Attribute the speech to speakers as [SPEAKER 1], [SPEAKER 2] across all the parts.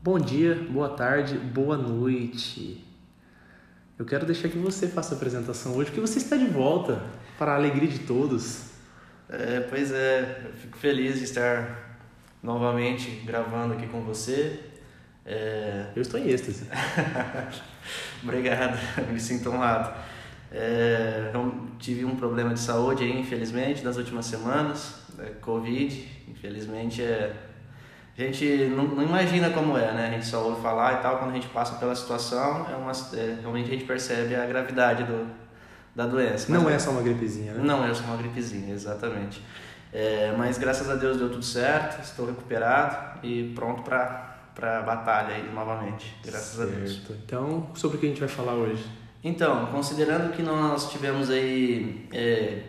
[SPEAKER 1] Bom dia, boa tarde, boa noite. Eu quero deixar que você faça a apresentação hoje, porque você está de volta para a alegria de todos.
[SPEAKER 2] É, pois é, eu fico feliz de estar novamente gravando aqui com você. É...
[SPEAKER 1] Eu estou em êxtase.
[SPEAKER 2] Obrigado, me sinto honrado. É, eu tive um problema de saúde aí, infelizmente, nas últimas semanas, é, Covid, infelizmente é a gente não, não, imagina como é, né? A gente só ouve falar e tal, quando a gente passa pela situação, é uma, é, realmente a gente percebe a gravidade do, da doença.
[SPEAKER 1] Não é só uma gripezinha, né?
[SPEAKER 2] Não é só uma gripezinha, exatamente. É, mas graças a Deus deu tudo certo, estou recuperado e pronto para a batalha aí novamente, graças
[SPEAKER 1] certo.
[SPEAKER 2] a Deus.
[SPEAKER 1] Então, sobre o que a gente vai falar hoje?
[SPEAKER 2] Então, considerando que nós tivemos aí é,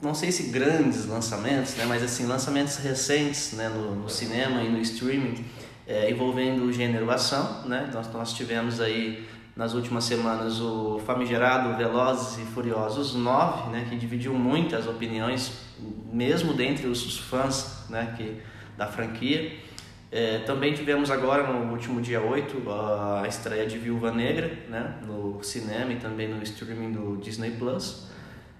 [SPEAKER 2] não sei se grandes lançamentos, né, mas assim lançamentos recentes né, no, no cinema e no streaming é, envolvendo o gênero ação. Né? Nós, nós tivemos aí nas últimas semanas o famigerado Velozes e Furiosos 9, né, que dividiu muitas opiniões, mesmo dentre os, fãs né, que, da franquia. É, também tivemos agora, no último dia 8, a estreia de Viúva Negra né, no cinema e também no streaming do Disney Plus.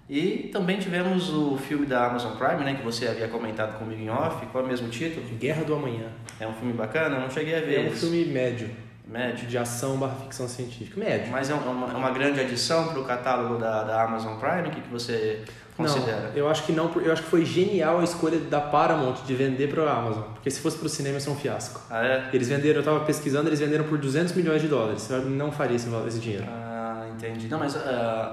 [SPEAKER 2] E também tivemos o filme da Amazon Prime, né, que você havia comentado comigo em off, qual é o mesmo título?
[SPEAKER 1] Guerra do Amanhã.
[SPEAKER 2] É um filme bacana? Eu não cheguei a ver.
[SPEAKER 1] É um filme médio.
[SPEAKER 2] Médio?
[SPEAKER 1] De ação barra ficção científica. Médio.
[SPEAKER 2] Mas é uma, é uma grande adição para o catálogo da, da Amazon Prime? O que, que você considera?
[SPEAKER 1] Não, eu acho que não. Eu acho que foi genial a escolha da Paramount de vender para a Amazon. Porque se fosse para o cinema ia ser um fiasco.
[SPEAKER 2] Ah, é?
[SPEAKER 1] Eles venderam, eu estava pesquisando, eles venderam por 200 milhões de dólares. Eu não faria esse, esse dinheiro.
[SPEAKER 2] Ah Entendi. Não, mas uh,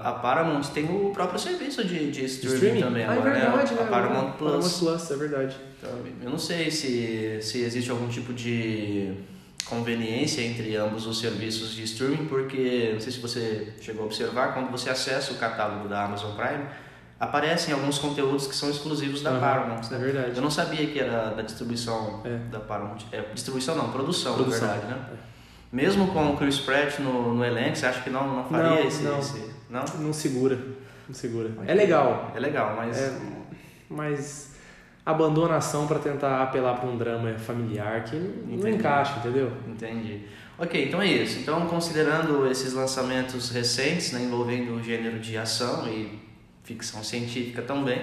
[SPEAKER 2] a Paramount tem o próprio serviço de, de streaming, streaming? também
[SPEAKER 1] ah,
[SPEAKER 2] agora,
[SPEAKER 1] é verdade,
[SPEAKER 2] né? A
[SPEAKER 1] né?
[SPEAKER 2] Paramount Plus.
[SPEAKER 1] Paramount Plus, é verdade.
[SPEAKER 2] Então, eu não sei se, se existe algum tipo de conveniência entre ambos os serviços de streaming, porque não sei se você chegou a observar, quando você acessa o catálogo da Amazon Prime, aparecem alguns conteúdos que são exclusivos da
[SPEAKER 1] uhum,
[SPEAKER 2] Paramount.
[SPEAKER 1] É verdade.
[SPEAKER 2] Eu não sabia que era da distribuição
[SPEAKER 1] é.
[SPEAKER 2] da Paramount. É, distribuição não, produção,
[SPEAKER 1] produção.
[SPEAKER 2] na verdade, né? É. Mesmo com o Chris Pratt no, no elenco, você acha que não, não faria
[SPEAKER 1] não,
[SPEAKER 2] esse,
[SPEAKER 1] não.
[SPEAKER 2] esse não?
[SPEAKER 1] Não segura. Não segura. É legal.
[SPEAKER 2] É legal, mas.
[SPEAKER 1] É, mas abandona a ação para tentar apelar para um drama familiar que Entendi. não encaixa, entendeu?
[SPEAKER 2] Entendi. Ok, então é isso. Então, considerando esses lançamentos recentes, né, envolvendo o gênero de ação e ficção científica também,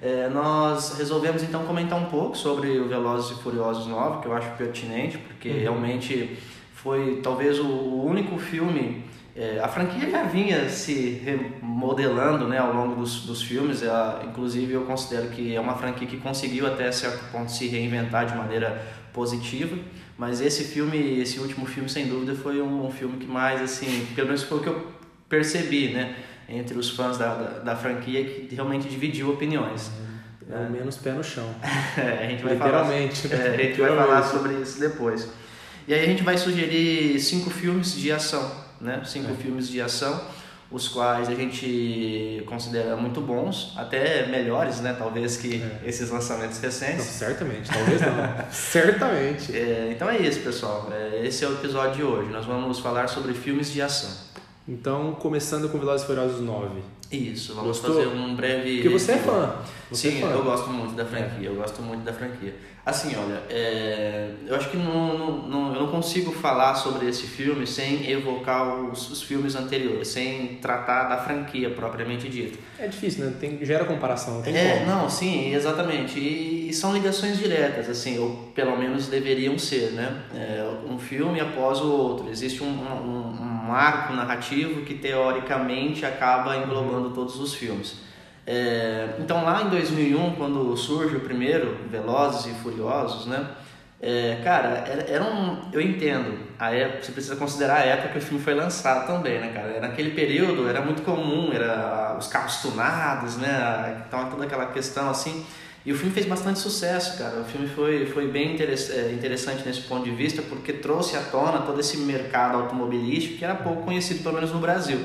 [SPEAKER 2] é, nós resolvemos então comentar um pouco sobre o Velozes e Furiosos 9, que eu acho pertinente, porque uhum. realmente foi talvez o único filme é, a franquia já vinha se remodelando né, ao longo dos, dos filmes, ela, inclusive eu considero que é uma franquia que conseguiu até certo ponto se reinventar de maneira positiva, mas esse filme, esse último filme sem dúvida foi um, um filme que mais, assim, pelo menos foi o que eu percebi, né, entre os fãs da, da, da franquia que realmente dividiu opiniões.
[SPEAKER 1] É, é. menos pé no chão.
[SPEAKER 2] é, a gente vai
[SPEAKER 1] Literalmente.
[SPEAKER 2] Falar, é, a gente vai falar sobre isso depois. E aí a gente vai sugerir cinco filmes de ação né? Cinco é. filmes de ação, os quais a gente considera muito bons, até melhores, né? Talvez que é. esses lançamentos recentes. Não,
[SPEAKER 1] certamente, talvez não. certamente.
[SPEAKER 2] É, então é isso, pessoal. É, esse é o episódio de hoje. Nós vamos falar sobre filmes de ação.
[SPEAKER 1] Então, começando com Velozes e Furiosos 9.
[SPEAKER 2] Isso, vamos Gostou? fazer um breve.
[SPEAKER 1] Porque você é fã. Você
[SPEAKER 2] Sim,
[SPEAKER 1] é fã.
[SPEAKER 2] eu gosto muito da franquia. Eu gosto muito da franquia. Assim, olha, é, eu acho que não, não, não, eu não consigo falar sobre esse filme sem evocar os, os, filmes anteriores, sem tratar da franquia propriamente dita.
[SPEAKER 1] É difícil, né? Tem, gera comparação, tem
[SPEAKER 2] é,
[SPEAKER 1] como.
[SPEAKER 2] Não, sim, exatamente. E, e, são ligações diretas, assim, ou pelo menos deveriam ser, né? É, um filme após o outro. Existe um, um, um arco narrativo que teoricamente acaba englobando todos os filmes. É, então lá em 2001, quando surge o primeiro, Velozes e Furiosos, né? É, cara, era, era, um. Eu entendo, a época, você precisa considerar a época que o filme foi lançado também, né, cara? Naquele período era muito comum, era os carros tunados, né? Então toda aquela questão assim. E o filme fez bastante sucesso, cara. O filme foi, foi bem é, interessante nesse ponto de vista, porque trouxe à tona todo esse mercado automobilístico que era pouco conhecido, pelo menos no Brasil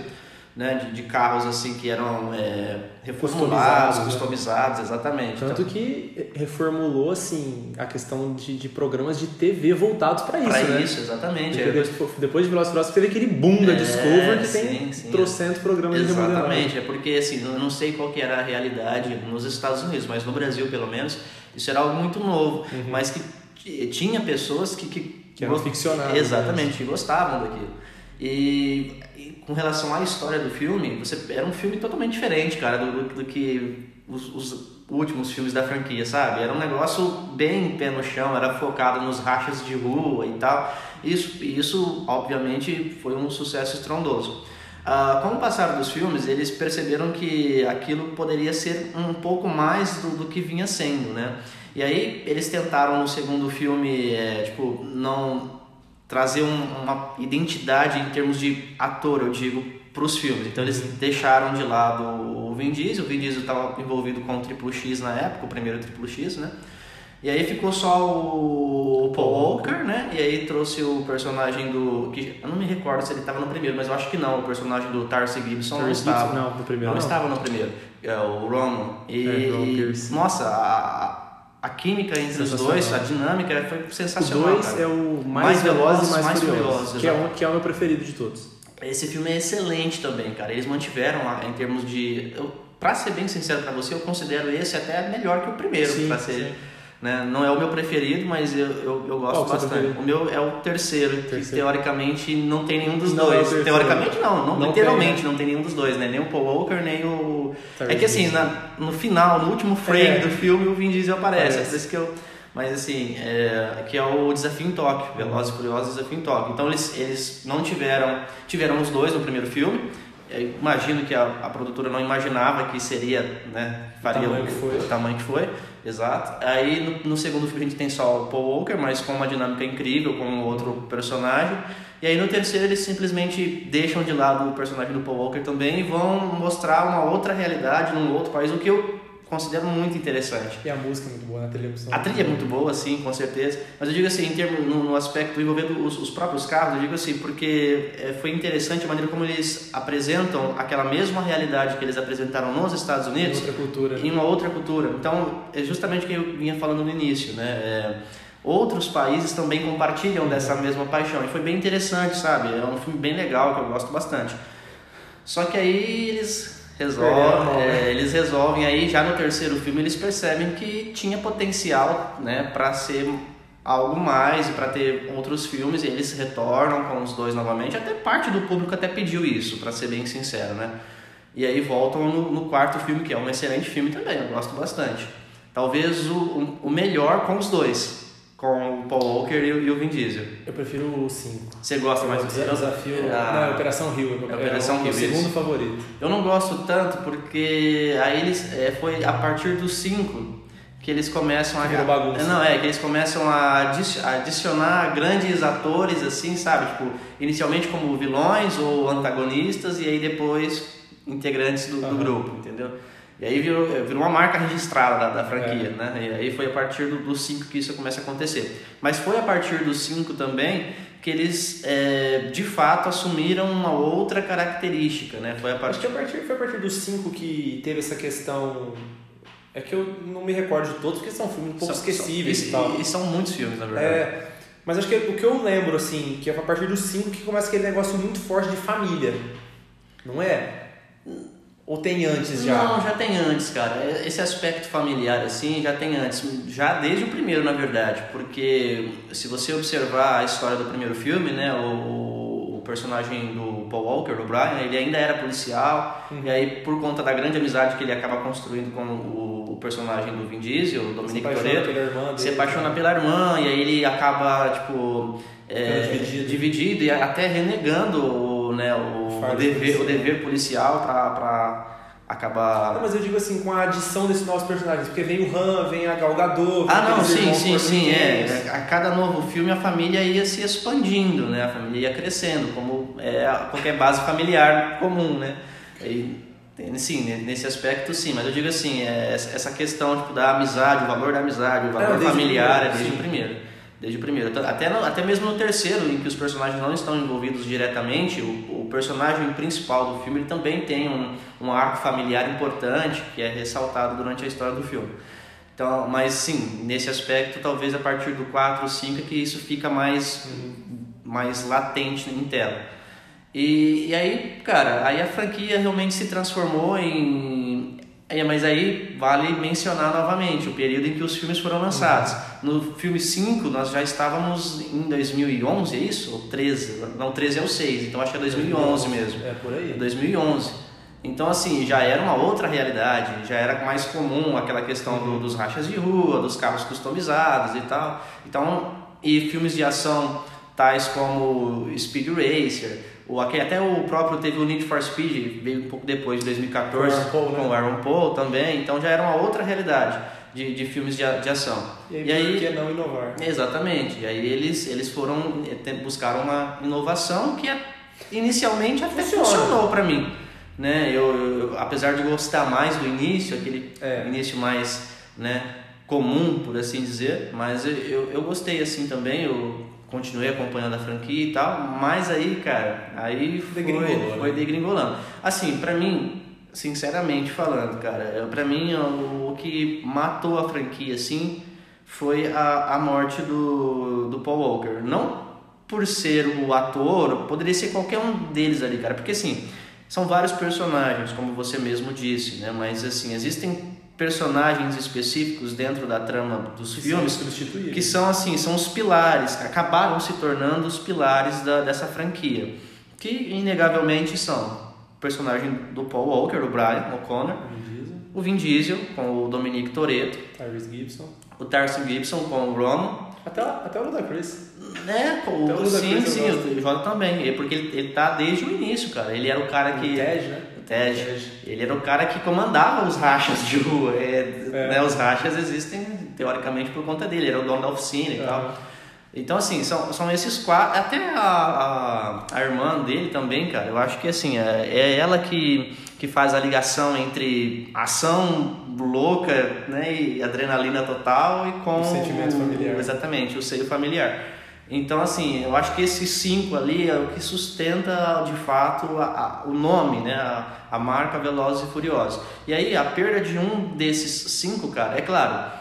[SPEAKER 2] né, de, de, carros assim que eram é, reformulados, customizados, customizados, exatamente.
[SPEAKER 1] Tanto então, que reformulou assim a questão de, de programas de TV voltados para isso,
[SPEAKER 2] pra
[SPEAKER 1] né?
[SPEAKER 2] isso, exatamente.
[SPEAKER 1] É, depois, depois de Furiosos teve aquele boom da é, Discovery que sim, tem sim, trocentos programas
[SPEAKER 2] exatamente.
[SPEAKER 1] de
[SPEAKER 2] Exatamente, é porque assim, eu não sei qual que era a realidade nos Estados Unidos, mas no Brasil pelo menos, isso era algo muito novo, uhum. mas que tinha pessoas que, que
[SPEAKER 1] Que eram ficcionados.
[SPEAKER 2] Exatamente, que gostavam daquilo. E, com relação à história do filme, você era um filme totalmente diferente, cara, do, do, que os, os, últimos filmes da franquia, sabe? Era um negócio bem pé no chão, era focado nos rachas de rua e tal. Isso, isso obviamente, foi um sucesso estrondoso. Uh, com o passar dos filmes, eles perceberam que aquilo poderia ser um pouco mais do, do que vinha sendo, né? E aí eles tentaram no segundo filme, é, tipo, não trazer um, uma identidade em termos de ator, eu digo, para os filmes. Então eles uhum. deixaram de lado o Vin Diesel. O Vin Diesel estava envolvido com o Triple X na época, o primeiro Triple X, né? E aí ficou só o Paul Walker, né? E aí trouxe o personagem do. Que, eu não me recordo se ele estava no primeiro, mas eu acho que não. O personagem do Tarsi Gibson não estava.
[SPEAKER 1] Não, no primeiro.
[SPEAKER 2] Não, não, estava no primeiro. É o Roman. E. É, nossa, a, a química entre os dois, a dinâmica foi sensacional.
[SPEAKER 1] O dois é o mais, mais veloz e mais, mais curioso, que, é o, que é o meu preferido de todos.
[SPEAKER 2] Esse filme é excelente também, cara. Eles mantiveram em termos de. Eu, pra ser bem sincero pra você, eu considero esse até melhor que o primeiro, sim, pra ser. Sim né? Não é o meu preferido, mas eu, eu, eu gosto Qual bastante. O meu é o terceiro, terceiro, que teoricamente não tem nenhum dos não dois. É teoricamente não, não, não literalmente tem, né? não tem nenhum dos dois, né? Nem o Paul Walker, nem o. é que assim, na, no final, no último frame é. do filme, o Vin Diesel aparece. É por isso que eu. Mas assim, é, que é o Desafio em Tóquio, Velozes e Furiosos Desafio em Tóquio. Então eles, eles não tiveram, tiveram os dois no primeiro filme, imagino que a, a, produtora não imaginava que seria, né, faria
[SPEAKER 1] o tamanho, o, que, foi.
[SPEAKER 2] o tamanho que foi, exato. Aí no, no, segundo filme a gente tem só o Paul Walker, mas com uma dinâmica incrível, com outro personagem. E aí no terceiro eles simplesmente deixam de lado o personagem do Paul Walker também e vão mostrar uma outra realidade num outro país, o que eu considero muito interessante.
[SPEAKER 1] E a música é muito boa, a trilha
[SPEAKER 2] é A trilha é muito boa, sim, com certeza. Mas eu digo assim, em termos, no, no aspecto envolvendo os, os, próprios carros, eu digo assim, porque é, foi interessante a maneira como eles apresentam aquela mesma realidade que eles apresentaram nos Estados Unidos.
[SPEAKER 1] Em outra cultura.
[SPEAKER 2] Em uma outra cultura. Então, é justamente o que eu vinha falando no início, né? É, outros países também compartilham dessa mesma paixão. E foi bem interessante, sabe? É um filme bem legal, que eu gosto bastante. Só que aí eles Resolve, é, eles resolvem aí já no terceiro filme eles percebem que tinha potencial né para ser algo mais e para ter outros filmes e eles retornam com os dois novamente. Até parte do público até pediu isso para ser bem sincero né? E aí voltam no, no, quarto filme que é um excelente filme também eu gosto bastante. Talvez o, o melhor com os dois com o Paul Walker e o, Vin Diesel.
[SPEAKER 1] Eu prefiro o 5.
[SPEAKER 2] Você gosta mais do 5?
[SPEAKER 1] Desafio. Ah, não, é Operação Rio. É, Operação é o Rio. segundo favorito.
[SPEAKER 2] Eu não gosto tanto porque aí eles é, foi a partir do 5 que eles começam a
[SPEAKER 1] Virou bagunça.
[SPEAKER 2] não é que eles começam a adicionar grandes atores assim sabe tipo inicialmente como vilões ou antagonistas e aí depois integrantes do, uhum. do grupo entendeu e aí virou, virou uma marca registrada da, da franquia, é. né? E aí foi a partir do 5 que isso começa a acontecer. Mas foi a partir do 5 também que eles é, de fato assumiram uma outra característica, né?
[SPEAKER 1] Foi a partir... Acho que a partir, foi a partir do 5 que teve essa questão... É que eu não me recordo de todos, porque são filmes um pouco são, esquecíveis
[SPEAKER 2] são,
[SPEAKER 1] e, tal.
[SPEAKER 2] E são muitos filmes, na verdade.
[SPEAKER 1] É, mas acho que o que eu lembro, assim, que é a partir do 5 que começa aquele negócio muito forte de família. Não é? Ou tem antes já?
[SPEAKER 2] Não, já tem antes, cara. Esse aspecto familiar, assim, já tem antes. Já desde o primeiro, na verdade. Porque se você observar a história do primeiro filme, né? O, o personagem do Paul Walker, do Brian, ele ainda era policial. Uhum. E aí, por conta da grande amizade que ele acaba construindo com o, o personagem do Vin Diesel, o Dominic Toretto, se apaixona pela irmã. E aí ele acaba, tipo... É, dividido. dividido. e até renegando né, o, o dever, o dever policial para acabar.
[SPEAKER 1] Não, mas eu digo assim, com a adição desses novos personagens, porque vem o Han, vem a Gal Gadot,
[SPEAKER 2] Ah, não, sim, sim, sim, é. A cada novo filme a família ia se expandindo, né? A família ia crescendo, como é qualquer base familiar comum, né? E, sim, nesse aspecto sim, mas eu digo assim, é, essa questão tipo, da amizade, o valor da amizade, o valor é, familiar é desde o primeiro. Desde o primeiro. Até, no, até mesmo no terceiro, em que os personagens não estão envolvidos diretamente, o, o personagem principal do filme ele também tem um, um arco familiar importante que é ressaltado durante a história do filme. Então, mas sim, nesse aspecto, talvez a partir do 4 ou 5 é que isso fica mais, mais latente em tela. E, e aí, cara, aí a franquia realmente se transformou em É, mas aí vale mencionar novamente o período em que os filmes foram lançados. Uhum. No filme 5, nós já estávamos em 2011, é isso? Ou 13? Não, 13 é o 6, então acho que é 2011 mesmo.
[SPEAKER 1] É, por aí.
[SPEAKER 2] 2011. Então, assim, já era uma outra realidade, já era mais comum aquela questão do, dos rachas de rua, dos carros customizados e tal. Então, e filmes de ação tais como Speed Racer, o, até o próprio teve o Need for Speed, veio um pouco depois, de 2014,
[SPEAKER 1] com, Paul, né?
[SPEAKER 2] com o Aaron Paul também, então já era uma outra realidade de, de filmes de, de ação.
[SPEAKER 1] E aí, e aí por que não inovar?
[SPEAKER 2] Exatamente, e aí eles, eles foram, eh, buscaram uma inovação que inicialmente até Funciona. funcionou para mim. Né? Eu, eu, apesar de gostar mais do início, aquele é. início mais né, comum, por assim dizer, mas eu, eu, eu gostei assim também, eu continuei acompanhando a franquia e tal, mas aí, cara, aí foi, foi né? degringolando. Assim, para mim, sinceramente falando, cara, para mim o, o, que matou a franquia, assim, foi a, a morte do, do Paul Walker. Não por ser o ator, poderia ser qualquer um deles ali, cara, porque assim, são vários personagens, como você mesmo disse, né? Mas assim, existem personagens específicos dentro da trama dos
[SPEAKER 1] que
[SPEAKER 2] filmes que são assim são os pilares acabaram se tornando os pilares da, dessa franquia que inegavelmente são o personagem do Paul Walker o Brian O'Connor o Vin Diesel. com o Dominic Toretto
[SPEAKER 1] Tyrese Gibson.
[SPEAKER 2] o Tyrese Gibson com o Roman.
[SPEAKER 1] Até, até o Ludacris
[SPEAKER 2] né, o, o sim, sim, o Jota também. Porque ele, ele tá desde o início, cara. Ele era o cara que.
[SPEAKER 1] O Tej,
[SPEAKER 2] Tej. Ele era o cara que comandava os rachas de rua. É, é. Né, os rachas existem, teoricamente, por conta dele. Ele era o dono da oficina e é. tal. Então, assim, são, são esses quatro. Até a, a, a, irmã dele também, cara. Eu acho que, assim, é, é ela que, que faz a ligação entre ação louca né, e adrenalina total e com. O
[SPEAKER 1] sentimento familiar.
[SPEAKER 2] Exatamente, o seio familiar. Então, assim, eu acho que esses cinco ali é o que sustenta de fato a, a, o nome, né? A, a, marca Velozes e Furiosos. E aí, a perda de um desses cinco, cara, é claro,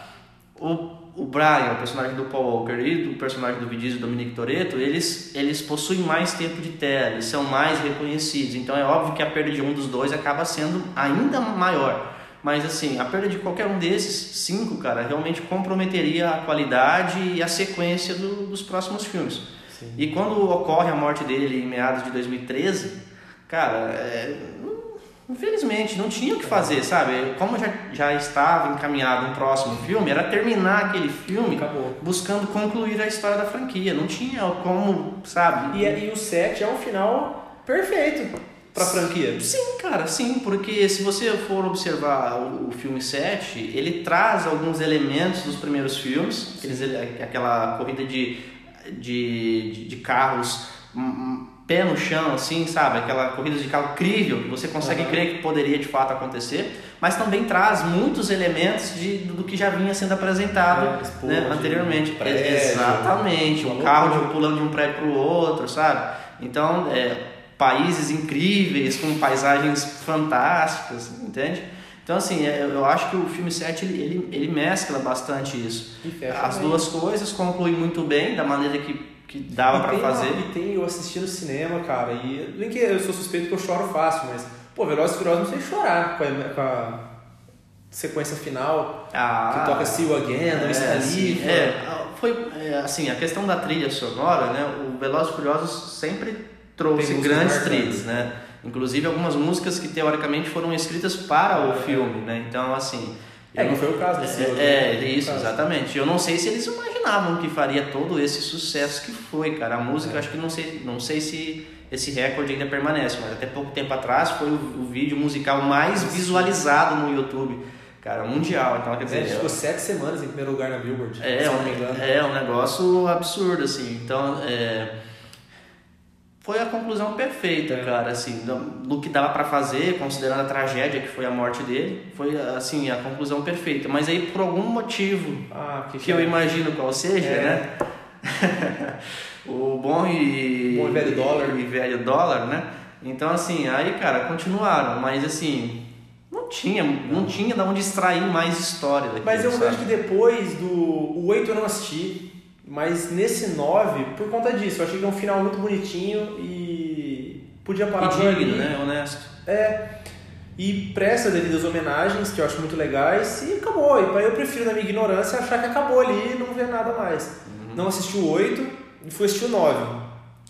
[SPEAKER 2] o, o Brian, o personagem do Paul Walker e do personagem do Vin Dominic Toretto, eles, eles possuem mais tempo de tela, eles são mais reconhecidos. Então, é óbvio que a perda de um dos dois acaba sendo ainda maior. Mas assim, a perda de qualquer um desses cinco, cara, realmente comprometeria a qualidade e a sequência do, dos próximos filmes. Sim. E quando ocorre a morte dele em meados de 2013, cara, é, infelizmente não tinha o que fazer, sabe? Como já, já estava encaminhado um próximo filme, era terminar aquele filme
[SPEAKER 1] Acabou.
[SPEAKER 2] buscando concluir a história da franquia. Não tinha como, sabe?
[SPEAKER 1] E, e o 7 é um final perfeito pra franquia?
[SPEAKER 2] Sim, cara, sim, porque se você for observar o, o filme 7, ele traz alguns elementos dos primeiros filmes, aqueles, aquela corrida de, de, de, de carros um, um, pé no chão, assim, sabe? Aquela corrida de carro crível, que você consegue uhum. crer que poderia de fato acontecer, mas também traz muitos elementos de, do que já vinha sendo apresentado é, né, anteriormente.
[SPEAKER 1] Prédio,
[SPEAKER 2] Exatamente, um carro de, pulando de um prédio para o outro, sabe? Então, é, países incríveis, com paisagens fantásticas, entende? Então, assim, é, eu acho que o filme 7 ele, ele, ele mescla bastante isso. As bem. duas coisas concluem muito bem, da maneira que, que dava para fazer.
[SPEAKER 1] E tem, eu assisti no cinema, cara, e nem que eu sou suspeito que eu choro fácil, mas, pô, Velozes e Furiosos não sei chorar com a, com a sequência final,
[SPEAKER 2] ah,
[SPEAKER 1] que toca See You Again, é, Wiz Khalifa.
[SPEAKER 2] É, foi, é, assim, a questão da trilha sonora, né, o Velozes e Furiosos sempre trouxe grandes trilhas, né? Inclusive algumas músicas que teoricamente foram escritas para o filme, né? Então, assim.
[SPEAKER 1] É, que foi o caso desse.
[SPEAKER 2] É, é isso, exatamente. Eu não sei se eles imaginavam que faria todo esse sucesso que foi, cara. A música, é. acho que não sei, não sei se esse recorde ainda permanece, mas até pouco tempo atrás foi o, o vídeo musical mais visualizado no YouTube. Cara, mundial, então quer dizer. É,
[SPEAKER 1] ficou sete semanas em primeiro lugar na Billboard.
[SPEAKER 2] É, um, é um negócio absurdo, assim. Então, é, foi a conclusão perfeita, é. cara, assim, do, que dava para fazer, considerando a tragédia que foi a morte dele, foi assim a conclusão perfeita. Mas aí por algum motivo
[SPEAKER 1] ah, que,
[SPEAKER 2] que eu imagino qual seja, é. né? o bom e,
[SPEAKER 1] bom e velho dólar,
[SPEAKER 2] e velho dólar, né? Então assim, aí cara, continuaram, mas assim, não tinha, não tinha de onde extrair mais história daquilo,
[SPEAKER 1] Mas eu
[SPEAKER 2] sabe?
[SPEAKER 1] vejo que depois do o 8 eu não assisti, mas nesse 9, por conta disso, eu achei que é um final muito bonitinho e podia parar
[SPEAKER 2] e digno, né? Honesto.
[SPEAKER 1] É. e presta devidas homenagens, que eu acho muito legais, e acabou. E eu prefiro, na minha ignorância, achar que acabou ali e não ver nada mais. Uhum. Não assisti o 8 e fui assistir o 9.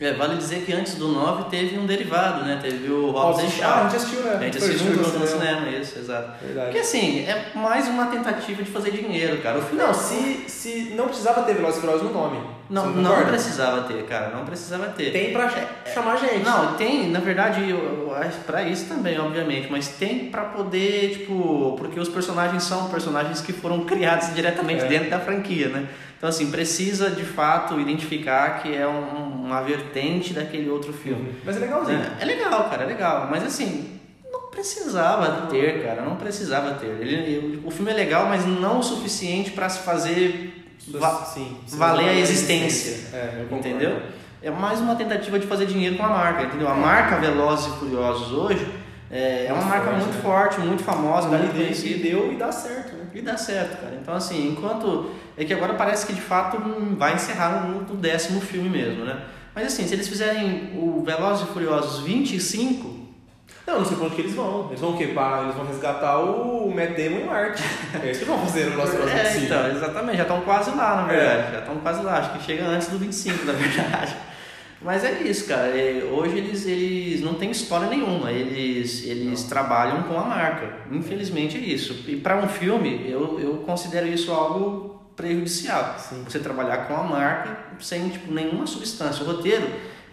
[SPEAKER 2] É, vale dizer que antes do 9 teve um derivado, né? Teve o Hobbs and Shaw.
[SPEAKER 1] Ah, a gente assistiu, né?
[SPEAKER 2] A gente assistiu junto no cinema, isso, exato.
[SPEAKER 1] Verdade.
[SPEAKER 2] Porque assim, é mais uma tentativa de fazer dinheiro, cara. O
[SPEAKER 1] filme não, se, se não precisava ter Velozes e Furiosos no nome.
[SPEAKER 2] Não, não precisava ter, cara, não precisava ter.
[SPEAKER 1] Tem pra é, chamar gente.
[SPEAKER 2] Não, tem, na verdade, eu, eu pra isso também, obviamente, mas tem pra poder, tipo, porque os personagens são personagens que foram criados diretamente é. dentro da franquia, né? Então, assim, precisa de fato identificar que é um, uma vertente daquele outro filme. Uhum.
[SPEAKER 1] Mas é legalzinho.
[SPEAKER 2] É, é legal, cara, é legal. Mas assim, não precisava ter, cara, não precisava ter. Ele, o filme é legal, mas não o suficiente para se fazer va sim, sim, valer a existência.
[SPEAKER 1] É,
[SPEAKER 2] entendeu? É mais uma tentativa de fazer dinheiro com a marca, entendeu? A marca Velozes e Furiosos hoje é, é uma marca forte, muito né? forte, muito famosa,
[SPEAKER 1] Dá muito conhecida. E deu e dá certo, né?
[SPEAKER 2] E dá certo, cara. Então, assim, enquanto. É que agora parece que de fato vai encerrar no décimo filme mesmo, né? Mas assim, se eles fizerem o Velozes e Furiosos 25,
[SPEAKER 1] não, não sei pra onde que eles vão. Eles vão o quê? Pra, eles vão resgatar o Matt Damon em Marte. É isso que vão fazer no nosso próximo
[SPEAKER 2] É, então, exatamente. Já estão quase lá, na verdade. É. Já estão quase lá. Acho que chega antes do 25, na verdade. Mas é isso, cara. É, hoje eles, eles não têm história nenhuma. Eles, eles trabalham com a marca. Infelizmente é isso. E para um filme, eu, eu considero isso algo prejudicial. Sim. Você trabalhar com a marca sem tipo, nenhuma substância. O roteiro.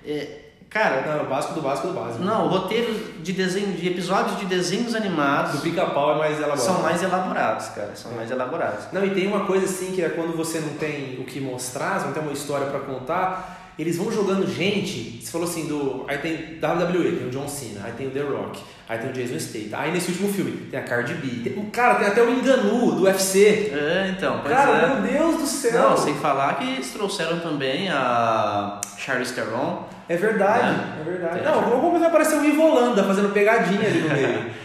[SPEAKER 2] É, Cara,
[SPEAKER 1] não, o básico do básico do básico.
[SPEAKER 2] Não, o roteiro de desenho, de episódios de desenhos animados.
[SPEAKER 1] Do pica-pau é mais elaborado.
[SPEAKER 2] São mais elaborados, cara. São mais elaborados.
[SPEAKER 1] Não, e tem uma coisa assim que é quando você não tem o que mostrar, não tem uma história para contar, eles vão jogando gente. Você falou assim, do. Aí tem WWE, tem o John Cena, aí tem o The Rock, aí tem o Jason Statham. Aí nesse último filme tem a Cardi B. Tem, cara, tem até o Enganu do UFC.
[SPEAKER 2] É, então.
[SPEAKER 1] Cara,
[SPEAKER 2] é.
[SPEAKER 1] meu Deus do céu.
[SPEAKER 2] Não, sem falar que eles trouxeram também a Charlize Theron
[SPEAKER 1] é verdade, é, é verdade. Não, vamos começar a aparecer o Ivo Holanda fazendo pegadinha ali no meio.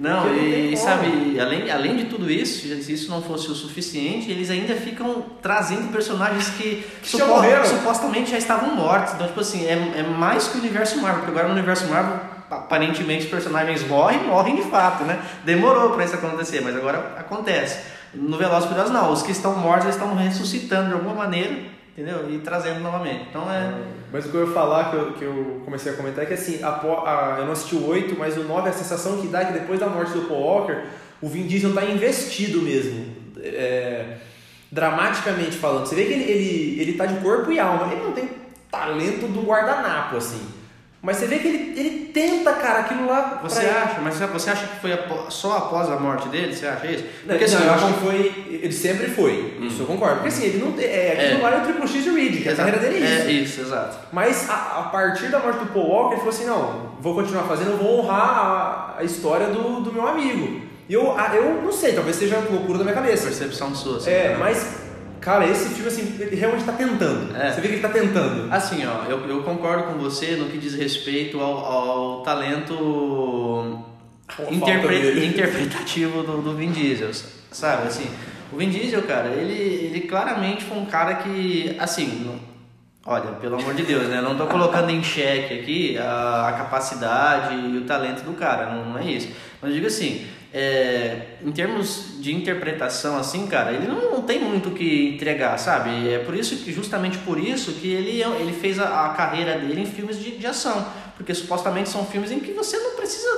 [SPEAKER 2] Não, não e sabe, além, além de tudo isso, se isso não fosse o suficiente, eles ainda ficam trazendo personagens que,
[SPEAKER 1] que supo, já
[SPEAKER 2] supostamente já estavam mortos. Então, tipo assim, é, é mais que o universo Marvel, porque agora no universo Marvel, aparentemente os personagens morrem, morrem de fato, né? Demorou para isso acontecer, mas agora acontece. No Velozes Furiosos não, os que estão mortos eles estão ressuscitando de alguma maneira entendeu? E trazendo novamente. Então é.
[SPEAKER 1] Mas o que eu ia falar, que eu, que eu comecei a comentar, é que assim, a, a, eu não assisti o 8, mas o 9, a sensação que dá é que depois da morte do Paul Walker, o Vin Diesel tá investido mesmo. É, dramaticamente falando. Você vê que ele, ele, ele tá de corpo e alma. Ele não tem talento do guardanapo, assim. Mas você vê que ele, ele tenta, cara, aquilo lá.
[SPEAKER 2] Você acha? Mas você acha que foi só após a morte dele? Você acha isso?
[SPEAKER 1] Porque assim, não, eu acho que foi. Ele sempre foi. Hum. Isso eu concordo. Porque assim, ele não. É, aquilo é. lá é o Triple X de Reed, que a carreira dele é isso.
[SPEAKER 2] É isso, exato.
[SPEAKER 1] Mas a, a, partir da morte do Paul Walker, ele falou assim: não, vou continuar fazendo, vou honrar a, a história do, do meu amigo. E eu, eu não sei, talvez seja loucura da minha cabeça.
[SPEAKER 2] Percepção sua, assim,
[SPEAKER 1] É, né? mas Cara, esse filme, assim, ele realmente está tentando. É. Você vê que ele está tentando.
[SPEAKER 2] Assim, ó, eu, eu concordo com você no que diz respeito ao, ao talento interpre interpretativo do, do Vin Diesel, sabe? Assim, o Vin Diesel, cara, ele, ele claramente foi um cara que, assim, não, olha, pelo amor de Deus, né? Não estou colocando em xeque aqui a, a, capacidade e o talento do cara, não, não é isso. Mas eu digo assim, é, em termos de interpretação, assim, cara, ele não, não, tem muito o que entregar, sabe? É por isso que, justamente por isso, que ele, ele fez a, a carreira dele em filmes de, de, ação. Porque supostamente são filmes em que você não precisa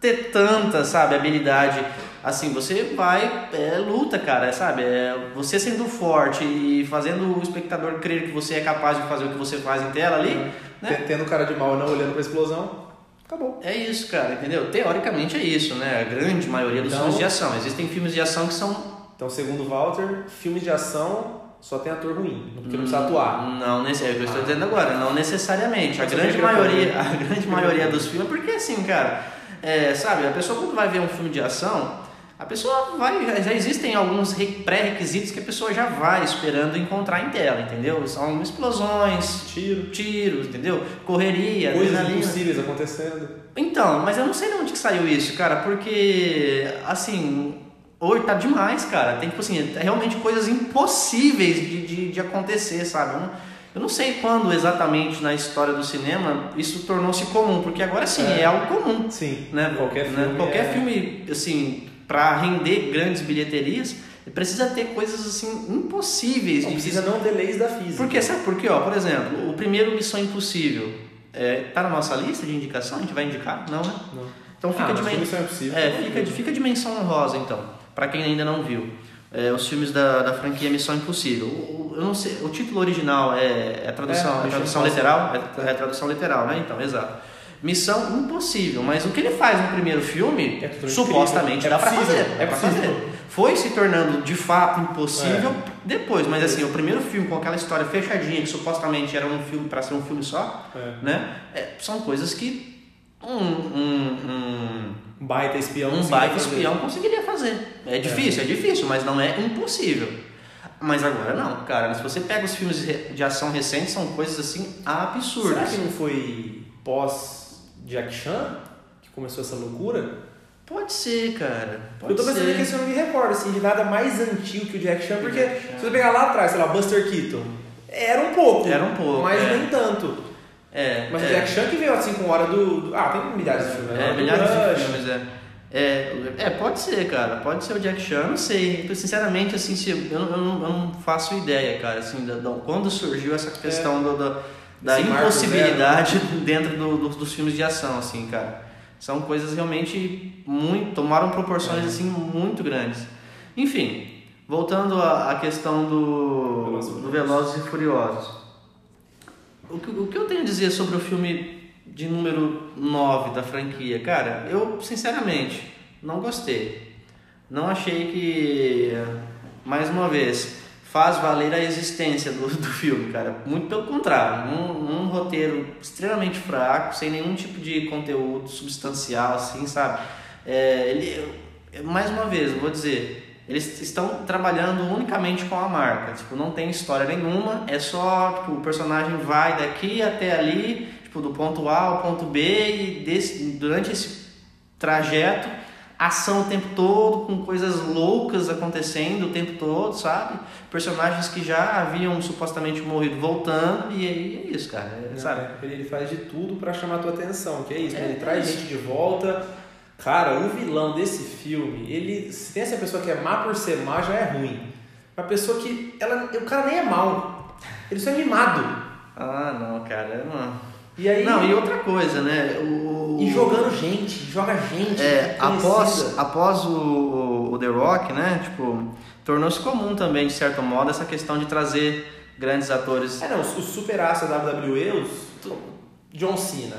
[SPEAKER 2] ter tanta, sabe, habilidade. Assim, você vai, é luta, cara, sabe? É, você sendo forte e fazendo o espectador crer que você é capaz de fazer o que você faz em tela ali. Uhum.
[SPEAKER 1] Né? Tendo cara de mal não olhando pra explosão. Acabou.
[SPEAKER 2] É isso, cara, entendeu? Teoricamente é isso, né? A grande maioria dos então, filmes de ação. Existem filmes de ação que são.
[SPEAKER 1] Então, segundo Walter, filmes de ação só tem ator ruim, porque não precisa atuar.
[SPEAKER 2] Não, é o que eu estou ah. dizendo agora, não necessariamente. A grande maioria, a grande maioria dos filmes, porque assim, cara, é, sabe, a pessoa quando vai ver um filme de ação, a pessoa vai. Já existem alguns pré-requisitos que a pessoa já vai esperando encontrar em tela, entendeu? São explosões,
[SPEAKER 1] tiro,
[SPEAKER 2] tiros, entendeu? Correria,
[SPEAKER 1] coisas adrenalina. impossíveis acontecendo.
[SPEAKER 2] Então, mas eu não sei de onde que saiu isso, cara, porque assim. Hoje tá demais, cara. Tem tipo assim, é realmente coisas impossíveis de, de, de acontecer, sabe? Um, Eu não sei quando exatamente na história do cinema isso tornou-se comum, porque agora sim é,
[SPEAKER 1] É.
[SPEAKER 2] algo comum.
[SPEAKER 1] Sim.
[SPEAKER 2] Né?
[SPEAKER 1] Qualquer
[SPEAKER 2] Né?
[SPEAKER 1] filme
[SPEAKER 2] Qualquer
[SPEAKER 1] é-
[SPEAKER 2] filme, assim, para render grandes bilheterias, precisa ter coisas assim impossíveis
[SPEAKER 1] Não
[SPEAKER 2] de
[SPEAKER 1] precisa não ter leis da física.
[SPEAKER 2] Porque sabe por quê? Ó, por exemplo, o primeiro Missão Impossível é, tá na nossa lista de indicação, a gente vai indicar? Não, né?
[SPEAKER 1] Não.
[SPEAKER 2] Então fica
[SPEAKER 1] ah,
[SPEAKER 2] de men-
[SPEAKER 1] Impossível.
[SPEAKER 2] é, fica, de- fica de menção honrosa então, para quem ainda não viu. É, os filmes da, da franquia Missão Impossível. O, eu não sei, o título original é, é a tradução,
[SPEAKER 1] É,
[SPEAKER 2] é, tradução literal? É, é tradução literal, né? Então, exato. Missão Impossível, mas o que ele faz no primeiro filme,
[SPEAKER 1] É
[SPEAKER 2] supostamente dá
[SPEAKER 1] É
[SPEAKER 2] pra
[SPEAKER 1] possível,
[SPEAKER 2] fazer.
[SPEAKER 1] é
[SPEAKER 2] dá pra fazer. Foi se tornando de fato impossível
[SPEAKER 1] É.
[SPEAKER 2] depois, mas assim, o primeiro filme com aquela história fechadinha, que supostamente era um filme para ser um filme só,
[SPEAKER 1] É.
[SPEAKER 2] né? É, são coisas que um, um,
[SPEAKER 1] Um baita espião.
[SPEAKER 2] um,
[SPEAKER 1] conseguiria
[SPEAKER 2] baita
[SPEAKER 1] fazer.
[SPEAKER 2] espião conseguiria fazer. É difícil, é. difícil, mas não é impossível. Mas agora não, cara. Se você pega os filmes de ação recentes, são coisas assim
[SPEAKER 1] Será
[SPEAKER 2] absurdas.
[SPEAKER 1] que não foi pós Jack Chan que começou essa loucura?
[SPEAKER 2] Pode ser, cara. Pode
[SPEAKER 1] eu tô pensando
[SPEAKER 2] ser.
[SPEAKER 1] que esse eu não me recordo, assim, de nada mais antigo que o Jack Chan, porque
[SPEAKER 2] Jack Chan.
[SPEAKER 1] se você pegar lá atrás, sei lá, Buster Keaton, era um pouco.
[SPEAKER 2] Era um pouco,
[SPEAKER 1] Mas
[SPEAKER 2] é.
[SPEAKER 1] nem tanto.
[SPEAKER 2] É,
[SPEAKER 1] Mas
[SPEAKER 2] é.
[SPEAKER 1] o Jack Chan que veio assim com hora do. do- Ah, tem milhares de filmes. né?
[SPEAKER 2] É,
[SPEAKER 1] Hora do
[SPEAKER 2] milhares de filmes, é. é. É, pode ser, cara. Pode ser o Jack Chan, não sei. Sinceramente, assim, se, eu, não, eu, não, eu não faço ideia, cara, assim, da, da- quando surgiu essa questão do, da, da
[SPEAKER 1] marco
[SPEAKER 2] impossibilidade dentro do- do- dos filmes de ação, assim, cara. São coisas realmente muito. tomaram proporções,
[SPEAKER 1] É.
[SPEAKER 2] assim, muito grandes. Enfim, voltando à, à questão do,
[SPEAKER 1] Velozes e
[SPEAKER 2] do
[SPEAKER 1] Furiosos.
[SPEAKER 2] Velozes e Furiosos. O que, o que eu tenho a dizer sobre o filme de número 9 da franquia? Cara, eu sinceramente não gostei. Não achei que, mais uma vez, faz valer a existência do, do filme, cara. Muito pelo contrário. Um, um roteiro extremamente fraco, sem nenhum tipo de conteúdo substancial, assim, sabe? É, ele, mais uma vez, vou dizer, eles estão trabalhando unicamente com a marca. Tipo, não tem história nenhuma, é só, tipo, o personagem vai daqui até ali, tipo, do ponto A ao ponto B e desse, durante esse trajeto, ação o tempo todo, com coisas loucas acontecendo o tempo todo, sabe? Personagens que já haviam supostamente morrido voltando, e aí é isso, cara, é, sabe?
[SPEAKER 1] é, Ele faz de tudo pra chamar a tua atenção, que é isso.
[SPEAKER 2] É,
[SPEAKER 1] ele
[SPEAKER 2] é
[SPEAKER 1] traz
[SPEAKER 2] isso.
[SPEAKER 1] gente de volta. Cara, o vilão desse filme, ele. Se tem essa pessoa que é má por ser má, já é ruim. Uma pessoa que. Ela, o cara nem é mal. Ele só é mimado.
[SPEAKER 2] Ah, não, cara, não.
[SPEAKER 1] E aí.
[SPEAKER 2] Não, e outra coisa, né? O,
[SPEAKER 1] e jogando gente, joga gente.
[SPEAKER 2] É, após, após o, o The Rock, né? Tipo, tornou-se comum também, de certo modo, essa questão de trazer grandes atores.
[SPEAKER 1] É, não, os, super astros da WWE, os, John Cena,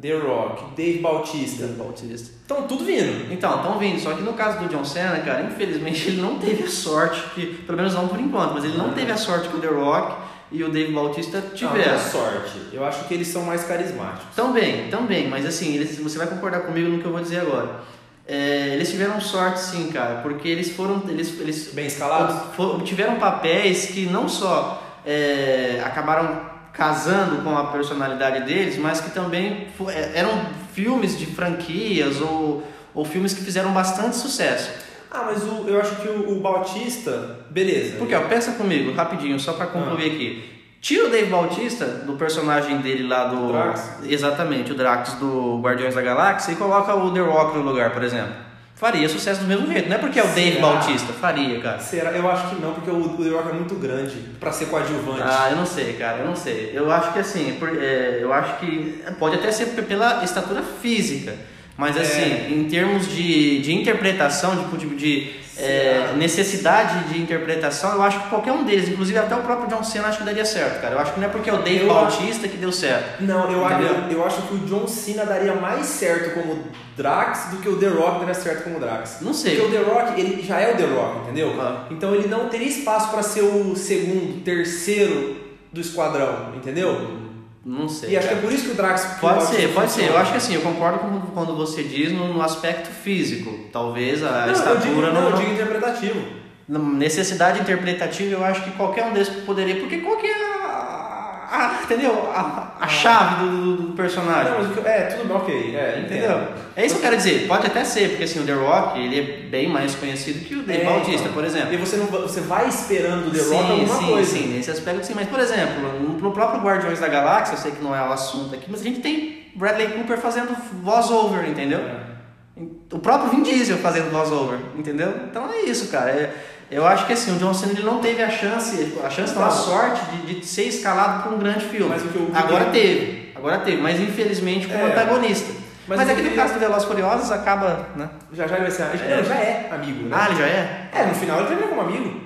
[SPEAKER 1] The Rock, Dave Bautista,
[SPEAKER 2] Bautista.
[SPEAKER 1] estão tudo vindo.
[SPEAKER 2] Então, estão vindo. Só que no caso do John Cena, cara, infelizmente ele não teve a sorte que, pelo menos não por enquanto, mas ele não teve a sorte que o The Rock e o Dave Bautista tiveram.
[SPEAKER 1] sorte. Eu acho que eles são mais carismáticos.
[SPEAKER 2] Também, também, mas assim, eles, você vai concordar comigo no que eu vou dizer agora. É, eles tiveram sorte sim, cara, porque eles foram. Eles, eles
[SPEAKER 1] Bem escalados?
[SPEAKER 2] tiveram papéis que não só é, acabaram casando com a personalidade deles, mas que também é, eram filmes de franquias ou, ou filmes que fizeram bastante sucesso.
[SPEAKER 1] Ah, mas o- eu acho que o, o Bautista, beleza.
[SPEAKER 2] Porque, ó, pensa comigo, rapidinho, só pra concluir aqui. Tira o Dave Bautista do personagem dele lá do.
[SPEAKER 1] Drax?
[SPEAKER 2] Exatamente, o Drax do Guardiões da Galáxia e coloca o The Rock no lugar, por exemplo. Faria sucesso do mesmo jeito. Não é porque é o Dave
[SPEAKER 1] Será?
[SPEAKER 2] Bautista, faria, cara.
[SPEAKER 1] Será? Eu acho que não, porque o, o The Rock é muito grande pra ser coadjuvante.
[SPEAKER 2] Ah, eu não sei, cara, eu não sei. Eu acho que assim, por- é, eu acho que pode até ser pela estatura física, mas
[SPEAKER 1] É.
[SPEAKER 2] assim, em termos de, de interpretação, de, de, de, é, necessidade de interpretação, eu acho que qualquer um deles, inclusive até o próprio John Cena, acho que daria certo, cara. Eu acho que não é porque é o Dave
[SPEAKER 1] Eu
[SPEAKER 2] Bautista que deu certo.
[SPEAKER 1] Não, eu,
[SPEAKER 2] Entendeu?
[SPEAKER 1] eu, acho que o John Cena daria mais certo como Drax do que o The Rock daria certo como Drax.
[SPEAKER 2] Não sei.
[SPEAKER 1] Porque o The Rock, ele já é o The Rock, entendeu?
[SPEAKER 2] Ah.
[SPEAKER 1] Então ele não teria espaço pra ser o segundo, terceiro do esquadrão, entendeu?
[SPEAKER 2] Não sei.
[SPEAKER 1] E acho que é por isso que o Drax.
[SPEAKER 2] Pode ser, pode ser. Eu acho que assim, eu concordo com quando você diz no, aspecto físico. Talvez a
[SPEAKER 1] Não, eu
[SPEAKER 2] estatura
[SPEAKER 1] digo, não,
[SPEAKER 2] não,
[SPEAKER 1] eu digo interpretativo.
[SPEAKER 2] Necessidade interpretativa, eu acho que qualquer um desses poderia. Porque qual que é a, a, entendeu? A, a chave do, do personagem.
[SPEAKER 1] Não, o é, tudo bem, ok. É,
[SPEAKER 2] Entendeu? É isso que eu quero dizer. Pode até ser, porque assim, o The Rock, ele é bem mais conhecido que o Dave
[SPEAKER 1] É,
[SPEAKER 2] Bautista,
[SPEAKER 1] então.
[SPEAKER 2] por exemplo.
[SPEAKER 1] E você, não, você vai esperando do The
[SPEAKER 2] sim,
[SPEAKER 1] Rock alguma
[SPEAKER 2] sim,
[SPEAKER 1] coisa.
[SPEAKER 2] sim, nesse aspecto sim. Mas, por exemplo, no no próprio Guardiões da Galáxia, eu sei que não é o assunto aqui, mas a gente tem Bradley Cooper fazendo voice-over, entendeu?
[SPEAKER 1] É.
[SPEAKER 2] O próprio Vin Diesel fazendo voice-over, entendeu? Então é isso, cara. É- eu acho que assim, o John Cena ele não teve a chance, a chance não, a sorte de, de ser escalado para um grande filme.
[SPEAKER 1] Mas o que eu-
[SPEAKER 2] agora teve, agora teve, mas infelizmente como
[SPEAKER 1] É.
[SPEAKER 2] antagonista.
[SPEAKER 1] Mas
[SPEAKER 2] Mas, aqui no
[SPEAKER 1] queria-
[SPEAKER 2] caso do Velozes e Furiosos acaba, né?
[SPEAKER 1] Já já ele vai ser.
[SPEAKER 2] É.
[SPEAKER 1] Não, já é amigo, né?
[SPEAKER 2] Ah, ele já é?
[SPEAKER 1] É, no final ele termina como amigo.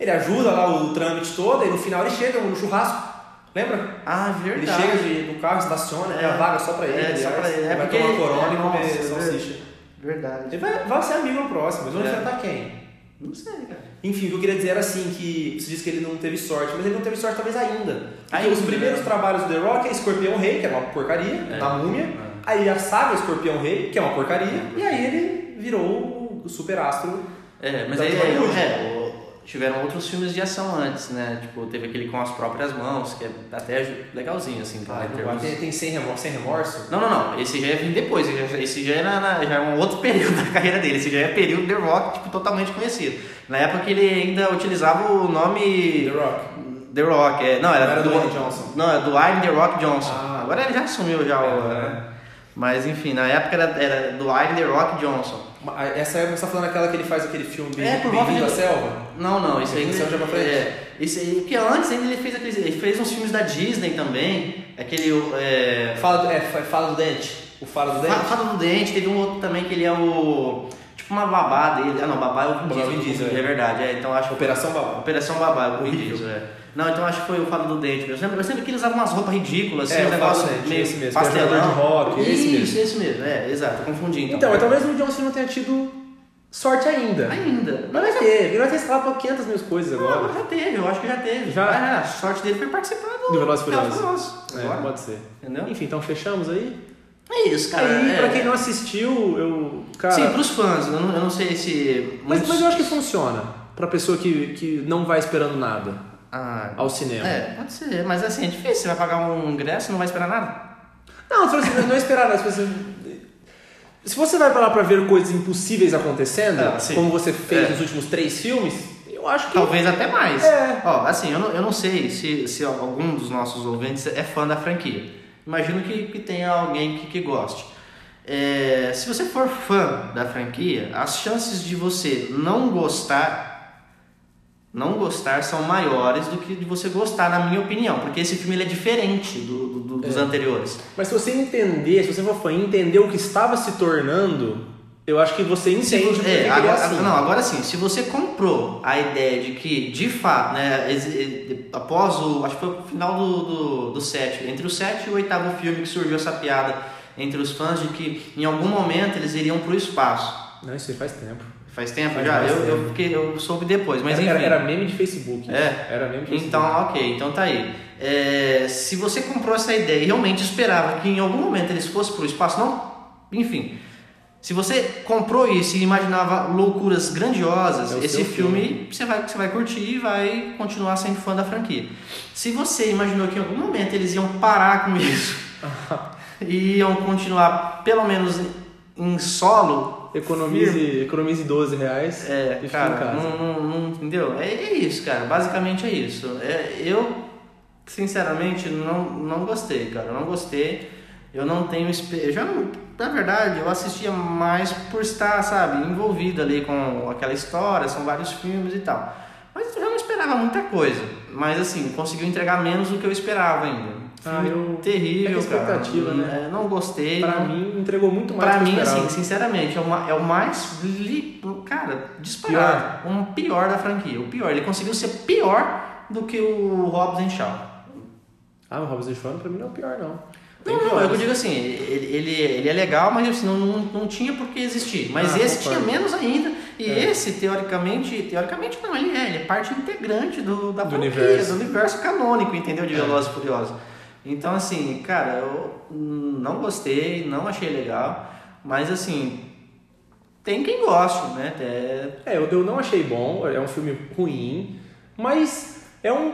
[SPEAKER 1] Ele ajuda lá o trâmite todo e no final ele chega no churrasco. Lembra?
[SPEAKER 2] Ah,
[SPEAKER 1] Ele
[SPEAKER 2] verdade.
[SPEAKER 1] chega de, no carro, estaciona,
[SPEAKER 2] É.
[SPEAKER 1] a vaga só pra ele.
[SPEAKER 2] É, só pra ele. É
[SPEAKER 1] vai tomar corona e
[SPEAKER 2] Nossa,
[SPEAKER 1] comer
[SPEAKER 2] é
[SPEAKER 1] salsicha.
[SPEAKER 2] Verdade.
[SPEAKER 1] Ele vai, vai ser amigo no próximo, mas vamos
[SPEAKER 2] É.
[SPEAKER 1] enfrentar quem?
[SPEAKER 2] Não sei, cara.
[SPEAKER 1] Enfim, o que eu queria dizer era assim, que você disse que ele não teve sorte, mas ele não teve sorte talvez ainda.
[SPEAKER 2] Ainda,
[SPEAKER 1] os primeiros trabalhos do The Rock é Escorpião Rei, que é uma porcaria,
[SPEAKER 2] É.
[SPEAKER 1] na múmia. Aí a saga Escorpião Rei, que é uma porcaria. E aí ele virou o super astro.
[SPEAKER 2] É, mas aí é, o- tiveram outros filmes de ação antes, né? Tipo, teve aquele com as próprias mãos, que é até legalzinho, assim, cara, em termos-
[SPEAKER 1] tem, tem sem, remorso, sem remorso.
[SPEAKER 2] Não, não, não. Esse já ia vir depois. esse já- é, na, na- já é um outro período da carreira dele. Esse já é período The Rock, tipo, totalmente conhecido. Na época que ele ainda utilizava o nome
[SPEAKER 1] The Rock.
[SPEAKER 2] The Rock. É, não, era,
[SPEAKER 1] Não era
[SPEAKER 2] do
[SPEAKER 1] Dwayne Johnson.
[SPEAKER 2] Não, era Dwayne The Rock Johnson.
[SPEAKER 1] Ah.
[SPEAKER 2] Agora ele já assumiu já o...
[SPEAKER 1] É.
[SPEAKER 2] Mas enfim, na época era, era Dwayne The Rock Johnson.
[SPEAKER 1] Essa época você tá falando aquela que ele faz aquele filme
[SPEAKER 2] É, por
[SPEAKER 1] Bem-vindo à
[SPEAKER 2] de-
[SPEAKER 1] Selva?
[SPEAKER 2] Não, não, isso aí.
[SPEAKER 1] O já pra frente?
[SPEAKER 2] É, isso aí, porque antes ainda ele fez aqueles, ele fez uns filmes da Disney também. Aquele. É,
[SPEAKER 1] Fala do, é, fa- fala do dente. O Fala do dente.
[SPEAKER 2] Fa- Fada do Dente, teve um outro também que ele é o. Tipo uma babá dele. Ah não, babá é o Vin
[SPEAKER 1] é
[SPEAKER 2] Diesel. É.
[SPEAKER 1] é.
[SPEAKER 2] verdade, é. Então acho.
[SPEAKER 1] Operação Babá.
[SPEAKER 2] Operação Babá, é o Vin. Diesel, é. Não, então acho que foi o Fada do Dente mesmo. Eu sempre, eu sempre que ele usava umas roupas ridículas, assim,
[SPEAKER 1] É,
[SPEAKER 2] um negócio
[SPEAKER 1] Dente,
[SPEAKER 2] meio
[SPEAKER 1] esse mesmo, é
[SPEAKER 2] pastelão.
[SPEAKER 1] de rock, esse
[SPEAKER 2] Isso,
[SPEAKER 1] mesmo.
[SPEAKER 2] esse mesmo, é, exato, confundi então.
[SPEAKER 1] Então, mas talvez o John Cena não tenha tido sorte ainda.
[SPEAKER 2] Ainda.
[SPEAKER 1] Mas vai ter, ele vai ter escalado pra 500 mil coisas
[SPEAKER 2] Não,
[SPEAKER 1] agora.
[SPEAKER 2] já teve, eu acho que já teve.
[SPEAKER 1] Já?
[SPEAKER 2] Ah, a sorte dele foi participar do,
[SPEAKER 1] Do Velozes Furiosos. É, pode ser.
[SPEAKER 2] Entendeu?
[SPEAKER 1] Enfim, então fechamos aí.
[SPEAKER 2] É isso, cara.
[SPEAKER 1] aí,
[SPEAKER 2] é...
[SPEAKER 1] pra quem não assistiu, eu. Cara,
[SPEAKER 2] Sim, pros fãs, eu não, eu não sei se.
[SPEAKER 1] mas,
[SPEAKER 2] muitos-
[SPEAKER 1] mas eu acho que funciona. Pra pessoa que, que não vai esperando nada
[SPEAKER 2] Ah,
[SPEAKER 1] ao cinema.
[SPEAKER 2] é, pode ser, mas assim, é difícil. Você vai pagar um ingresso e não vai esperar nada?
[SPEAKER 1] Não, se você não esperar, as pessoas. Se você vai pra lá pra ver coisas impossíveis acontecendo,
[SPEAKER 2] Ah,
[SPEAKER 1] como você fez
[SPEAKER 2] É.
[SPEAKER 1] nos últimos três filmes, eu acho que.
[SPEAKER 2] Talvez até mais.
[SPEAKER 1] É.
[SPEAKER 2] Ó, assim, eu não, eu não sei se, se algum dos nossos ouvintes é fã da franquia. Imagino que, que tenha alguém que, que goste. É, se você for fã da franquia, as chances de você não gostar não gostar são maiores do que de você gostar, na minha opinião, porque esse filme é diferente do, do- do- dos
[SPEAKER 1] É.
[SPEAKER 2] anteriores.
[SPEAKER 1] Mas se você entender, se você for fã entender o que estava se tornando, eu acho que você
[SPEAKER 2] Se
[SPEAKER 1] entende que
[SPEAKER 2] é,
[SPEAKER 1] é
[SPEAKER 2] agora,
[SPEAKER 1] assim.
[SPEAKER 2] Não, agora sim, se você comprou a ideia de que, de fato, né, após o. Acho que foi o final do, do, do sétimo, entre o sétimo e o oitavo filme que surgiu essa piada entre os fãs de que em algum momento eles iriam pro espaço.
[SPEAKER 1] Não, isso aí faz tempo.
[SPEAKER 2] Faz tempo
[SPEAKER 1] Faz
[SPEAKER 2] já? Eu, eu,
[SPEAKER 1] tempo.
[SPEAKER 2] fiquei, eu soube depois, mas
[SPEAKER 1] era,
[SPEAKER 2] enfim.
[SPEAKER 1] era, meme de Facebook.
[SPEAKER 2] É.
[SPEAKER 1] Era meme de Facebook.
[SPEAKER 2] Então, ok, então tá aí. É, se você comprou essa ideia e realmente esperava que em algum momento eles fossem pro espaço, não. Enfim. Se você comprou isso e imaginava loucuras grandiosas,
[SPEAKER 1] É o
[SPEAKER 2] esse
[SPEAKER 1] seu
[SPEAKER 2] filme, Você, vai, você vai curtir e vai continuar sendo fã da franquia. Se você imaginou que em algum momento eles iam parar com isso e iam continuar, pelo menos em solo,
[SPEAKER 1] Economize, economize 12 reais
[SPEAKER 2] é,
[SPEAKER 1] e fica em
[SPEAKER 2] cara,
[SPEAKER 1] casa.
[SPEAKER 2] não, não, não- entendeu? É, é isso, cara. Basicamente é isso. É, eu, sinceramente, não, não gostei, cara. Eu não gostei. Eu não tenho eu já na verdade, eu assistia mais por estar, sabe, envolvido ali com aquela história, são vários filmes e tal. Mas eu já não esperava muita coisa. Mas assim, conseguiu entregar menos do que eu esperava ainda.
[SPEAKER 1] Ah, eu-
[SPEAKER 2] terrível,
[SPEAKER 1] é expectativa,
[SPEAKER 2] cara.
[SPEAKER 1] né?
[SPEAKER 2] É, não gostei.
[SPEAKER 1] Pra
[SPEAKER 2] não-
[SPEAKER 1] mim, entregou muito mais
[SPEAKER 2] Pra mim,
[SPEAKER 1] esperava.
[SPEAKER 2] assim, sinceramente, é, uma, é o mais. Li, cara, disparado. Um pior da franquia. O pior. Ele conseguiu ser pior do que o Hobbs and Shaw.
[SPEAKER 1] Ah, o Robson Shaw pra mim não é o pior, não. Tem
[SPEAKER 2] Não, não,
[SPEAKER 1] piores.
[SPEAKER 2] é eu digo assim, ele, ele, ele é legal, mas assim, não, não, não tinha por que existir. Mas
[SPEAKER 1] Ah,
[SPEAKER 2] esse
[SPEAKER 1] concordo.
[SPEAKER 2] tinha menos ainda. E
[SPEAKER 1] É.
[SPEAKER 2] esse, teoricamente, teoricamente não, ele é, ele é parte integrante do, da
[SPEAKER 1] Do
[SPEAKER 2] franquia,
[SPEAKER 1] universo.
[SPEAKER 2] do universo canônico, entendeu? De
[SPEAKER 1] É.
[SPEAKER 2] Velozes e Furiosos. Então, assim, cara, eu não gostei, não achei legal, mas assim, tem quem goste, né? É,
[SPEAKER 1] É, eu, eu não achei bom, é um filme ruim, mas é um,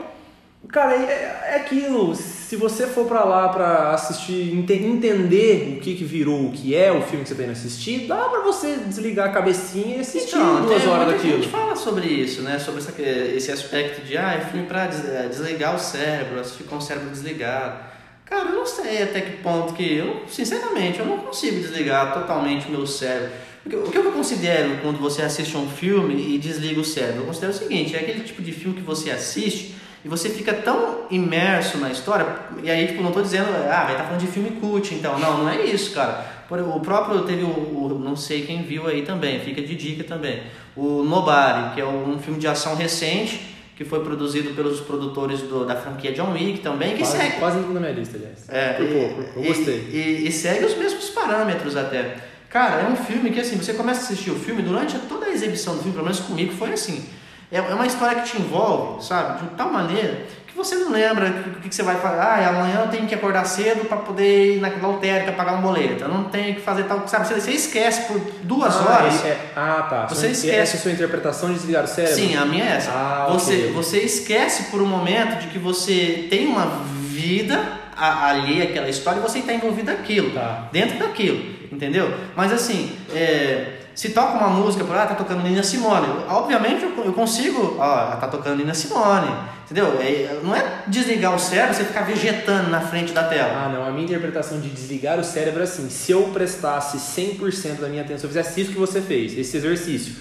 [SPEAKER 1] Cara, é, é aquilo. Se você for pra lá pra assistir, ente- entender o que, que virou, o que é o filme que você tá indo assistir, dá pra você desligar a cabecinha e assistir
[SPEAKER 2] Então,
[SPEAKER 1] duas
[SPEAKER 2] tem-
[SPEAKER 1] horas daquilo.
[SPEAKER 2] gente fala sobre isso, né? Sobre essa, esse aspecto de, ah, é filme pra des- eh, desligar o cérebro, assistir com o cérebro desligado. Cara, eu não sei até que ponto que eu, sinceramente, eu não consigo desligar totalmente o meu cérebro. O que eu considero quando você assiste um filme e desliga o cérebro? Eu considero o seguinte, é aquele tipo de filme que você assiste e você fica tão imerso na história, e aí, tipo, não tô dizendo, ah, vai estar falando de filme cult, então. Não, não é isso, cara. Por- O próprio, teve o, o- não sei quem viu aí também, fica de dica também, o Nobody, que é um filme de ação recente, que foi produzido pelos produtores do- da franquia John Wick também, que
[SPEAKER 1] Quase,
[SPEAKER 2] segue...
[SPEAKER 1] quase na minha lista, aliás.
[SPEAKER 2] É,
[SPEAKER 1] por
[SPEAKER 2] e-
[SPEAKER 1] pouco, eu
[SPEAKER 2] e-
[SPEAKER 1] gostei.
[SPEAKER 2] E, e segue os mesmos parâmetros até. Cara, é um filme que assim, você começa a assistir o filme, durante toda a exibição do filme, pelo menos comigo, foi assim. É, é uma história que te envolve, sabe? De tal maneira que você não lembra o que, que você vai fazer. Ah, amanhã eu tenho que acordar cedo para poder ir naquela lotérica pagar um boleto. Eu não tenho que fazer tal. Sabe? Você, você esquece por duas
[SPEAKER 1] ah,
[SPEAKER 2] horas.
[SPEAKER 1] é- ah, tá.
[SPEAKER 2] Você esquece.
[SPEAKER 1] Essa é a sua interpretação de desligar o cérebro?
[SPEAKER 2] Sim, a minha é essa.
[SPEAKER 1] Ah,
[SPEAKER 2] você,
[SPEAKER 1] ok.
[SPEAKER 2] você esquece por um momento de que você tem uma vida a- alheia àquela história e você está envolvido naquilo,
[SPEAKER 1] Tá.
[SPEAKER 2] dentro daquilo, entendeu? Mas assim, é, se toca uma música, por ah, tá tocando Nina Simone, obviamente eu, eu consigo, ó, tá tocando Nina Simone, entendeu? É, não é desligar o cérebro, você ficar vegetando na frente da tela.
[SPEAKER 1] Ah, não. A minha interpretação de desligar o cérebro é assim: se eu prestasse 100% da minha atenção, eu fizesse isso que você fez, esse exercício,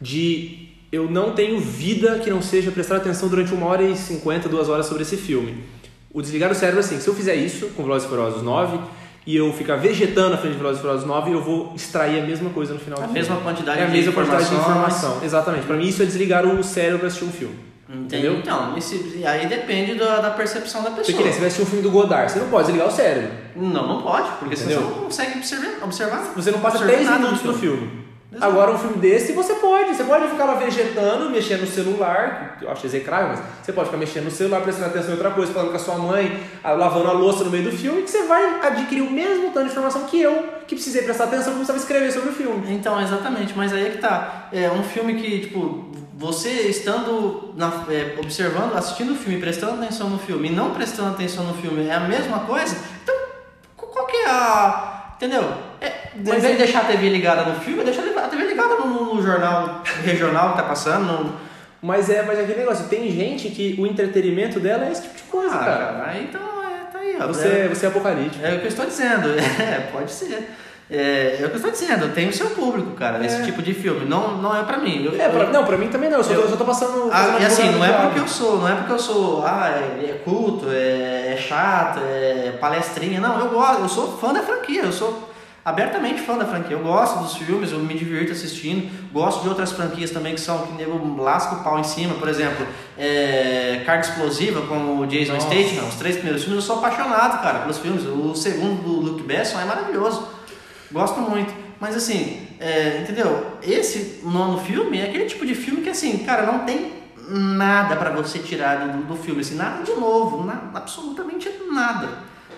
[SPEAKER 1] de eu não tenho vida que não seja prestar atenção durante uma hora e cinquenta, duas horas sobre esse filme. O desligar o cérebro é assim: se eu fizer isso com Velozes e Furiosos 9 e eu ficar vegetando na frente de Velozes e Furiosos 9, eu vou extrair a mesma coisa no final
[SPEAKER 2] A
[SPEAKER 1] do
[SPEAKER 2] mesma
[SPEAKER 1] filme.
[SPEAKER 2] quantidade
[SPEAKER 1] é a
[SPEAKER 2] de
[SPEAKER 1] mesma quantidade de informação. Exatamente. Pra mim, isso é desligar o cérebro para assistir um filme.
[SPEAKER 2] Entendeu?
[SPEAKER 1] Entendeu?
[SPEAKER 2] Então, esse, aí depende da, da percepção da pessoa.
[SPEAKER 1] que nem, você vai assistir um filme do Godard, você não pode desligar o cérebro.
[SPEAKER 2] Não, não pode, porque
[SPEAKER 1] Entendeu?
[SPEAKER 2] você não consegue observar. observar
[SPEAKER 1] Você não passa
[SPEAKER 2] observar
[SPEAKER 1] 10
[SPEAKER 2] nada
[SPEAKER 1] minutos no filme.
[SPEAKER 2] Exato.
[SPEAKER 1] Agora, um filme desse, você pode. Você pode ficar lá vegetando, mexendo no celular, que eu acho execrável, mas você pode ficar mexendo no celular, prestando atenção em outra coisa, falando com a sua mãe, lavando a louça no meio do filme, que você vai adquirir o mesmo tanto de informação que eu, que precisei prestar atenção quando precisava escrever sobre o filme.
[SPEAKER 2] Então, exatamente, mas aí é que tá. É um filme que, tipo, você estando na- é, observando, assistindo o filme, prestando atenção no filme e não prestando atenção no filme é a mesma coisa, então qu- qual que é a. Entendeu? É,
[SPEAKER 1] Mas
[SPEAKER 2] ao invés
[SPEAKER 1] é-
[SPEAKER 2] de deixar a TV ligada no filme, deixar a TV ligada no, no jornal regional que tá passando. No...
[SPEAKER 1] Mas é, mas é aquele negócio, tem gente que o entretenimento dela é esse tipo de coisa,
[SPEAKER 2] Ah,
[SPEAKER 1] cara.
[SPEAKER 2] cara, aí então é, tá aí, ó.
[SPEAKER 1] Você,
[SPEAKER 2] É-
[SPEAKER 1] você é apocalíptico.
[SPEAKER 2] É o que eu estou dizendo, é, pode ser. É, é o que eu estou dizendo, tem o seu público, cara, esse
[SPEAKER 1] É.
[SPEAKER 2] tipo de filme. Não, não é pra mim. Eu,
[SPEAKER 1] É, pra,
[SPEAKER 2] eu-
[SPEAKER 1] não, pra mim também não, eu só,
[SPEAKER 2] Eu-
[SPEAKER 1] eu só tô passando.
[SPEAKER 2] Ah,
[SPEAKER 1] fazendo
[SPEAKER 2] e assim, não é porque eu sou, não é porque eu sou, ah, é, é culto, é, é chato, é palestrinha. Não, eu gosto, eu sou fã da franquia, eu sou abertamente fã da franquia. Eu gosto dos filmes, eu me divirto assistindo. Gosto de outras franquias também que são que nego lasca o pau em cima, por exemplo, é, Carga Explosiva com o Jason. Statham, os três primeiros filmes, eu sou apaixonado, cara, pelos filmes. O segundo do Luke Besson é maravilhoso. Gosto muito. Mas assim, é, entendeu? Esse nono filme é aquele tipo de filme que assim, cara, não tem nada pra você tirar do, do filme, assim, nada de novo, na- absolutamente nada,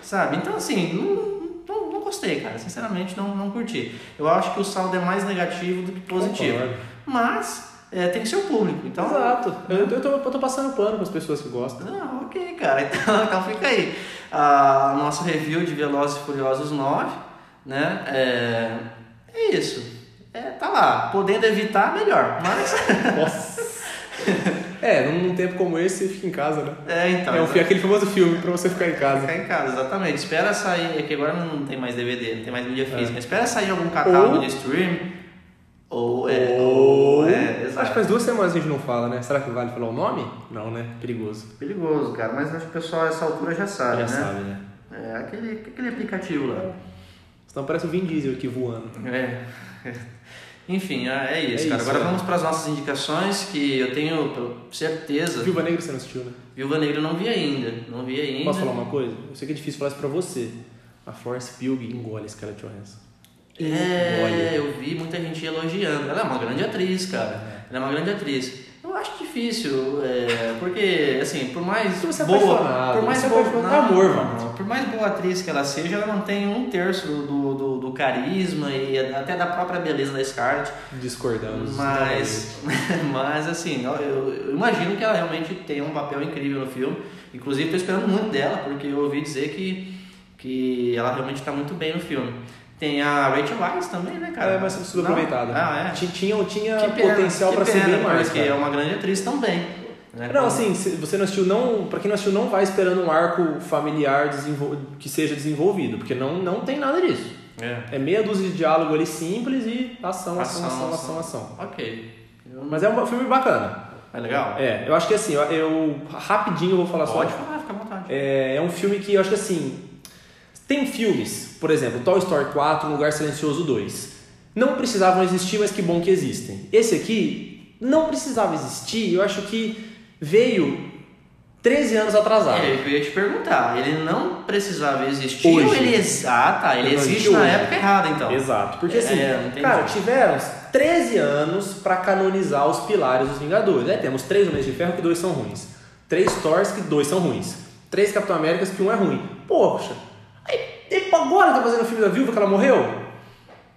[SPEAKER 2] sabe? Então assim, não, não, não gostei, cara, sinceramente não, não curti. Eu acho que o saldo é mais negativo do que positivo,
[SPEAKER 1] Concordo.
[SPEAKER 2] mas é, tem seu público, então...
[SPEAKER 1] Exato. Eu, eu, tô, eu tô passando pano com as pessoas que gostam.
[SPEAKER 2] Não, ok, cara. Então, então fica aí. A nosso review de Velozes e Furiosos 9, né? É, é isso. É, tá lá. Podendo evitar, melhor. Mas.
[SPEAKER 1] Nossa. é, num, tempo como esse, fica em casa, né?
[SPEAKER 2] É, então.
[SPEAKER 1] é um, aquele famoso filme pra você ficar em casa.
[SPEAKER 2] Ficar em casa, exatamente. Espera sair. É que agora não tem mais DVD, não tem mais mídia física. Espera sair algum catálogo
[SPEAKER 1] Ou-
[SPEAKER 2] de stream. Ou. É,
[SPEAKER 1] Ou...
[SPEAKER 2] é,
[SPEAKER 1] Acho que faz duas semanas que a gente não fala, né? Será que vale falar o nome? Não, né? Perigoso.
[SPEAKER 2] Perigoso, cara. Mas acho que o pessoal a essa altura já sabe,
[SPEAKER 1] Já
[SPEAKER 2] né?
[SPEAKER 1] sabe, né?
[SPEAKER 2] É aquele, aquele aplicativo lá.
[SPEAKER 1] Senão parece o Vin Diesel aqui voando.
[SPEAKER 2] É. Enfim, é é isso,
[SPEAKER 1] É
[SPEAKER 2] cara.
[SPEAKER 1] isso,
[SPEAKER 2] Agora
[SPEAKER 1] é.
[SPEAKER 2] vamos para as nossas indicações, que eu tenho certeza.
[SPEAKER 1] Viúva Negra você não assistiu, né?
[SPEAKER 2] Viúva Negra eu não vi ainda. Não vi ainda.
[SPEAKER 1] Posso falar uma coisa? Eu sei que é difícil falar isso pra você. A Florence Pugh engole Scarlett Johansson.
[SPEAKER 2] É, eu vi muita gente elogiando. Ela é uma grande atriz, cara.
[SPEAKER 1] É.
[SPEAKER 2] Ela é uma grande atriz. Eu acho difícil, é, porque, assim, por mais
[SPEAKER 1] você
[SPEAKER 2] boa, por mais boa,
[SPEAKER 1] apaixonado. É amor, mano.
[SPEAKER 2] não, por mais boa atriz que ela seja, ela não tem um terço do, do, do do carisma e até da própria beleza da Scarlett.
[SPEAKER 1] Discordamos.
[SPEAKER 2] Mas, mas assim, eu, eu, imagino que ela realmente tem um papel incrível no filme. Inclusive, estou esperando muito dela, porque eu ouvi dizer que, que ela realmente está muito bem no filme. Tem a Rachel Weisz também, né, cara?
[SPEAKER 1] É, mas subaproveitada.
[SPEAKER 2] Ah, é?
[SPEAKER 1] Tinha, tinha
[SPEAKER 2] pena,
[SPEAKER 1] potencial para ser bem mais.
[SPEAKER 2] Porque
[SPEAKER 1] cara.
[SPEAKER 2] é uma grande atriz também. Né?
[SPEAKER 1] Não, assim, se você não assistiu, não, pra quem não assistiu, não vai esperando um arco familiar desenvol... que seja desenvolvido, porque não, não tem nada disso.
[SPEAKER 2] É.
[SPEAKER 1] É meia dúzia de diálogo ali simples e ação, ação,
[SPEAKER 2] Ação,
[SPEAKER 1] ação,
[SPEAKER 2] ação.
[SPEAKER 1] ação.
[SPEAKER 2] Ok. Eu-
[SPEAKER 1] Mas é um filme bacana.
[SPEAKER 2] É legal?
[SPEAKER 1] É, eu acho que assim, eu, eu- rapidinho eu vou falar
[SPEAKER 2] Pode
[SPEAKER 1] só.
[SPEAKER 2] falar, fica à vontade.
[SPEAKER 1] É, é um filme que eu acho que assim, tem filmes, por exemplo, Toy Story 4, Um Lugar Silencioso 2. Não precisavam existir, mas que bom que existem. Esse aqui não precisava existir, eu acho que veio 13 anos atrasado.
[SPEAKER 2] É, eu ia te perguntar, ele não precisava existir
[SPEAKER 1] Hoje.
[SPEAKER 2] ou ele. Ah, tá, ele
[SPEAKER 1] Não,
[SPEAKER 2] existe na
[SPEAKER 1] hoje.
[SPEAKER 2] época errada então.
[SPEAKER 1] Exato, porque
[SPEAKER 2] É,
[SPEAKER 1] assim,
[SPEAKER 2] entendi.
[SPEAKER 1] cara, tiveram 13 anos pra canonizar os pilares dos Vingadores. Aí temos três Homens de Ferro que dois são ruins, três Thors que dois são ruins, três Capitão Américas que um é ruim. Poxa, e agora tá fazendo o filme da Viúva que ela morreu?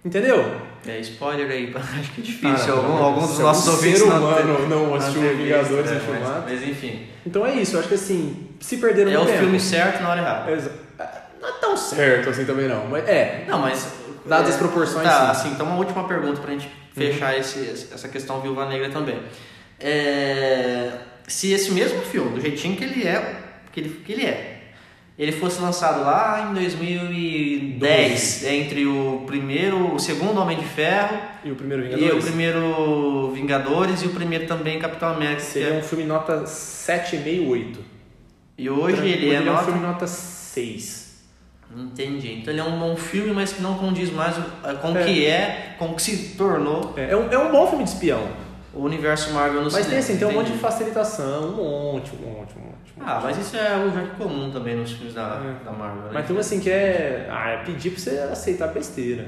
[SPEAKER 1] Entendeu?
[SPEAKER 2] É, spoiler aí, acho que é difícil.
[SPEAKER 1] Cara,
[SPEAKER 2] algum,
[SPEAKER 1] amor
[SPEAKER 2] dos
[SPEAKER 1] de
[SPEAKER 2] nossos ouvintes
[SPEAKER 1] ser
[SPEAKER 2] não
[SPEAKER 1] humano não
[SPEAKER 2] não
[SPEAKER 1] assistiu Vingadores
[SPEAKER 2] é, mas, mas enfim,
[SPEAKER 1] Então é isso, eu acho que assim, se perderam
[SPEAKER 2] é
[SPEAKER 1] no
[SPEAKER 2] o
[SPEAKER 1] tempo.
[SPEAKER 2] filme certo na hora errada.
[SPEAKER 1] Exa- Não é tão certo assim também não, mas é.
[SPEAKER 2] Não, mas.
[SPEAKER 1] Dadas
[SPEAKER 2] é,
[SPEAKER 1] as proporções,
[SPEAKER 2] Tá,
[SPEAKER 1] sim. Uhum.
[SPEAKER 2] assim, então uma última pergunta pra gente fechar esse, essa questão Viúva Negra também. É, se esse mesmo filme, do jeitinho que ele é, que ele, que ele é, ele fosse lançado lá em 2010, entre o primeiro, o segundo Homem de Ferro
[SPEAKER 1] E o primeiro
[SPEAKER 2] e o
[SPEAKER 1] Vingadores?
[SPEAKER 2] primeiro Vingadores e o primeiro também Capitão América.
[SPEAKER 1] Seria
[SPEAKER 2] é-
[SPEAKER 1] um filme nota 7,5, 8.
[SPEAKER 2] E hoje ele é
[SPEAKER 1] um
[SPEAKER 2] nota...
[SPEAKER 1] filme nota 6.
[SPEAKER 2] Entendi. Então ele é um bom filme, mas que não condiz mais com o
[SPEAKER 1] É.
[SPEAKER 2] que é, com o que se tornou
[SPEAKER 1] É, é um, é um bom filme de espião.
[SPEAKER 2] O universo Marvel no
[SPEAKER 1] Mas
[SPEAKER 2] cinema.
[SPEAKER 1] tem assim, tem um monte de facilitação, um monte, um monte, um monte. um
[SPEAKER 2] Ah,
[SPEAKER 1] monte.
[SPEAKER 2] mas isso é algo já comum também nos filmes da,
[SPEAKER 1] É.
[SPEAKER 2] da Marvel, né?
[SPEAKER 1] Mas tem um assim que é. Ah, é pedir pra você aceitar besteira.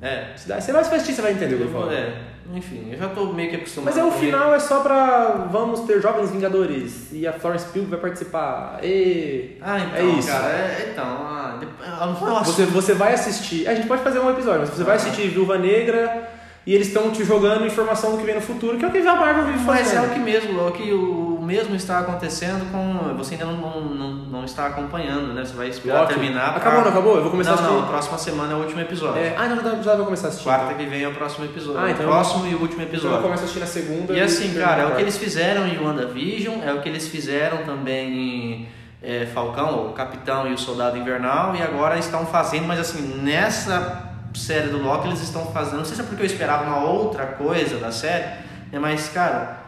[SPEAKER 2] É.
[SPEAKER 1] Se dá- Você vai assistir, você vai entender o que eu falo.
[SPEAKER 2] é. Enfim, eu já tô meio que acostumado.
[SPEAKER 1] Mas é o final é só pra. Vamos ter jovens Vingadores. E a Florence Pugh vai participar. E...
[SPEAKER 2] Ah, então,
[SPEAKER 1] É isso.
[SPEAKER 2] cara, é, então, ah, depois- ah, um
[SPEAKER 1] Você, você vai assistir. A gente pode fazer um episódio, mas você vai
[SPEAKER 2] Ah.
[SPEAKER 1] assistir Viúva Negra e eles estão te jogando informação do que vem no futuro, que é o que a Marvel vive
[SPEAKER 2] Mas é
[SPEAKER 1] fazendo.
[SPEAKER 2] o que mesmo, é o que o mesmo está acontecendo com. Você ainda não, não, não, não está acompanhando, né? Você vai esperar
[SPEAKER 1] Loki.
[SPEAKER 2] terminar. pra-
[SPEAKER 1] Acabou, não acabou? Eu vou começar
[SPEAKER 2] não,
[SPEAKER 1] a assistir.
[SPEAKER 2] Não, próxima semana é o último episódio.
[SPEAKER 1] É, ah, não, já, já vou começar a assistir.
[SPEAKER 2] Quarta que vem é o próximo episódio.
[SPEAKER 1] Ah, então
[SPEAKER 2] o próximo e o último
[SPEAKER 1] Então eu
[SPEAKER 2] episódio.
[SPEAKER 1] começo a assistir na segunda.
[SPEAKER 2] E assim,
[SPEAKER 1] termino
[SPEAKER 2] cara, é o que eles fizeram em WandaVision, é o que eles fizeram também em é, Falcão, o Capitão e o Soldado Invernal, e agora estão fazendo, mas assim, nessa série do Loki eles estão fazendo, não sei se é porque eu esperava uma outra coisa da série, né, mas cara,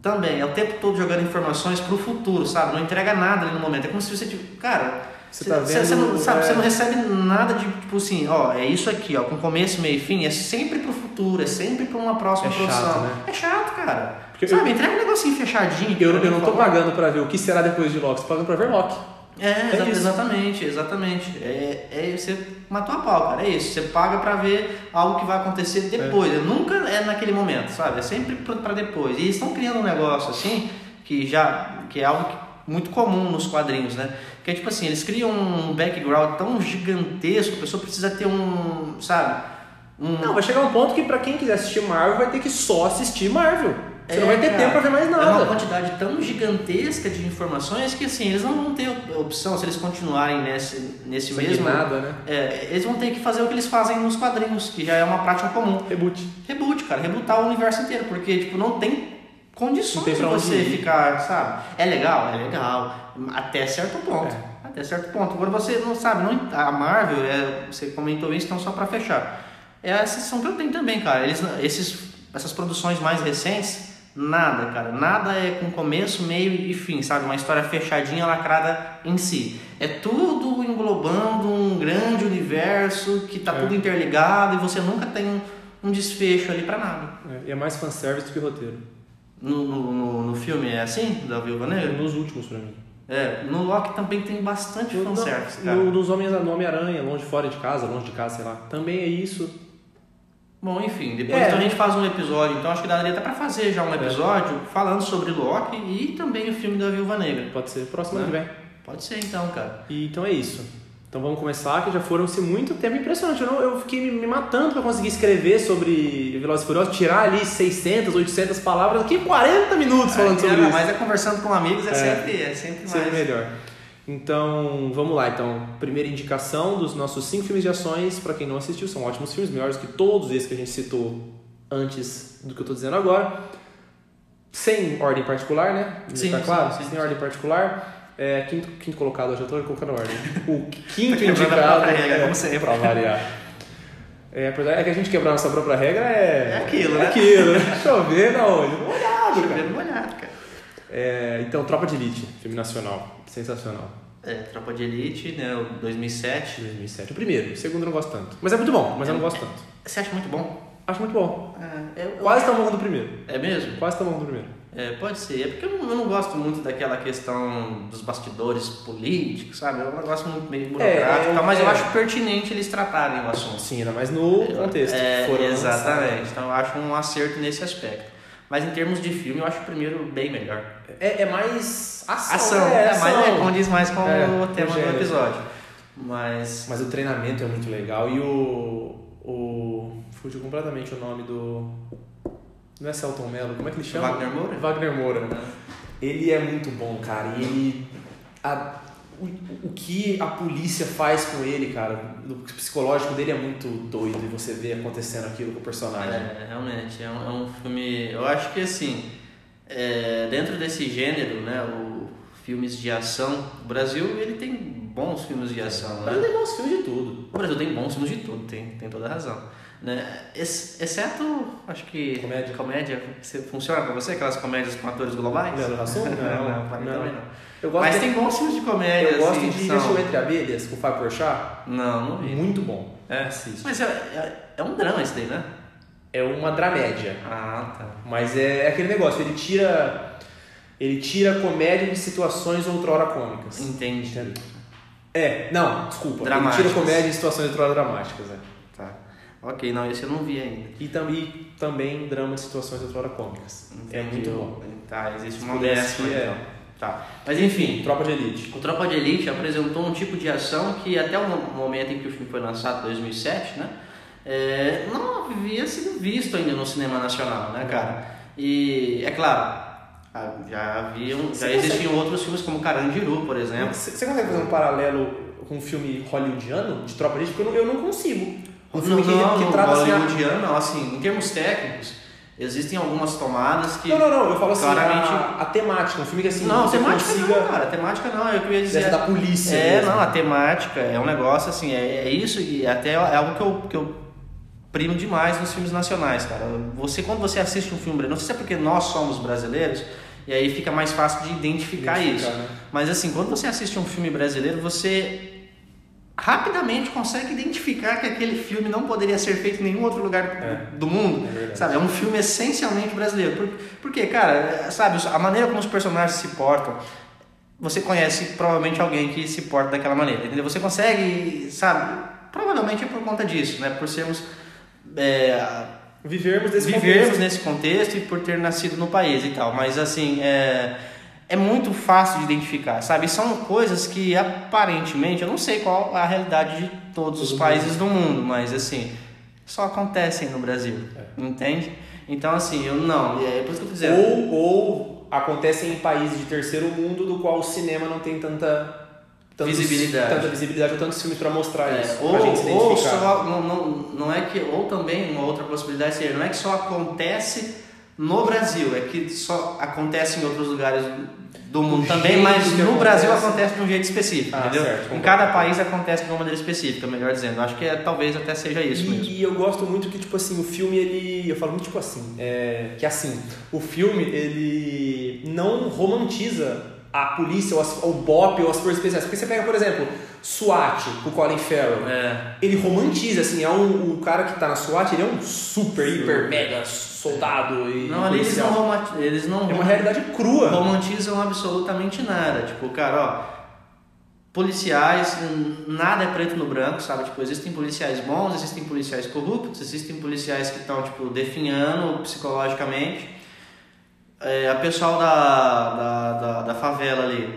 [SPEAKER 2] também é o tempo todo jogando informações pro futuro, sabe? Não entrega nada ali no momento. É como se você, tipo, cara,
[SPEAKER 1] Você tá
[SPEAKER 2] você,
[SPEAKER 1] vendo,
[SPEAKER 2] não, sabe,
[SPEAKER 1] é.
[SPEAKER 2] você não recebe nada de tipo assim, ó, é isso aqui, ó, com começo, meio e fim, é sempre pro futuro, é sempre pra uma próxima
[SPEAKER 1] É chato,
[SPEAKER 2] produção.
[SPEAKER 1] né?
[SPEAKER 2] É chato, cara.
[SPEAKER 1] Porque
[SPEAKER 2] sabe, entrega um negocinho fechadinho.
[SPEAKER 1] Eu, eu não tô pagando pra ver o que será depois de Loki, tô pagando pra ver Loki.
[SPEAKER 2] É,
[SPEAKER 1] isso.
[SPEAKER 2] exatamente, exatamente. É, é, você matou a pau, cara. É isso. Você paga pra ver algo que vai acontecer depois. Nunca é naquele momento, sabe? É sempre pra pra depois. E eles estão criando um negócio assim que já que é algo muito comum nos quadrinhos, né? Que é tipo assim, eles criam um background tão gigantesco, a pessoa precisa ter um, sabe? Um,
[SPEAKER 1] Não, vai chegar um ponto que pra quem quiser assistir Marvel vai ter que só assistir Marvel. Você não
[SPEAKER 2] É,
[SPEAKER 1] vai ter
[SPEAKER 2] cara,
[SPEAKER 1] tempo pra ver mais
[SPEAKER 2] É uma
[SPEAKER 1] nada.
[SPEAKER 2] quantidade tão gigantesca de informações que assim, eles não vão ter opção se eles continuarem nesse, nesse mesmo.
[SPEAKER 1] nada, né?
[SPEAKER 2] É, eles vão ter que fazer o que eles fazem nos quadrinhos, que já é uma prática comum.
[SPEAKER 1] Reboot.
[SPEAKER 2] Reboot, cara, rebootar o universo inteiro, porque tipo, não tem condições
[SPEAKER 1] Não tem
[SPEAKER 2] de
[SPEAKER 1] pra onde
[SPEAKER 2] você
[SPEAKER 1] ir.
[SPEAKER 2] ficar, sabe? É legal, é legal, até certo ponto.
[SPEAKER 1] É.
[SPEAKER 2] Até certo ponto. Agora você não sabe, não, a Marvel, é, você comentou isso, então só pra fechar. É a sensação que eu tenho também, cara. Eles, esses, essas produções mais recentes, nada, cara. Nada é com começo, meio e fim, sabe? Uma história fechadinha, lacrada em si. É tudo englobando um grande universo que tá
[SPEAKER 1] É.
[SPEAKER 2] tudo interligado e você nunca tem um, um desfecho ali pra nada.
[SPEAKER 1] É, e é mais fanservice do que roteiro.
[SPEAKER 2] No, no, no, no filme é assim, da Viúva Negra?
[SPEAKER 1] Nos últimos pra mim.
[SPEAKER 2] É, no Loki também tem bastante fanservice,
[SPEAKER 1] no,
[SPEAKER 2] cara.
[SPEAKER 1] no, nos Homens, no Homem-Aranha, longe fora de casa, longe de casa, sei lá. Também é isso.
[SPEAKER 2] Bom, enfim, depois
[SPEAKER 1] É.
[SPEAKER 2] então a gente faz um episódio, então acho que daria até pra fazer já um episódio falando sobre Loki e também o filme da Viúva Negra.
[SPEAKER 1] Pode ser próximo
[SPEAKER 2] Né?
[SPEAKER 1] ano que vem.
[SPEAKER 2] Pode ser então, cara.
[SPEAKER 1] E, então é isso. Então vamos começar, que já foram-se muito tempo impressionante. Eu, não, eu fiquei me, me matando para conseguir escrever sobre Velozes e Furiosos, tirar ali 600, 800 palavras, aqui 40 minutos falando
[SPEAKER 2] é,
[SPEAKER 1] sobre
[SPEAKER 2] não,
[SPEAKER 1] isso.
[SPEAKER 2] Mas é conversando com amigos é, é sempre, é sempre mais.
[SPEAKER 1] Sempre melhor. Então, vamos lá. Então, primeira indicação dos nossos cinco filmes de ações, para quem não assistiu, são ótimos filmes, melhores que todos esses que a gente citou antes do que eu estou dizendo agora. Sem ordem particular, né?
[SPEAKER 2] Sim,
[SPEAKER 1] tá
[SPEAKER 2] sim,
[SPEAKER 1] claro?
[SPEAKER 2] sim,
[SPEAKER 1] Sem
[SPEAKER 2] sim.
[SPEAKER 1] ordem particular. É, quinto, quinto colocado, eu já estou colocando ordem. O quinto
[SPEAKER 2] Tá
[SPEAKER 1] indicado.
[SPEAKER 2] regra,
[SPEAKER 1] é,
[SPEAKER 2] como sempre.
[SPEAKER 1] Pra variar. É, apesar- é que a gente quebrar nossa própria regra é.
[SPEAKER 2] É aquilo,
[SPEAKER 1] é
[SPEAKER 2] né?
[SPEAKER 1] aquilo. Chover na onde? Molhado, cara. É, então, Tropa de Elite, filme nacional. Sensacional.
[SPEAKER 2] É, Tropa de Elite, né, o 2007.
[SPEAKER 1] 2007. O primeiro, o segundo eu não gosto tanto. Mas é muito bom, mas eu não gosto tanto.
[SPEAKER 2] Você acha muito bom?
[SPEAKER 1] Acho muito bom.
[SPEAKER 2] É, eu-
[SPEAKER 1] Quase tão bom quanto o primeiro.
[SPEAKER 2] É mesmo?
[SPEAKER 1] Quase tão bom quanto o primeiro.
[SPEAKER 2] É, pode ser. É porque eu não, eu não gosto muito daquela questão dos bastidores políticos, sabe? É um negócio muito meio burocrático,
[SPEAKER 1] É,
[SPEAKER 2] e tal, mas eu
[SPEAKER 1] é.
[SPEAKER 2] acho pertinente eles tratarem o assunto.
[SPEAKER 1] Sim, ainda mais no contexto.
[SPEAKER 2] É,
[SPEAKER 1] que foram
[SPEAKER 2] exatamente. Então eu acho um acerto nesse aspecto. Mas em termos de filme, eu acho o primeiro bem melhor.
[SPEAKER 1] É, é mais ação.
[SPEAKER 2] Ação,
[SPEAKER 1] é,
[SPEAKER 2] é,
[SPEAKER 1] ação.
[SPEAKER 2] mas é, condiz mais com
[SPEAKER 1] É,
[SPEAKER 2] o tema do episódio. Mas.
[SPEAKER 1] Mas o treinamento é muito legal. E o. o fugiu completamente o nome do. Não é Celton Mello, como é que ele chama?
[SPEAKER 2] Wagner Moura?
[SPEAKER 1] Wagner Moura. Ele é muito bom, cara. E ele. a- o, o que a polícia faz com ele, cara, o psicológico dele é muito doido e você vê acontecendo aquilo com o personagem.
[SPEAKER 2] É, realmente, é um, é um filme. Eu acho que assim, é, dentro desse gênero, né, o filmes de ação, o Brasil ele tem bons filmes de ação,
[SPEAKER 1] ele
[SPEAKER 2] né?
[SPEAKER 1] tem bons filmes de tudo.
[SPEAKER 2] O Brasil tem bons filmes de tudo, tem, tem toda a razão. Né? Ex- exceto, acho que.
[SPEAKER 1] Comédia.
[SPEAKER 2] Comédia, funciona pra você? Aquelas comédias com atores globais?
[SPEAKER 1] Leandro Hassum? Não,
[SPEAKER 2] não, pra mim
[SPEAKER 1] não.
[SPEAKER 2] também não.
[SPEAKER 1] Eu gosto
[SPEAKER 2] Mas
[SPEAKER 1] de,
[SPEAKER 2] tem bons filmes de comédia.
[SPEAKER 1] eu gosto
[SPEAKER 2] assim,
[SPEAKER 1] de
[SPEAKER 2] são-
[SPEAKER 1] Entre Abelhas, com o Fábio Porchat.
[SPEAKER 2] Não, não vi.
[SPEAKER 1] Muito bom.
[SPEAKER 2] É.
[SPEAKER 1] Assiste.
[SPEAKER 2] Mas é, é, é um drama esse daí, né?
[SPEAKER 1] É uma dramédia.
[SPEAKER 2] Ah, tá.
[SPEAKER 1] Mas é aquele negócio, ele tira. Ele tira comédia de situações outrora cômicas.
[SPEAKER 2] Entendi.
[SPEAKER 1] É, não, desculpa.
[SPEAKER 2] Dramáticas.
[SPEAKER 1] Ele tira comédia de situações outrora dramáticas, é.
[SPEAKER 2] Tá. Ok, não, esse eu não vi ainda.
[SPEAKER 1] E também, também drama de situações outrora cômicas. É
[SPEAKER 2] Entendi.
[SPEAKER 1] muito bom.
[SPEAKER 2] Tá, existe uma
[SPEAKER 1] assistir, é.
[SPEAKER 2] então. Tá. Mas enfim,
[SPEAKER 1] Tropa de Elite.
[SPEAKER 2] o Tropa de Elite apresentou um tipo de ação que até o momento em que o filme foi lançado, em 2007, né? é, não havia sido visto ainda no cinema nacional, né, cara? E, é claro, ah, já haviam, já existiam outros filmes como Carandiru, por exemplo.
[SPEAKER 1] Você consegue fazer um paralelo com um filme hollywoodiano de Tropa de Elite? Porque eu não, eu não consigo. Um filme
[SPEAKER 2] não,
[SPEAKER 1] que,
[SPEAKER 2] não,
[SPEAKER 1] que trata assim. a-
[SPEAKER 2] hollywoodiano, não, assim, em termos técnicos, existem algumas tomadas que...
[SPEAKER 1] Não, não, não. Eu falo assim,
[SPEAKER 2] claramente-
[SPEAKER 1] a, a temática. Um filme que assim.
[SPEAKER 2] Não,
[SPEAKER 1] você
[SPEAKER 2] temática
[SPEAKER 1] consiga.
[SPEAKER 2] não, cara. Temática não, é o que eu ia dizer.
[SPEAKER 1] Dessa da polícia.
[SPEAKER 2] É,
[SPEAKER 1] mesmo.
[SPEAKER 2] não, a temática é um negócio assim, é, é isso e até é algo que eu, que eu primo demais nos filmes nacionais, cara. Você, quando você assiste um filme brasileiro, não sei se é porque nós somos brasileiros, e aí fica mais fácil de identificar,
[SPEAKER 1] Identificar,
[SPEAKER 2] isso.
[SPEAKER 1] né?
[SPEAKER 2] Mas assim, quando você assiste um filme brasileiro, você rapidamente consegue identificar que aquele filme não poderia ser feito em nenhum outro lugar
[SPEAKER 1] É.
[SPEAKER 2] do mundo.
[SPEAKER 1] É.
[SPEAKER 2] Sabe, é um filme essencialmente brasileiro. Por, porque, cara, sabe, a maneira como os personagens se portam, você conhece provavelmente alguém que se porta daquela maneira, entendeu? Você consegue, sabe, provavelmente é por conta disso, né? Por sermos é,
[SPEAKER 1] Vivermos desse
[SPEAKER 2] vivermos
[SPEAKER 1] contexto.
[SPEAKER 2] nesse contexto e por ter nascido no país e tal. Mas assim, é, é muito fácil de identificar, sabe? São coisas que aparentemente, eu não sei qual a realidade de todos os países do mundo, mas assim, só acontecem no Brasil,
[SPEAKER 1] É.
[SPEAKER 2] entende? Então assim, eu não, é por isso que eu tô dizendo.
[SPEAKER 1] Ou, ou acontecem em países de terceiro mundo do qual o cinema não tem tanta tantos-
[SPEAKER 2] Visibilidade.
[SPEAKER 1] tanta visibilidade ou tantos filmes pra mostrar
[SPEAKER 2] É,
[SPEAKER 1] isso,
[SPEAKER 2] ou,
[SPEAKER 1] pra gente se
[SPEAKER 2] ou
[SPEAKER 1] identificar.
[SPEAKER 2] só, não, não, não é que, ou também uma outra possibilidade seria, não é que só acontece no Brasil, é que só acontece em outros lugares do mundo
[SPEAKER 1] Do
[SPEAKER 2] também, mas no
[SPEAKER 1] acontece.
[SPEAKER 2] Brasil acontece de um jeito específico,
[SPEAKER 1] Ah,
[SPEAKER 2] entendeu?
[SPEAKER 1] certo,
[SPEAKER 2] em cada país acontece de uma maneira específica, melhor dizendo. Acho que é, talvez até seja isso mesmo.
[SPEAKER 1] E, e eu gosto muito que, tipo assim, o filme, ele... Eu falo muito, tipo assim, é, que assim, o filme, ele não romantiza a polícia, ou, as, ou o BOP, ou as forças especiais. Porque você pega, por exemplo, SWAT, o Colin Farrell.
[SPEAKER 2] É,
[SPEAKER 1] Ele romantiza, assim, é um, o cara que tá na SWAT, ele é um super, hiper, mega soldado e
[SPEAKER 2] não, ali eles não, romant- eles não
[SPEAKER 1] É uma realidade crua.
[SPEAKER 2] romantizam absolutamente nada. Tipo, cara, ó, policiais, nada é preto no branco, sabe? Tipo, existem policiais bons, existem policiais corruptos, existem policiais que estão, tipo, definhando psicologicamente. É, a pessoal da, da, da, da favela ali,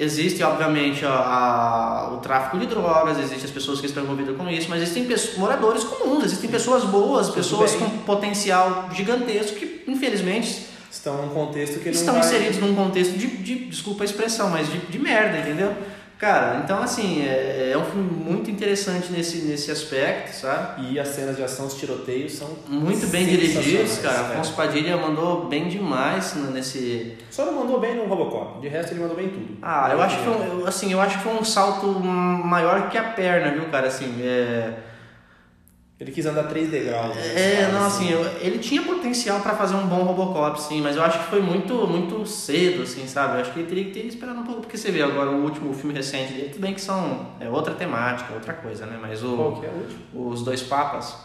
[SPEAKER 2] Existe, obviamente, a, a, o tráfico de drogas, existem as pessoas que estão envolvidas com isso, mas existem pessoas, moradores comuns, existem pessoas boas, pessoas com potencial gigantesco que, infelizmente,
[SPEAKER 1] Estão num contexto que
[SPEAKER 2] estão
[SPEAKER 1] vai...
[SPEAKER 2] inseridos num contexto de, de desculpa a expressão, mas de, de merda, entendeu? Cara, então assim, é, é um filme muito interessante nesse, nesse aspecto, sabe?
[SPEAKER 1] E as cenas de ação, os tiroteios são
[SPEAKER 2] Muito bem dirigidos, cara.
[SPEAKER 1] é.
[SPEAKER 2] Afonso Padilha mandou bem demais nesse.
[SPEAKER 1] Só não mandou bem no Robocop, de resto ele mandou bem em tudo.
[SPEAKER 2] Ah, eu acho que foi um, assim, eu acho que foi um salto maior que a perna, viu, cara? Assim, é.
[SPEAKER 1] Ele quis andar três degraus. né,
[SPEAKER 2] É,
[SPEAKER 1] sabe,
[SPEAKER 2] não, assim, eu- ele tinha potencial pra fazer um bom Robocop, sim, mas eu acho que foi muito, muito cedo, assim, sabe? Eu acho que ele teria que ter esperado um pouco, porque você vê agora o último filme recente dele, tudo bem que são é outra temática, outra coisa, né? Mas
[SPEAKER 1] Qual
[SPEAKER 2] o,
[SPEAKER 1] que é o último?
[SPEAKER 2] os dois papas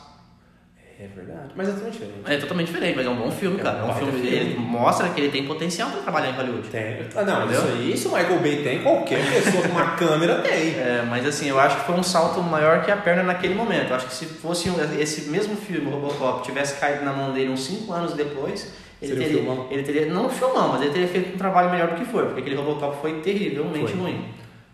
[SPEAKER 1] É verdade. Mas é totalmente diferente.
[SPEAKER 2] é totalmente diferente, mas é um bom filme,
[SPEAKER 1] É um
[SPEAKER 2] cara. É um filme,
[SPEAKER 1] filme.
[SPEAKER 2] ele mostra que ele tem potencial pra trabalhar em Hollywood.
[SPEAKER 1] Tem. Ah, não,
[SPEAKER 2] Entendeu?
[SPEAKER 1] isso aí, isso o Michael Bay tem, qualquer pessoa com uma câmera tem.
[SPEAKER 2] É, mas assim, eu acho que foi um salto maior que a perna naquele momento. Eu acho que se fosse um- esse mesmo filme, Robocop, tivesse caído na mão dele uns 5 anos depois, ele
[SPEAKER 1] Seria um
[SPEAKER 2] teria,
[SPEAKER 1] filmão?
[SPEAKER 2] ele teria. Não um filmão, mas ele teria feito um trabalho melhor do que foi, porque aquele Robocop foi terrivelmente
[SPEAKER 1] Foi.
[SPEAKER 2] ruim.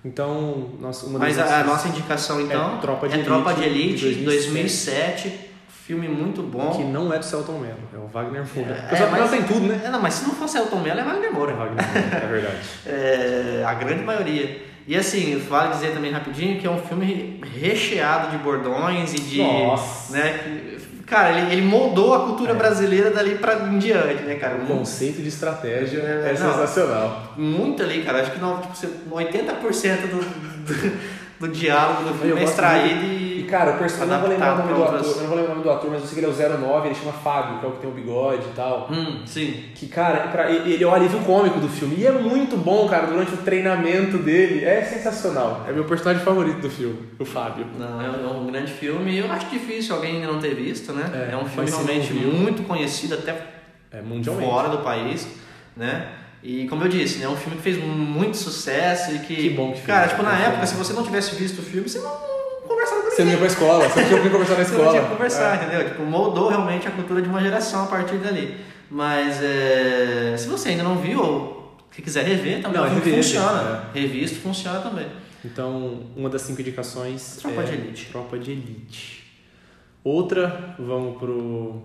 [SPEAKER 1] Então, nossa, uma
[SPEAKER 2] Mas
[SPEAKER 1] das
[SPEAKER 2] a, a nossa indicação então
[SPEAKER 1] É Tropa de
[SPEAKER 2] é Tropa
[SPEAKER 1] Elite,
[SPEAKER 2] de Elite,
[SPEAKER 1] de
[SPEAKER 2] 2007, filme muito bom.
[SPEAKER 1] Que não é do Celton Mello, é o Wagner Moura.
[SPEAKER 2] É,
[SPEAKER 1] o Celton Mello tem tudo, né?
[SPEAKER 2] É, não, mas se não fosse Elton Mello, é Wagner
[SPEAKER 1] É
[SPEAKER 2] Moura.
[SPEAKER 1] Wagner Moura, é verdade.
[SPEAKER 2] É, a grande maioria. E assim, vale dizer também rapidinho que é um filme recheado de bordões e de.
[SPEAKER 1] Nossa.
[SPEAKER 2] Né, cara, ele, ele moldou a cultura
[SPEAKER 1] É.
[SPEAKER 2] brasileira dali pra em diante, né, cara?
[SPEAKER 1] O conceito de estratégia é,
[SPEAKER 2] É, não.
[SPEAKER 1] sensacional.
[SPEAKER 2] muito ali, cara. Acho que não, tipo, você- 80% do, do, do diálogo do filme é extraído
[SPEAKER 1] e. cara, o personagem, eu não vou lembrar o nome do ator, eu não vou lembrar o nome do ator, mas eu sei que ele é o 09, ele chama Fábio, que é o que tem o bigode e tal.
[SPEAKER 2] Hum, sim.
[SPEAKER 1] Que, cara, pra, ele é o alívio cômico do filme. E é muito bom, cara, durante o treinamento dele. É sensacional. É meu personagem favorito do filme, o Fábio.
[SPEAKER 2] Não, é é um grande filme. Eu acho difícil alguém ainda não ter visto, né?
[SPEAKER 1] É,
[SPEAKER 2] É, um filme realmente
[SPEAKER 1] viu-
[SPEAKER 2] muito conhecido até
[SPEAKER 1] É mundialmente.
[SPEAKER 2] fora do país, né? E como eu disse, né, é um filme que fez muito sucesso e que,
[SPEAKER 1] Que bom que
[SPEAKER 2] cara, tipo
[SPEAKER 1] né?
[SPEAKER 2] na época, se você não tivesse visto o filme, você não
[SPEAKER 1] Você não ia pra escola, você não tinha que conversar na
[SPEAKER 2] Você
[SPEAKER 1] escola.
[SPEAKER 2] não tinha conversar,
[SPEAKER 1] É.
[SPEAKER 2] entendeu? Tipo, moldou realmente a cultura de uma geração a partir dali. Mas é, se você ainda não viu ou que quiser rever, também
[SPEAKER 1] Não,
[SPEAKER 2] filme
[SPEAKER 1] reveja,
[SPEAKER 2] funciona. Revisto funciona também.
[SPEAKER 1] Então, uma das cinco indicações
[SPEAKER 2] Tropa
[SPEAKER 1] é
[SPEAKER 2] de Elite.
[SPEAKER 1] Tropa de Elite. Outra, vamos pro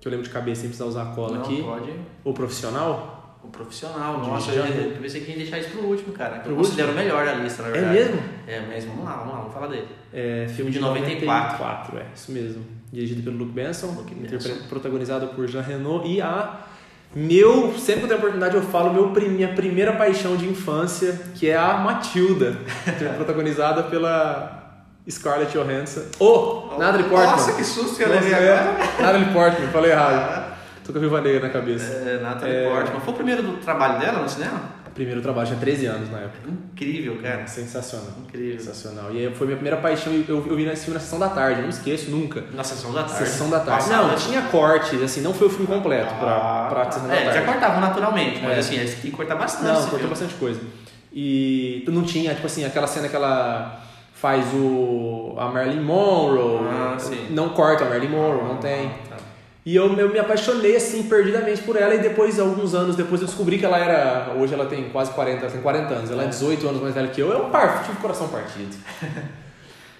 [SPEAKER 1] que eu lembro de cabeça sem precisar usar a cola
[SPEAKER 2] não
[SPEAKER 1] aqui.
[SPEAKER 2] pode.
[SPEAKER 1] O profissional.
[SPEAKER 2] Profissional, nossa, eu, eu pensei que ia deixar isso pro último, cara. que
[SPEAKER 1] Pro
[SPEAKER 2] eu considero o melhor da lista, na
[SPEAKER 1] É
[SPEAKER 2] verdade.
[SPEAKER 1] mesmo?
[SPEAKER 2] É mesmo, vamos lá, vamos lá, vamos falar dele.
[SPEAKER 1] É, filme de
[SPEAKER 2] De 94.
[SPEAKER 1] 94, é, isso mesmo. Dirigido pelo Luke Benson,
[SPEAKER 2] Luke Benson.
[SPEAKER 1] protagonizado por Jean Reno e a meu, sempre que eu tenho oportunidade eu falo, meu, minha primeira paixão de infância, que é a Matilda, protagonizada pela Scarlett Johansson. Oh, Natalie Portman.
[SPEAKER 2] Nossa, que susto que eu levei
[SPEAKER 1] é,
[SPEAKER 2] agora.
[SPEAKER 1] Natalie Portman, falei errado. Tô com a Viva na cabeça.
[SPEAKER 2] É, Natalie
[SPEAKER 1] É.
[SPEAKER 2] Portman. Foi o primeiro do trabalho dela no cinema?
[SPEAKER 1] Primeiro trabalho, tinha 13 anos na época.
[SPEAKER 2] Incrível, cara.
[SPEAKER 1] Sensacional.
[SPEAKER 2] Incrível.
[SPEAKER 1] Sensacional. E aí foi minha primeira paixão, eu, eu vi esse filme na sessão da tarde, eu não esqueço nunca.
[SPEAKER 2] Na sessão da tarde.
[SPEAKER 1] Sessão da tarde. Não, tinha corte, assim, não foi o filme completo pra,
[SPEAKER 2] Ah,
[SPEAKER 1] pra sessão da
[SPEAKER 2] é,
[SPEAKER 1] tarde.
[SPEAKER 2] já cortavam naturalmente, mas
[SPEAKER 1] É.
[SPEAKER 2] assim, eles têm que cortar bastante.
[SPEAKER 1] Não, cortou bastante coisa. E não tinha, tipo assim, aquela cena que ela faz o a Marilyn Monroe.
[SPEAKER 2] Ah, sim.
[SPEAKER 1] Não corta a Marilyn Monroe, não tem. E eu, eu me apaixonei, assim, perdidamente por ela. E depois, alguns anos depois, eu descobri que ela era... Hoje ela tem quase 40, ela tem 40 anos. Ela é 18 anos mais velha que eu. Eu par- tive o coração partido.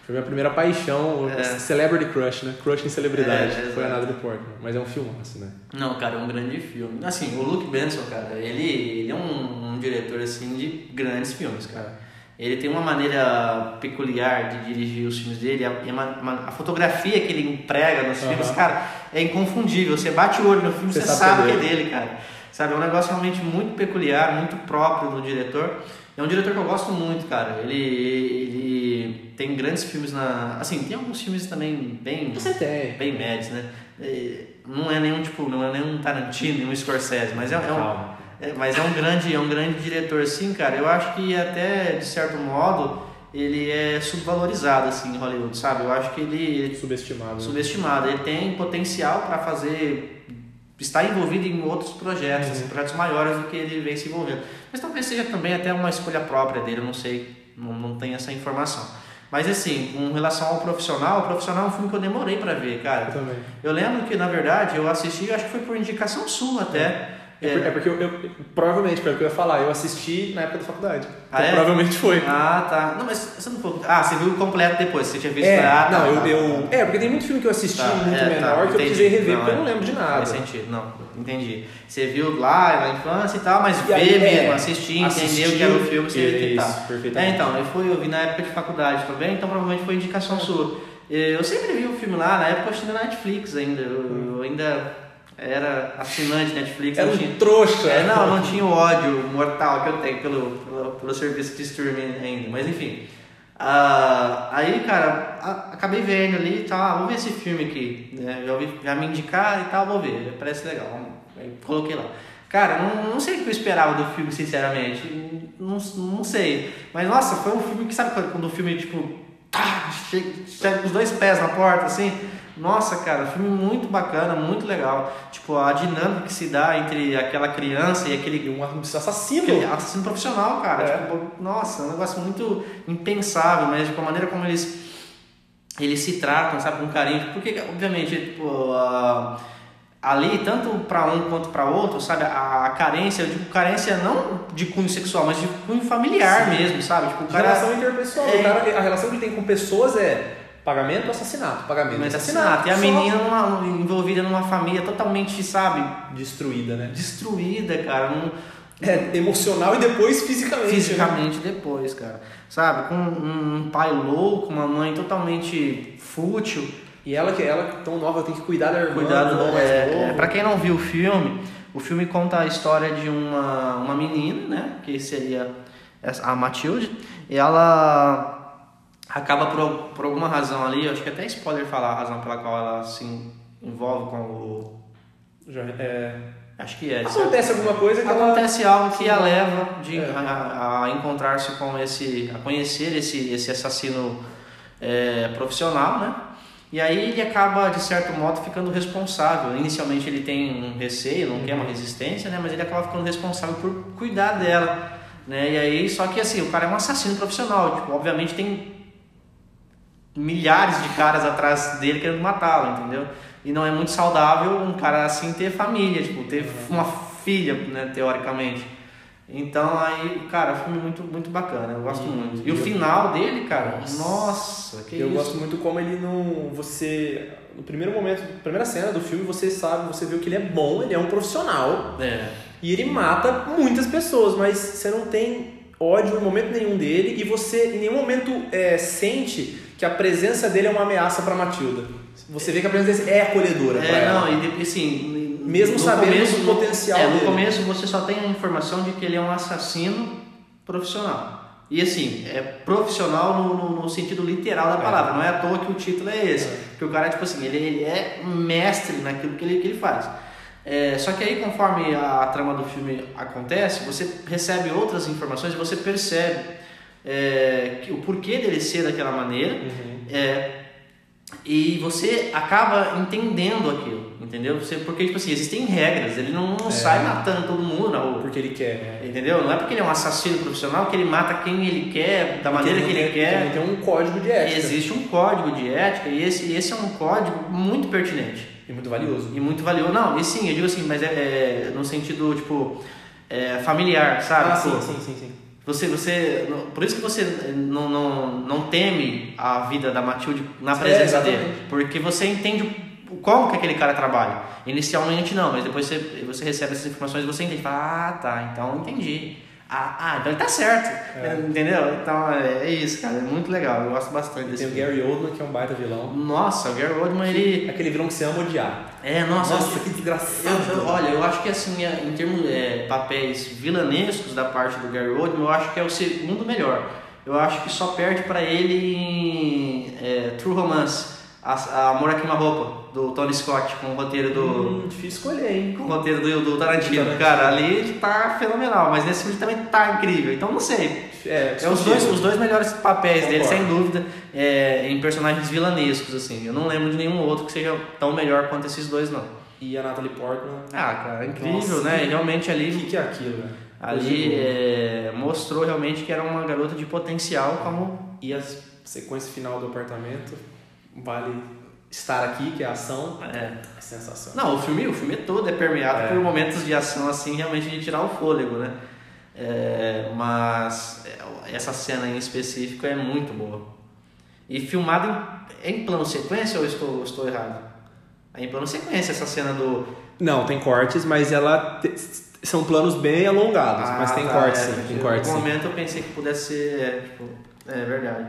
[SPEAKER 1] Foi minha primeira paixão,
[SPEAKER 2] É.
[SPEAKER 1] celebrity crush, né? Crush em celebridade.
[SPEAKER 2] É,
[SPEAKER 1] Foi a
[SPEAKER 2] exato.
[SPEAKER 1] Natalie Portman. Mas é um filmaço, né?
[SPEAKER 2] Não, cara, é um grande filme. Assim, o Luke Benson, cara, ele, ele é um, um diretor, assim, de grandes filmes, cara. Ele tem uma maneira peculiar de dirigir os filmes dele, a, e uma- uma- a fotografia que ele emprega nos filmes,
[SPEAKER 1] Aham.
[SPEAKER 2] cara, é inconfundível. Você bate o olho no filme,
[SPEAKER 1] Você
[SPEAKER 2] você,
[SPEAKER 1] sabe
[SPEAKER 2] sabe,
[SPEAKER 1] que é
[SPEAKER 2] é dele, cara. Sabe, é um negócio realmente muito peculiar, muito próprio do diretor. É um diretor que eu gosto muito, cara. Ele, ele tem grandes filmes na. Assim, tem alguns filmes também bem
[SPEAKER 1] Você tem.
[SPEAKER 2] bem médios, né? É, Não é nenhum tipo, não é nenhum Tarantino, nenhum Scorsese, mas é, é um. É, mas é um grande, é um grande diretor, assim, cara. Eu acho que até de certo modo ele é subvalorizado assim em Hollywood, sabe? Eu acho que ele,
[SPEAKER 1] Subestimado. né?
[SPEAKER 2] subestimado. Ele tem potencial para fazer estar envolvido em outros projetos,
[SPEAKER 1] Uhum.
[SPEAKER 2] assim, projetos maiores do que ele vem se envolvendo. Mas talvez seja também até uma escolha própria dele, eu não sei, não, não tenho essa informação. Mas assim, com relação ao profissional, o profissional é um filme que eu demorei para ver, cara.
[SPEAKER 1] Eu também.
[SPEAKER 2] Eu lembro que, na verdade, eu assisti, acho que foi por indicação sua até.
[SPEAKER 1] É, por- é porque eu, eu- provavelmente, pelo que eu ia falar, eu assisti na época da faculdade.
[SPEAKER 2] Ah,
[SPEAKER 1] Então,
[SPEAKER 2] é?
[SPEAKER 1] provavelmente foi.
[SPEAKER 2] Ah, tá. Não, mas você não foi. Ah, você viu o completo depois, você tinha visto.
[SPEAKER 1] É,
[SPEAKER 2] ah, tá,
[SPEAKER 1] não, eu,
[SPEAKER 2] tá,
[SPEAKER 1] eu-
[SPEAKER 2] tá.
[SPEAKER 1] é, porque tem muito filme que eu assisti
[SPEAKER 2] Tá,
[SPEAKER 1] muito
[SPEAKER 2] é, tá,
[SPEAKER 1] menor que eu precisei rever
[SPEAKER 2] Não,
[SPEAKER 1] porque eu
[SPEAKER 2] é.
[SPEAKER 1] não lembro de nada.
[SPEAKER 2] Faz sentido, não, entendi. Você viu lá na infância e tal, mas
[SPEAKER 1] E aí,
[SPEAKER 2] ver
[SPEAKER 1] é,
[SPEAKER 2] mesmo, assistir,
[SPEAKER 1] assistiu,
[SPEAKER 2] entender o que era o filme, você
[SPEAKER 1] isso,
[SPEAKER 2] tá.
[SPEAKER 1] perfeitamente.
[SPEAKER 2] É, então, eu fui, eu vi na época de faculdade também, então provavelmente foi indicação sua. Eu sempre vi o filme lá, na época eu assisti na Netflix ainda, eu, eu ainda era assinante Netflix,
[SPEAKER 1] Era
[SPEAKER 2] não
[SPEAKER 1] um
[SPEAKER 2] tinha...
[SPEAKER 1] trouxa.
[SPEAKER 2] É, não, não tinha o ódio mortal que eu tenho pelo, pelo, pelo serviço de streaming ainda, mas enfim. Ah, aí, cara, a- acabei vendo ali e tal, ah, vou ver esse filme aqui, né? Já, ouvi, já me indicaram e tal, vou ver, parece legal. Aí coloquei lá. Cara, não, não sei o que eu esperava do filme, sinceramente. Não, não sei. Mas, nossa, foi um filme que, sabe quando, o filme, tipo, tá, chega, chega com os dois pés na porta, assim? Nossa, cara, um filme muito bacana, muito legal. Tipo, a dinâmica que se dá entre aquela criança e aquele
[SPEAKER 1] um assassino.
[SPEAKER 2] Aquele assassino profissional, cara.
[SPEAKER 1] É.
[SPEAKER 2] Tipo, nossa, é um negócio muito impensável, mas tipo, a maneira como eles, eles se tratam, sabe, com carinho. Porque, obviamente, tipo, ah, ali, tanto para um quanto para outro, sabe, a, a carência, eu digo carência não de cunho sexual, mas de cunho familiar
[SPEAKER 1] Sim.
[SPEAKER 2] mesmo, sabe? Tipo, o cara.
[SPEAKER 1] relação interpessoal.
[SPEAKER 2] É.
[SPEAKER 1] O cara- a relação que ele tem com pessoas é pagamento assassinato, pagamento
[SPEAKER 2] Mas
[SPEAKER 1] assassinato.
[SPEAKER 2] E a
[SPEAKER 1] Só
[SPEAKER 2] menina numa- envolvida numa família totalmente, sabe,
[SPEAKER 1] Destruída, né?
[SPEAKER 2] destruída, cara. Num,
[SPEAKER 1] É, emocional e depois fisicamente. né?
[SPEAKER 2] fisicamente depois, cara. Sabe, com um, pai louco, uma mãe totalmente fútil.
[SPEAKER 1] E ela que ela tão nova tem que cuidar da irmã,
[SPEAKER 2] Cuidado,
[SPEAKER 1] do irmão
[SPEAKER 2] é, é, pra quem não viu o filme, o filme conta a história de uma, uma menina, né, que seria a Matilde, e ela acaba por, por alguma razão ali, acho que até é spoiler falar a razão pela qual ela se envolve com o...
[SPEAKER 1] É,
[SPEAKER 2] Acho que é.
[SPEAKER 1] acontece alguma coisa que ela
[SPEAKER 2] Acontece algo que a leva de,
[SPEAKER 1] É.
[SPEAKER 2] a, a encontrar-se com esse, a conhecer esse, esse assassino é, profissional, né? E aí ele acaba, de certo modo, ficando responsável. Inicialmente ele tem um receio, não quer uma resistência, né? Mas ele acaba ficando responsável por cuidar dela, né? E aí, só que assim, o cara é um assassino profissional, tipo, obviamente tem milhares de caras atrás dele querendo matá-lo, entendeu? E não é muito saudável um cara assim ter família, tipo, ter uma filha, né, teoricamente. Então aí, cara, filme muito, muito bacana, eu gosto
[SPEAKER 1] E-
[SPEAKER 2] muito. E o
[SPEAKER 1] e eu-
[SPEAKER 2] final dele, cara,
[SPEAKER 1] Nossa.
[SPEAKER 2] nossa, que
[SPEAKER 1] eu
[SPEAKER 2] isso.
[SPEAKER 1] gosto muito como ele não. Você. No primeiro momento, primeira cena do filme, você sabe, você vê que ele é bom, ele é um profissional.
[SPEAKER 2] É,
[SPEAKER 1] E ele mata muitas pessoas, mas você não tem ódio em momento nenhum dele e você em nenhum momento é, sente que a presença dele é uma ameaça pra Matilda. Você vê que a presença dele é acolhedora
[SPEAKER 2] é
[SPEAKER 1] ela.
[SPEAKER 2] não, e de- assim,
[SPEAKER 1] Mesmo
[SPEAKER 2] no
[SPEAKER 1] sabendo
[SPEAKER 2] começo,
[SPEAKER 1] do
[SPEAKER 2] no-
[SPEAKER 1] potencial
[SPEAKER 2] é, no
[SPEAKER 1] dele.
[SPEAKER 2] começo você só tem a informação de que ele é um assassino profissional. E assim, é profissional no, no- no sentido literal da
[SPEAKER 1] É.
[SPEAKER 2] palavra, não é à toa que o título é esse.
[SPEAKER 1] É.
[SPEAKER 2] Porque o cara, tipo assim, ele, ele é mestre naquilo que ele, que ele faz. É, só que aí, conforme a, trama do filme acontece, você recebe outras informações e você percebe é, que, o porquê dele ser daquela maneira.
[SPEAKER 1] Uhum.
[SPEAKER 2] É, e você acaba entendendo aquilo, entendeu? Você, porque, tipo assim, existem regras, ele não,
[SPEAKER 1] É.
[SPEAKER 2] sai matando todo mundo.
[SPEAKER 1] Porque ele quer, né?
[SPEAKER 2] Entendeu? Não é porque ele é um assassino profissional que ele mata quem ele quer, da maneira que ele
[SPEAKER 1] não
[SPEAKER 2] quer.
[SPEAKER 1] tem- Tem um código de ética.
[SPEAKER 2] Existe um código de ética e esse, esse é um código muito pertinente
[SPEAKER 1] E muito valioso.
[SPEAKER 2] e muito valioso. Não, e sim, eu digo assim, mas é, é no sentido, tipo, é, familiar, sabe?
[SPEAKER 1] Ah,
[SPEAKER 2] Tipo,
[SPEAKER 1] sim, sim, sim, sim.
[SPEAKER 2] Você, você, por isso que você não, não, não teme a vida da Matilde na
[SPEAKER 1] É,
[SPEAKER 2] presença
[SPEAKER 1] exatamente.
[SPEAKER 2] dele, porque você entende como que aquele cara trabalha. Inicialmente não, mas depois você, você recebe essas informações e você entende, fala, ah, tá, então entendi. Ah, ah, então ele tá certo,
[SPEAKER 1] É.
[SPEAKER 2] entendeu? Então é, é isso, cara, é muito legal, eu gosto bastante desse
[SPEAKER 1] Tem o
[SPEAKER 2] filme.
[SPEAKER 1] Gary Oldman, que é um baita vilão.
[SPEAKER 2] Nossa, o Gary Oldman, ele...
[SPEAKER 1] Aquele vilão que você ama odiar.
[SPEAKER 2] É, nossa,
[SPEAKER 1] Nossa, que desgraçado.
[SPEAKER 2] eu- olha, eu acho que assim, é, em termos de papéis vilanescos da parte do Gary Oldman, eu acho que é o segundo melhor. Eu acho que só perde pra ele em é, True Romance, a, a Amor a Queima-Roupa, do Tony Scott, com o roteiro do...
[SPEAKER 1] Hum, difícil escolher, hein?
[SPEAKER 2] Com o roteiro do, do Tarantino.
[SPEAKER 1] Tarantino.
[SPEAKER 2] Cara, ali ele tá fenomenal, mas nesse filme também tá incrível. Então não sei.
[SPEAKER 1] É,
[SPEAKER 2] É os dois, os dois melhores papéis dele,
[SPEAKER 1] Concordo.
[SPEAKER 2] sem dúvida, é, em personagens vilanescos, assim. Eu não lembro de nenhum outro que seja tão melhor quanto esses dois, não.
[SPEAKER 1] E a Natalie Portman.
[SPEAKER 2] Ah, cara, incrível,
[SPEAKER 1] Nossa,
[SPEAKER 2] né? E realmente
[SPEAKER 1] O
[SPEAKER 2] ali,
[SPEAKER 1] que, que é aquilo, velho?
[SPEAKER 2] ali é, mostrou realmente que era uma garota de potencial como...
[SPEAKER 1] E a sequência final do apartamento vale estar aqui, que é a ação,
[SPEAKER 2] É.
[SPEAKER 1] é sensacional.
[SPEAKER 2] Não, o filme, o filme todo é permeado
[SPEAKER 1] É.
[SPEAKER 2] por momentos de ação assim, realmente de tirar o fôlego, né? É, mas é, essa cena em específico é muito boa. E filmada em, em plano sequência ou eu estou, estou errado? É em plano sequência essa cena do.
[SPEAKER 1] Não, tem cortes, mas ela te- são planos bem alongados, mas tem
[SPEAKER 2] tá,
[SPEAKER 1] cortes
[SPEAKER 2] é,
[SPEAKER 1] sim, tem cortes
[SPEAKER 2] No
[SPEAKER 1] sim.
[SPEAKER 2] momento eu pensei que pudesse ser. É, tipo, é verdade.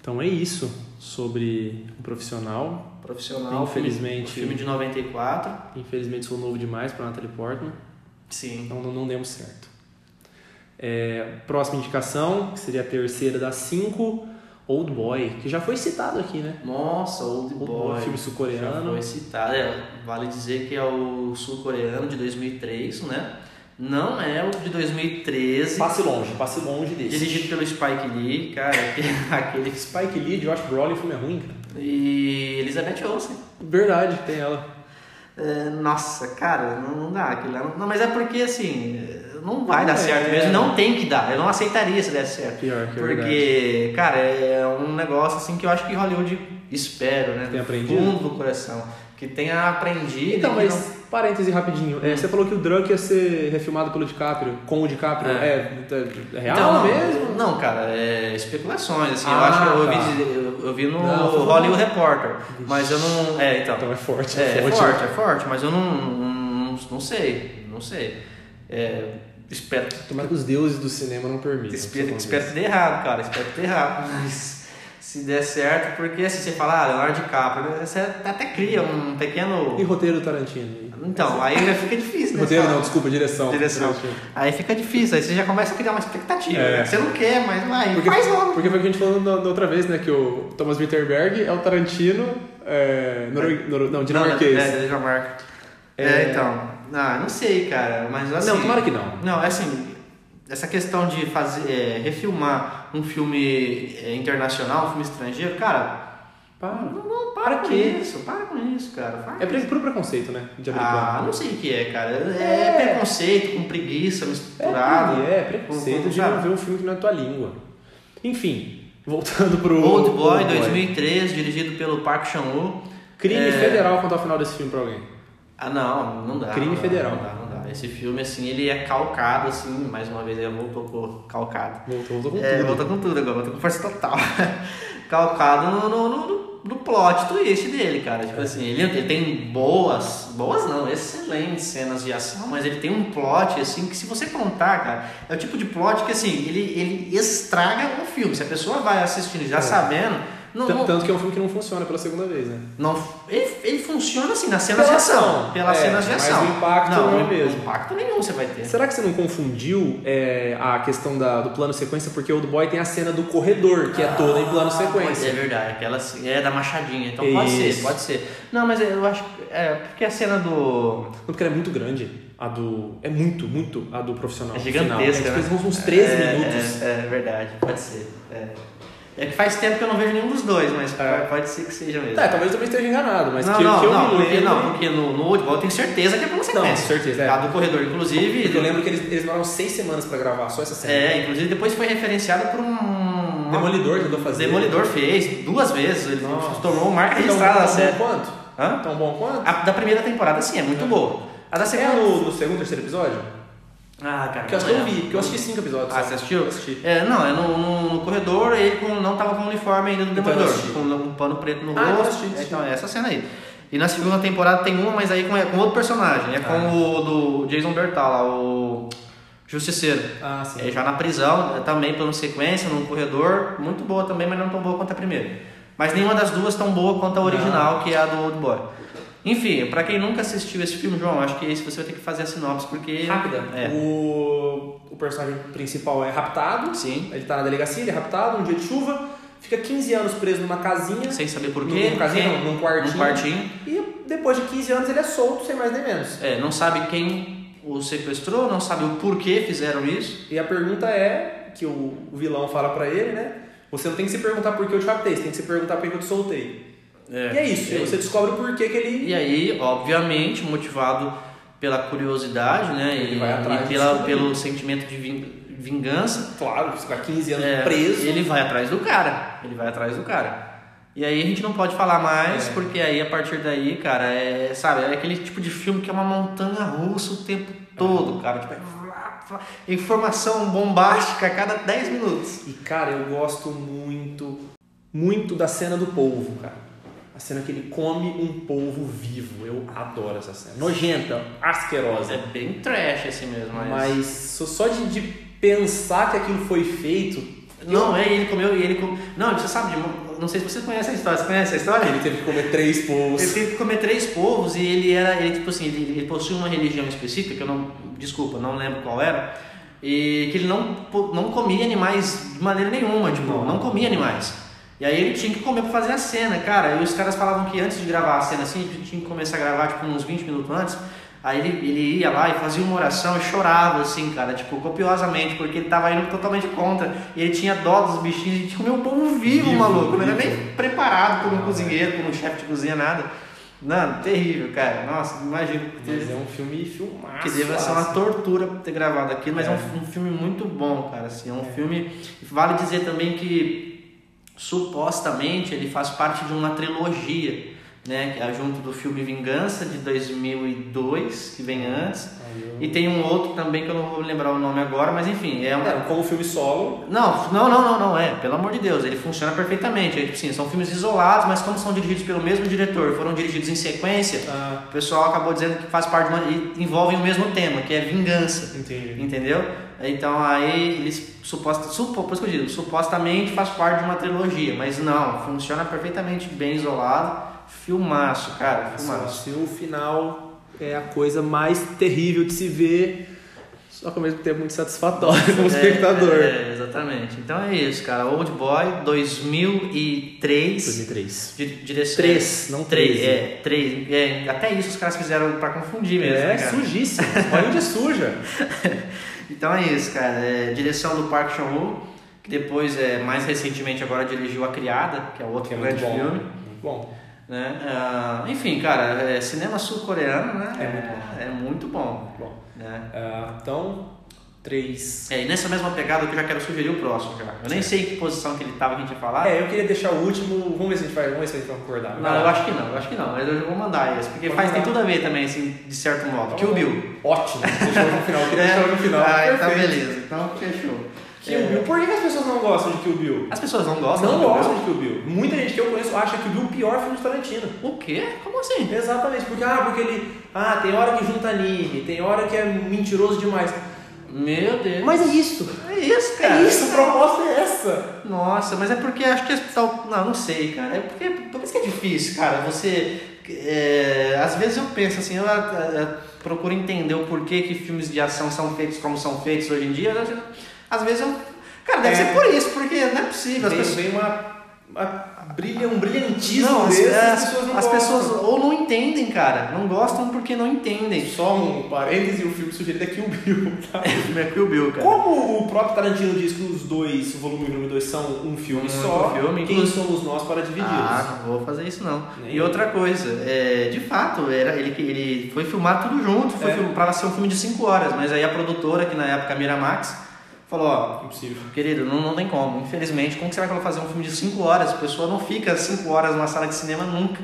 [SPEAKER 1] Então é isso sobre o profissional.
[SPEAKER 2] Profissional.
[SPEAKER 1] Infelizmente-
[SPEAKER 2] Filme, filme de 94.
[SPEAKER 1] Infelizmente sou novo demais para Natalie Portman,
[SPEAKER 2] Sim.
[SPEAKER 1] então não, não demos certo. É, próxima indicação, que seria a terceira das cinco, Old Boy, que já foi citado aqui, né?
[SPEAKER 2] Nossa, Old
[SPEAKER 1] Old
[SPEAKER 2] Boy.
[SPEAKER 1] Filme
[SPEAKER 2] Já
[SPEAKER 1] sul-coreano.
[SPEAKER 2] foi citado. É, vale dizer que é o sul-coreano de 2003, né? Não é o de 2013.
[SPEAKER 1] Passe longe, passe longe desse.
[SPEAKER 2] Dirigido pelo Spike Lee, cara. Aquele.
[SPEAKER 1] Spike Lee, Josh Brolin, filme é ruim, cara.
[SPEAKER 2] E Elizabeth Olsen.
[SPEAKER 1] Verdade, tem ela.
[SPEAKER 2] É, nossa, cara, não, não dá aquilo. lá. Não, mas é porque assim, não vai dar
[SPEAKER 1] É.
[SPEAKER 2] certo mesmo. Não tem que dar. Eu não aceitaria se desse certo.
[SPEAKER 1] Pior que é verdade.
[SPEAKER 2] Porque, cara, é um negócio assim que eu acho que Hollywood espero, né?
[SPEAKER 1] Tem
[SPEAKER 2] do
[SPEAKER 1] aprendido?
[SPEAKER 2] fundo do coração. Que tenha aprendido.
[SPEAKER 1] Então, mas
[SPEAKER 2] não-
[SPEAKER 1] parêntese rapidinho. É, você falou que o Drunk ia ser refilmado pelo DiCaprio, com o DiCaprio.
[SPEAKER 2] É.
[SPEAKER 1] É, é real
[SPEAKER 2] Então, não,
[SPEAKER 1] mesmo?
[SPEAKER 2] Não, cara, é especulações, assim, eu
[SPEAKER 1] Ah,
[SPEAKER 2] acho que eu
[SPEAKER 1] tá.
[SPEAKER 2] dizer- eu, eu vi no
[SPEAKER 1] Não,
[SPEAKER 2] Hollywood Reporter, mas eu não, é, então,
[SPEAKER 1] Então é forte,
[SPEAKER 2] é, é
[SPEAKER 1] forte.
[SPEAKER 2] forte, é forte, mas eu não, não, não sei, não sei, é, espero,
[SPEAKER 1] Tomara que os deuses do cinema não permitam.
[SPEAKER 2] espero, espero que dê errado, cara, espero que dê errado, mas se der certo, porque assim, você fala, ah, Leonardo DiCaprio, né, você até cria um pequeno,
[SPEAKER 1] E roteiro Tarantino?
[SPEAKER 2] Então, aí já fica difícil, né,
[SPEAKER 1] Roteiro não, desculpa, direção.
[SPEAKER 2] Direção. Aí fica difícil, aí você já começa a criar uma expectativa.
[SPEAKER 1] É.
[SPEAKER 2] né? Você não quer, mas vai,
[SPEAKER 1] Porque,
[SPEAKER 2] faz logo.
[SPEAKER 1] porque foi o que a gente falou da outra vez, né? Que o Thomas Winterberg é o Tarantino. É, noro- não, dinamarquês.
[SPEAKER 2] Não, é, é Dinamarca. É,
[SPEAKER 1] É.
[SPEAKER 2] então. Ah, não sei, cara. Mas assim.
[SPEAKER 1] Não, tomara que não.
[SPEAKER 2] Não, é assim. Essa questão de fazer, é, refilmar um filme é, internacional, um filme estrangeiro, cara.
[SPEAKER 1] Para.
[SPEAKER 2] Não, não para
[SPEAKER 1] Pra
[SPEAKER 2] com
[SPEAKER 1] quê?
[SPEAKER 2] isso, para com isso, cara. Faz.
[SPEAKER 1] É pre- puro preconceito, né? De americano.
[SPEAKER 2] Ah, não sei o que é, cara. É,
[SPEAKER 1] É.
[SPEAKER 2] preconceito com preguiça
[SPEAKER 1] É,
[SPEAKER 2] misturado.
[SPEAKER 1] é, preconceito
[SPEAKER 2] Com-
[SPEAKER 1] de
[SPEAKER 2] sabe?
[SPEAKER 1] não ver um filme que não é tua língua. Enfim, voltando pro.
[SPEAKER 2] Old Boy,
[SPEAKER 1] Old
[SPEAKER 2] 2003, dirigido pelo Park Chan-woo.
[SPEAKER 1] Crime
[SPEAKER 2] É.
[SPEAKER 1] federal contar o final desse filme pra alguém.
[SPEAKER 2] Ah, não, não dá.
[SPEAKER 1] Crime
[SPEAKER 2] não
[SPEAKER 1] federal.
[SPEAKER 2] Não dá, não dá. Esse filme, assim, ele é calcado, assim, mais uma vez, ele voltou com calcado.
[SPEAKER 1] Voltou, voltou com
[SPEAKER 2] É,
[SPEAKER 1] tudo.
[SPEAKER 2] voltou com tudo agora, voltou com força total. calcado no, no, no, no plot twist dele, cara. Tipo assim, ele, ele tem boas, boas não, excelentes cenas de ação, mas ele tem um plot, assim, que se você contar, cara, é o tipo de plot que, assim, ele, ele estraga o filme. Se a pessoa vai assistindo já
[SPEAKER 1] É.
[SPEAKER 2] sabendo, não,
[SPEAKER 1] Tanto,
[SPEAKER 2] não,
[SPEAKER 1] que é um filme que não funciona pela segunda vez, né?
[SPEAKER 2] não, ele, ele funciona assim, nas cenas
[SPEAKER 1] Pela
[SPEAKER 2] de ação. Pelas
[SPEAKER 1] É,
[SPEAKER 2] cenas de
[SPEAKER 1] mas
[SPEAKER 2] ação.
[SPEAKER 1] o impacto não é mesmo.
[SPEAKER 2] impacto nenhum você vai ter.
[SPEAKER 1] Será que você não confundiu é, a questão da, do plano sequência? Porque o Old Boy tem a cena do corredor, que é toda em plano sequência.
[SPEAKER 2] É verdade, aquela é da machadinha, então pode ser,
[SPEAKER 1] Isso.
[SPEAKER 2] pode ser. Não, mas eu acho que é porque a cena do.
[SPEAKER 1] Não, porque ela é muito grande. A do. É muito, muito a do profissional.
[SPEAKER 2] É
[SPEAKER 1] no final.
[SPEAKER 2] gigantesca,
[SPEAKER 1] É,
[SPEAKER 2] né?
[SPEAKER 1] tipo, uns 13
[SPEAKER 2] é,
[SPEAKER 1] minutos.
[SPEAKER 2] É, é verdade, pode ser. É. É que faz tempo que eu não vejo nenhum dos dois, mas
[SPEAKER 1] É.
[SPEAKER 2] pode ser que seja mesmo.
[SPEAKER 1] Tá, talvez eu também esteja enganado, mas
[SPEAKER 2] não,
[SPEAKER 1] que,
[SPEAKER 2] não,
[SPEAKER 1] que eu
[SPEAKER 2] não,
[SPEAKER 1] me
[SPEAKER 2] porque,
[SPEAKER 1] lembro-
[SPEAKER 2] não, porque no, no Old Boy eu tenho certeza que é plano sequência.
[SPEAKER 1] Não, certeza, é.
[SPEAKER 2] A do corredor, inclusive.
[SPEAKER 1] Porque eu lembro que eles, eles demoraram seis semanas pra gravar, só essa cena.
[SPEAKER 2] É, inclusive depois foi referenciado por um.
[SPEAKER 1] Demolidor tentou fazer.
[SPEAKER 2] Demolidor fez duas vezes, ele
[SPEAKER 1] Nossa.
[SPEAKER 2] se tornou marca
[SPEAKER 1] Então,
[SPEAKER 2] registrada da
[SPEAKER 1] tão
[SPEAKER 2] série.
[SPEAKER 1] bom quanto?
[SPEAKER 2] Hã?
[SPEAKER 1] Tão bom quanto?
[SPEAKER 2] A da primeira temporada, sim, é muito boa. A da
[SPEAKER 1] É
[SPEAKER 2] segunda.
[SPEAKER 1] no, no segundo, terceiro episódio?
[SPEAKER 2] Ah, cara.
[SPEAKER 1] Porque eu acho que eu vi, porque eu assisti cinco episódios.
[SPEAKER 2] Ah, você assistiu?
[SPEAKER 1] Eu assisti.
[SPEAKER 2] É, não, é no, no, no corredor, ele com, não tava com o uniforme ainda do
[SPEAKER 1] Então eu
[SPEAKER 2] Demolidor,
[SPEAKER 1] assisti.
[SPEAKER 2] com um pano preto no
[SPEAKER 1] Ah, então eu
[SPEAKER 2] rosto.
[SPEAKER 1] assisti, assisti.
[SPEAKER 2] Então, é essa cena aí. E na segunda temporada tem uma, mas aí com, é com outro personagem. É com
[SPEAKER 1] Ah.
[SPEAKER 2] o do Jason Bertal, lá, o Justiceiro.
[SPEAKER 1] Ah, sim.
[SPEAKER 2] É, já na prisão, é, também plano sequência, num corredor. Muito boa também, mas não tão boa quanto a primeira. Mas nenhuma das duas tão boa quanto a original, que é a do Old Boy. Enfim, pra quem nunca assistiu esse filme, João, acho que esse você vai ter que fazer a sinopse, porque...
[SPEAKER 1] Rápida.
[SPEAKER 2] É.
[SPEAKER 1] O, o personagem principal é raptado.
[SPEAKER 2] Sim.
[SPEAKER 1] Ele tá na delegacia, ele é raptado, um dia de chuva. Fica 15 anos preso numa casinha.
[SPEAKER 2] Sem saber por
[SPEAKER 1] Num-
[SPEAKER 2] quê.
[SPEAKER 1] numa casinha,
[SPEAKER 2] quem-
[SPEAKER 1] não, num quartinho.
[SPEAKER 2] Num quartinho.
[SPEAKER 1] E depois de 15 anos ele é solto, sem mais nem menos.
[SPEAKER 2] É, não sabe quem o sequestrou, não sabe o porquê fizeram isso.
[SPEAKER 1] E a pergunta é, que o, o vilão fala pra ele, né? Você não tem que se perguntar por que eu te raptei, você tem que se perguntar por que eu te soltei. E é isso,
[SPEAKER 2] e
[SPEAKER 1] aí você descobre o porquê que ele...
[SPEAKER 2] E aí, obviamente, motivado pela curiosidade, né?
[SPEAKER 1] Ele
[SPEAKER 2] e,
[SPEAKER 1] vai atrás
[SPEAKER 2] e pela, pelo sentimento de vin- vingança.
[SPEAKER 1] Claro, ficar 15 anos
[SPEAKER 2] é,
[SPEAKER 1] preso.
[SPEAKER 2] Ele vai atrás do cara. Ele vai atrás do cara. E aí a gente não pode falar mais,
[SPEAKER 1] É.
[SPEAKER 2] porque aí a partir daí, cara, é, sabe, é aquele tipo de filme que é uma montanha russa o tempo todo, cara. Tipo, é informação bombástica a cada 10 minutos.
[SPEAKER 1] E cara, eu gosto muito, muito da cena do polvo, cara. A cena que ele come um polvo vivo. Eu adoro essa cena. Nojenta, asquerosa.
[SPEAKER 2] É bem trash assim mesmo, mas.
[SPEAKER 1] Mas só- de, de pensar que aquilo foi feito.
[SPEAKER 2] Não, é, ele comeu e ele comeu. Não, você sabe, de- não sei se você conhece a história. Você conhece a história?
[SPEAKER 1] Ele teve que comer três polvos.
[SPEAKER 2] Ele teve que comer três povos e ele era, ele tipo assim, ele, ele possui uma religião específica que eu não, desculpa, não lembro qual era, e que ele não, não comia animais de maneira nenhuma, tipo,
[SPEAKER 1] não
[SPEAKER 2] comia animais. E aí ele tinha que comer pra fazer a cena, cara. E os caras falavam que antes de gravar a cena assim, tinha que começar a gravar tipo uns 20 minutos antes. Aí ele, ele ia lá e fazia uma oração e chorava, assim, cara, tipo, copiosamente, porque ele tava indo totalmente contra. E ele tinha dó dos bichinhos, a gente comeu um povo vivo,
[SPEAKER 1] Vivo,
[SPEAKER 2] maluco. Não era nem preparado por um
[SPEAKER 1] Não,
[SPEAKER 2] cozinheiro, por um chefe de cozinha, nada. Não, terrível, cara. Nossa, imagino
[SPEAKER 1] Mas é um filme filmaço.
[SPEAKER 2] que deva ser uma tortura ter gravado aquilo, mas é,
[SPEAKER 1] É.
[SPEAKER 2] um, um filme muito bom, cara. Assim, é um filme. Vale dizer também que supostamente ele faz parte de uma trilogia, né? Que é junto do filme Vingança de 2002, que vem antes. E tem um outro também que eu não vou lembrar o nome agora, mas enfim, é um.
[SPEAKER 1] É, como filme solo.
[SPEAKER 2] Não, não, não, não, não, é, pelo amor de Deus, ele funciona perfeitamente. É, tipo assim, são filmes isolados, mas como são dirigidos pelo mesmo diretor, foram dirigidos em sequência,
[SPEAKER 1] Ah,
[SPEAKER 2] o pessoal acabou dizendo que faz parte de uma. e envolvem o mesmo tema, que é vingança.
[SPEAKER 1] entendi.
[SPEAKER 2] Entendeu? Então aí eles suposta, supo, por isso que eu digo, supostamente faz parte de uma trilogia, mas não, funciona perfeitamente bem isolado. Filmaço, cara,
[SPEAKER 1] Só
[SPEAKER 2] filmaço.
[SPEAKER 1] se o final é a coisa mais terrível de se ver, só que ao mesmo tempo muito satisfatório como espectador.
[SPEAKER 2] É, é, exatamente. Então é isso, cara. Old Boy 2003.
[SPEAKER 1] 2003.
[SPEAKER 2] Di- Direção.
[SPEAKER 1] Três, não
[SPEAKER 2] três.
[SPEAKER 1] treze.
[SPEAKER 2] É, três. É, até isso os caras fizeram pra confundir mesmo.
[SPEAKER 1] É,
[SPEAKER 2] né, cara?
[SPEAKER 1] sujíssimo. Hollywood é suja.
[SPEAKER 2] Então é isso, cara. É, direção do Park Chan-wook, que depois, é, mais recentemente, agora dirigiu A Criada, que é outro
[SPEAKER 1] Que é muito
[SPEAKER 2] grande
[SPEAKER 1] bom.
[SPEAKER 2] filme.
[SPEAKER 1] Muito bom.
[SPEAKER 2] Né? Ah, enfim, cara, é, cinema sul-coreano, né?
[SPEAKER 1] É muito bom.
[SPEAKER 2] É muito bom.
[SPEAKER 1] Muito bom.
[SPEAKER 2] Né?
[SPEAKER 1] Ah, então, três.
[SPEAKER 2] É, e nessa mesma pegada que eu já quero sugerir o próximo já. Eu nem sei em que posição que ele tava que a gente ia falar.
[SPEAKER 1] É, eu queria deixar o último. Vamos ver se a gente vai, vamos ver se a gente vai concordar.
[SPEAKER 2] Não, eu acho que não, eu acho que não. Mas eu vou mandar esse, porque
[SPEAKER 1] Pode
[SPEAKER 2] faz, tem
[SPEAKER 1] mandar.
[SPEAKER 2] tudo a ver também, assim, de certo modo. Kill Bill.
[SPEAKER 1] Ótimo. Deixa eu no final. Queria deixar no final.
[SPEAKER 2] Ah, então beleza. Então fechou.
[SPEAKER 1] Kill
[SPEAKER 2] É,
[SPEAKER 1] Bill. Por que que as pessoas não gostam de Kill Bill?
[SPEAKER 2] As pessoas não gostam
[SPEAKER 1] Não
[SPEAKER 2] Kill
[SPEAKER 1] gostam de Kill Bill. Muita gente que eu conheço acha Kill Bill o pior filme de Tarantino.
[SPEAKER 2] O quê? Como assim?
[SPEAKER 1] Exatamente, porque, ah, porque ele. Ah, tem hora que junta anime, tem hora que é mentiroso demais.
[SPEAKER 2] Meu Deus.
[SPEAKER 1] Mas é isso.
[SPEAKER 2] é isso, cara.
[SPEAKER 1] É isso, a proposta é essa.
[SPEAKER 2] Nossa, mas é porque acho que tal. Não, não sei, cara. É porque por isso que é difícil, cara. Você. é, às vezes eu penso assim, eu, eu- eu procuro entender o porquê que filmes de ação são feitos como são feitos hoje em dia. Às vezes eu. Cara, deve
[SPEAKER 1] É.
[SPEAKER 2] ser por isso, porque não é possível. As
[SPEAKER 1] Vem,
[SPEAKER 2] pessoas.
[SPEAKER 1] vem uma, uma brilha, um brilhantismo
[SPEAKER 2] Não, as,
[SPEAKER 1] desse,
[SPEAKER 2] é,
[SPEAKER 1] as pessoas não
[SPEAKER 2] as
[SPEAKER 1] gostam.
[SPEAKER 2] pessoas ou não entendem, cara. Não gostam porque não entendem.
[SPEAKER 1] Só um parêntese, o filme sugerido é Kill Bill, tá?
[SPEAKER 2] O filme é Kill Bill, cara.
[SPEAKER 1] Como o próprio Tarantino diz que os dois, o volume 1 e o volume 2, são um filme
[SPEAKER 2] Um
[SPEAKER 1] só,
[SPEAKER 2] filme,
[SPEAKER 1] quem
[SPEAKER 2] inclusive-
[SPEAKER 1] somos nós para dividi-los?
[SPEAKER 2] Ah, não vou fazer isso não.
[SPEAKER 1] Nem
[SPEAKER 2] E
[SPEAKER 1] eu.
[SPEAKER 2] outra coisa, é, de fato, era, ele, ele foi filmar tudo junto, foi
[SPEAKER 1] É.
[SPEAKER 2] pra ser um filme de 5 horas, mas aí a produtora, que na época Miramax, falou, ó,
[SPEAKER 1] Impossível.
[SPEAKER 2] querido, não, não tem como, infelizmente, como que você vai fazer um filme de 5 horas? A pessoa não fica 5 horas numa sala de cinema nunca.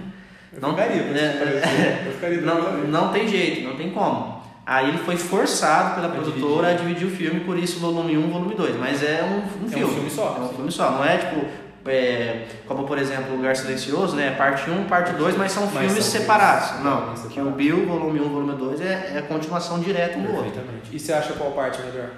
[SPEAKER 1] Eu
[SPEAKER 2] Não-
[SPEAKER 1] ficaria,
[SPEAKER 2] é,
[SPEAKER 1] eu ficaria
[SPEAKER 2] Não, não tem jeito, não tem como. Aí ele foi forçado pela produtora a dividir o filme, por isso volume 1, volume 2. Mas é um, um
[SPEAKER 1] um
[SPEAKER 2] filme.
[SPEAKER 1] filme só.
[SPEAKER 2] É um filme só. Não é tipo, é, como por exemplo, Lugar Silencioso, né? Parte 1, parte 2, mas são
[SPEAKER 1] Mas
[SPEAKER 2] filmes
[SPEAKER 1] são
[SPEAKER 2] separados.
[SPEAKER 1] filmes
[SPEAKER 2] Não,
[SPEAKER 1] separados.
[SPEAKER 2] que o Bill, volume 1, volume 2 é, é a continuação direta um do outro.
[SPEAKER 1] E você acha qual parte melhor?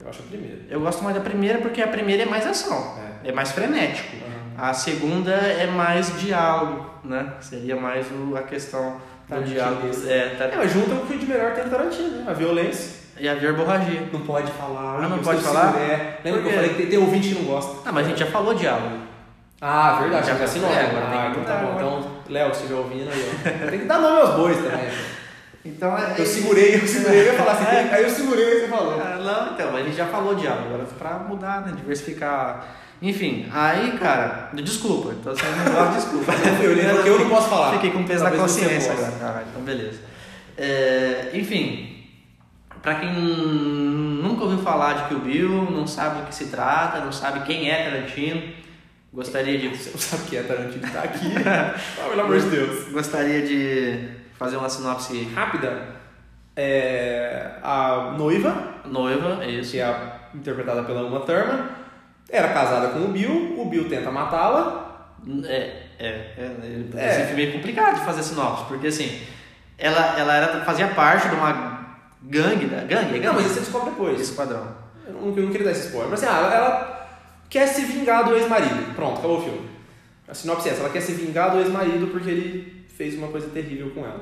[SPEAKER 1] Eu acho a primeira.
[SPEAKER 2] Eu gosto mais da primeira porque a primeira é mais ação, é, mais frenético.
[SPEAKER 1] Aham.
[SPEAKER 2] A segunda é mais diálogo, né? Seria mais o- a questão do diálogo. É, tá-
[SPEAKER 1] É, mas junta o que de melhor tem no Tarantino, né? A violência.
[SPEAKER 2] E a verborragia.
[SPEAKER 1] Não pode falar.
[SPEAKER 2] Ah, não pode falar?
[SPEAKER 1] É. Lembra que eu falei que tem, tem ouvinte que não gosta?
[SPEAKER 2] Ah, mas a gente já falou diálogo.
[SPEAKER 1] Ah, verdade,
[SPEAKER 2] Já
[SPEAKER 1] já assinou.
[SPEAKER 2] é, agora tem
[SPEAKER 1] ah,
[SPEAKER 2] que
[SPEAKER 1] então tá
[SPEAKER 2] mudar
[SPEAKER 1] bom.
[SPEAKER 2] agora.
[SPEAKER 1] Então, Léo, se estiver ouvindo aí, ó. Tem que dar nome aos bois também.
[SPEAKER 2] Então é.
[SPEAKER 1] Eu segurei, eu segurei, eu ia falar assim,
[SPEAKER 2] É.
[SPEAKER 1] aí eu segurei e você falou.
[SPEAKER 2] Ah, não, então, mas a gente já falou diálogo, agora pra mudar, né? Diversificar. Enfim, aí, cara, desculpa, então você não gosta, desculpa.
[SPEAKER 1] Eu olhei porque eu não posso falar.
[SPEAKER 2] Fiquei com peso na
[SPEAKER 1] Talvez
[SPEAKER 2] consciência agora. Caralho, então beleza. É, enfim, pra quem nunca ouviu falar de Kill Bill, não sabe do que se trata, não sabe quem é Tarantino, Gostaria de.
[SPEAKER 1] Você não sabe o que é Tarantino tá aqui. ah, pelo amor de Deus.
[SPEAKER 2] Gostaria de fazer uma sinopse
[SPEAKER 1] Rápida. É, a noiva,
[SPEAKER 2] noiva, é isso.
[SPEAKER 1] que é interpretada pela Uma Thurman, era casada com o Bill, o Bill tenta matá-la.
[SPEAKER 2] É, é, é,
[SPEAKER 1] É.
[SPEAKER 2] Esse filme é complicado de fazer sinopse, porque assim, ela, ela era, fazia parte de uma gangue, da gangue, é
[SPEAKER 1] Não,
[SPEAKER 2] gangue?
[SPEAKER 1] mas isso você descobre depois.
[SPEAKER 2] esquadrão.
[SPEAKER 1] Eu não, eu não queria dar esse spoiler. Mas assim, ah, ela, ela quer se vingar do ex-marido. Pronto, acabou o filme. A sinopse é essa, ela quer se vingar do ex-marido porque ele fez uma coisa terrível com ela.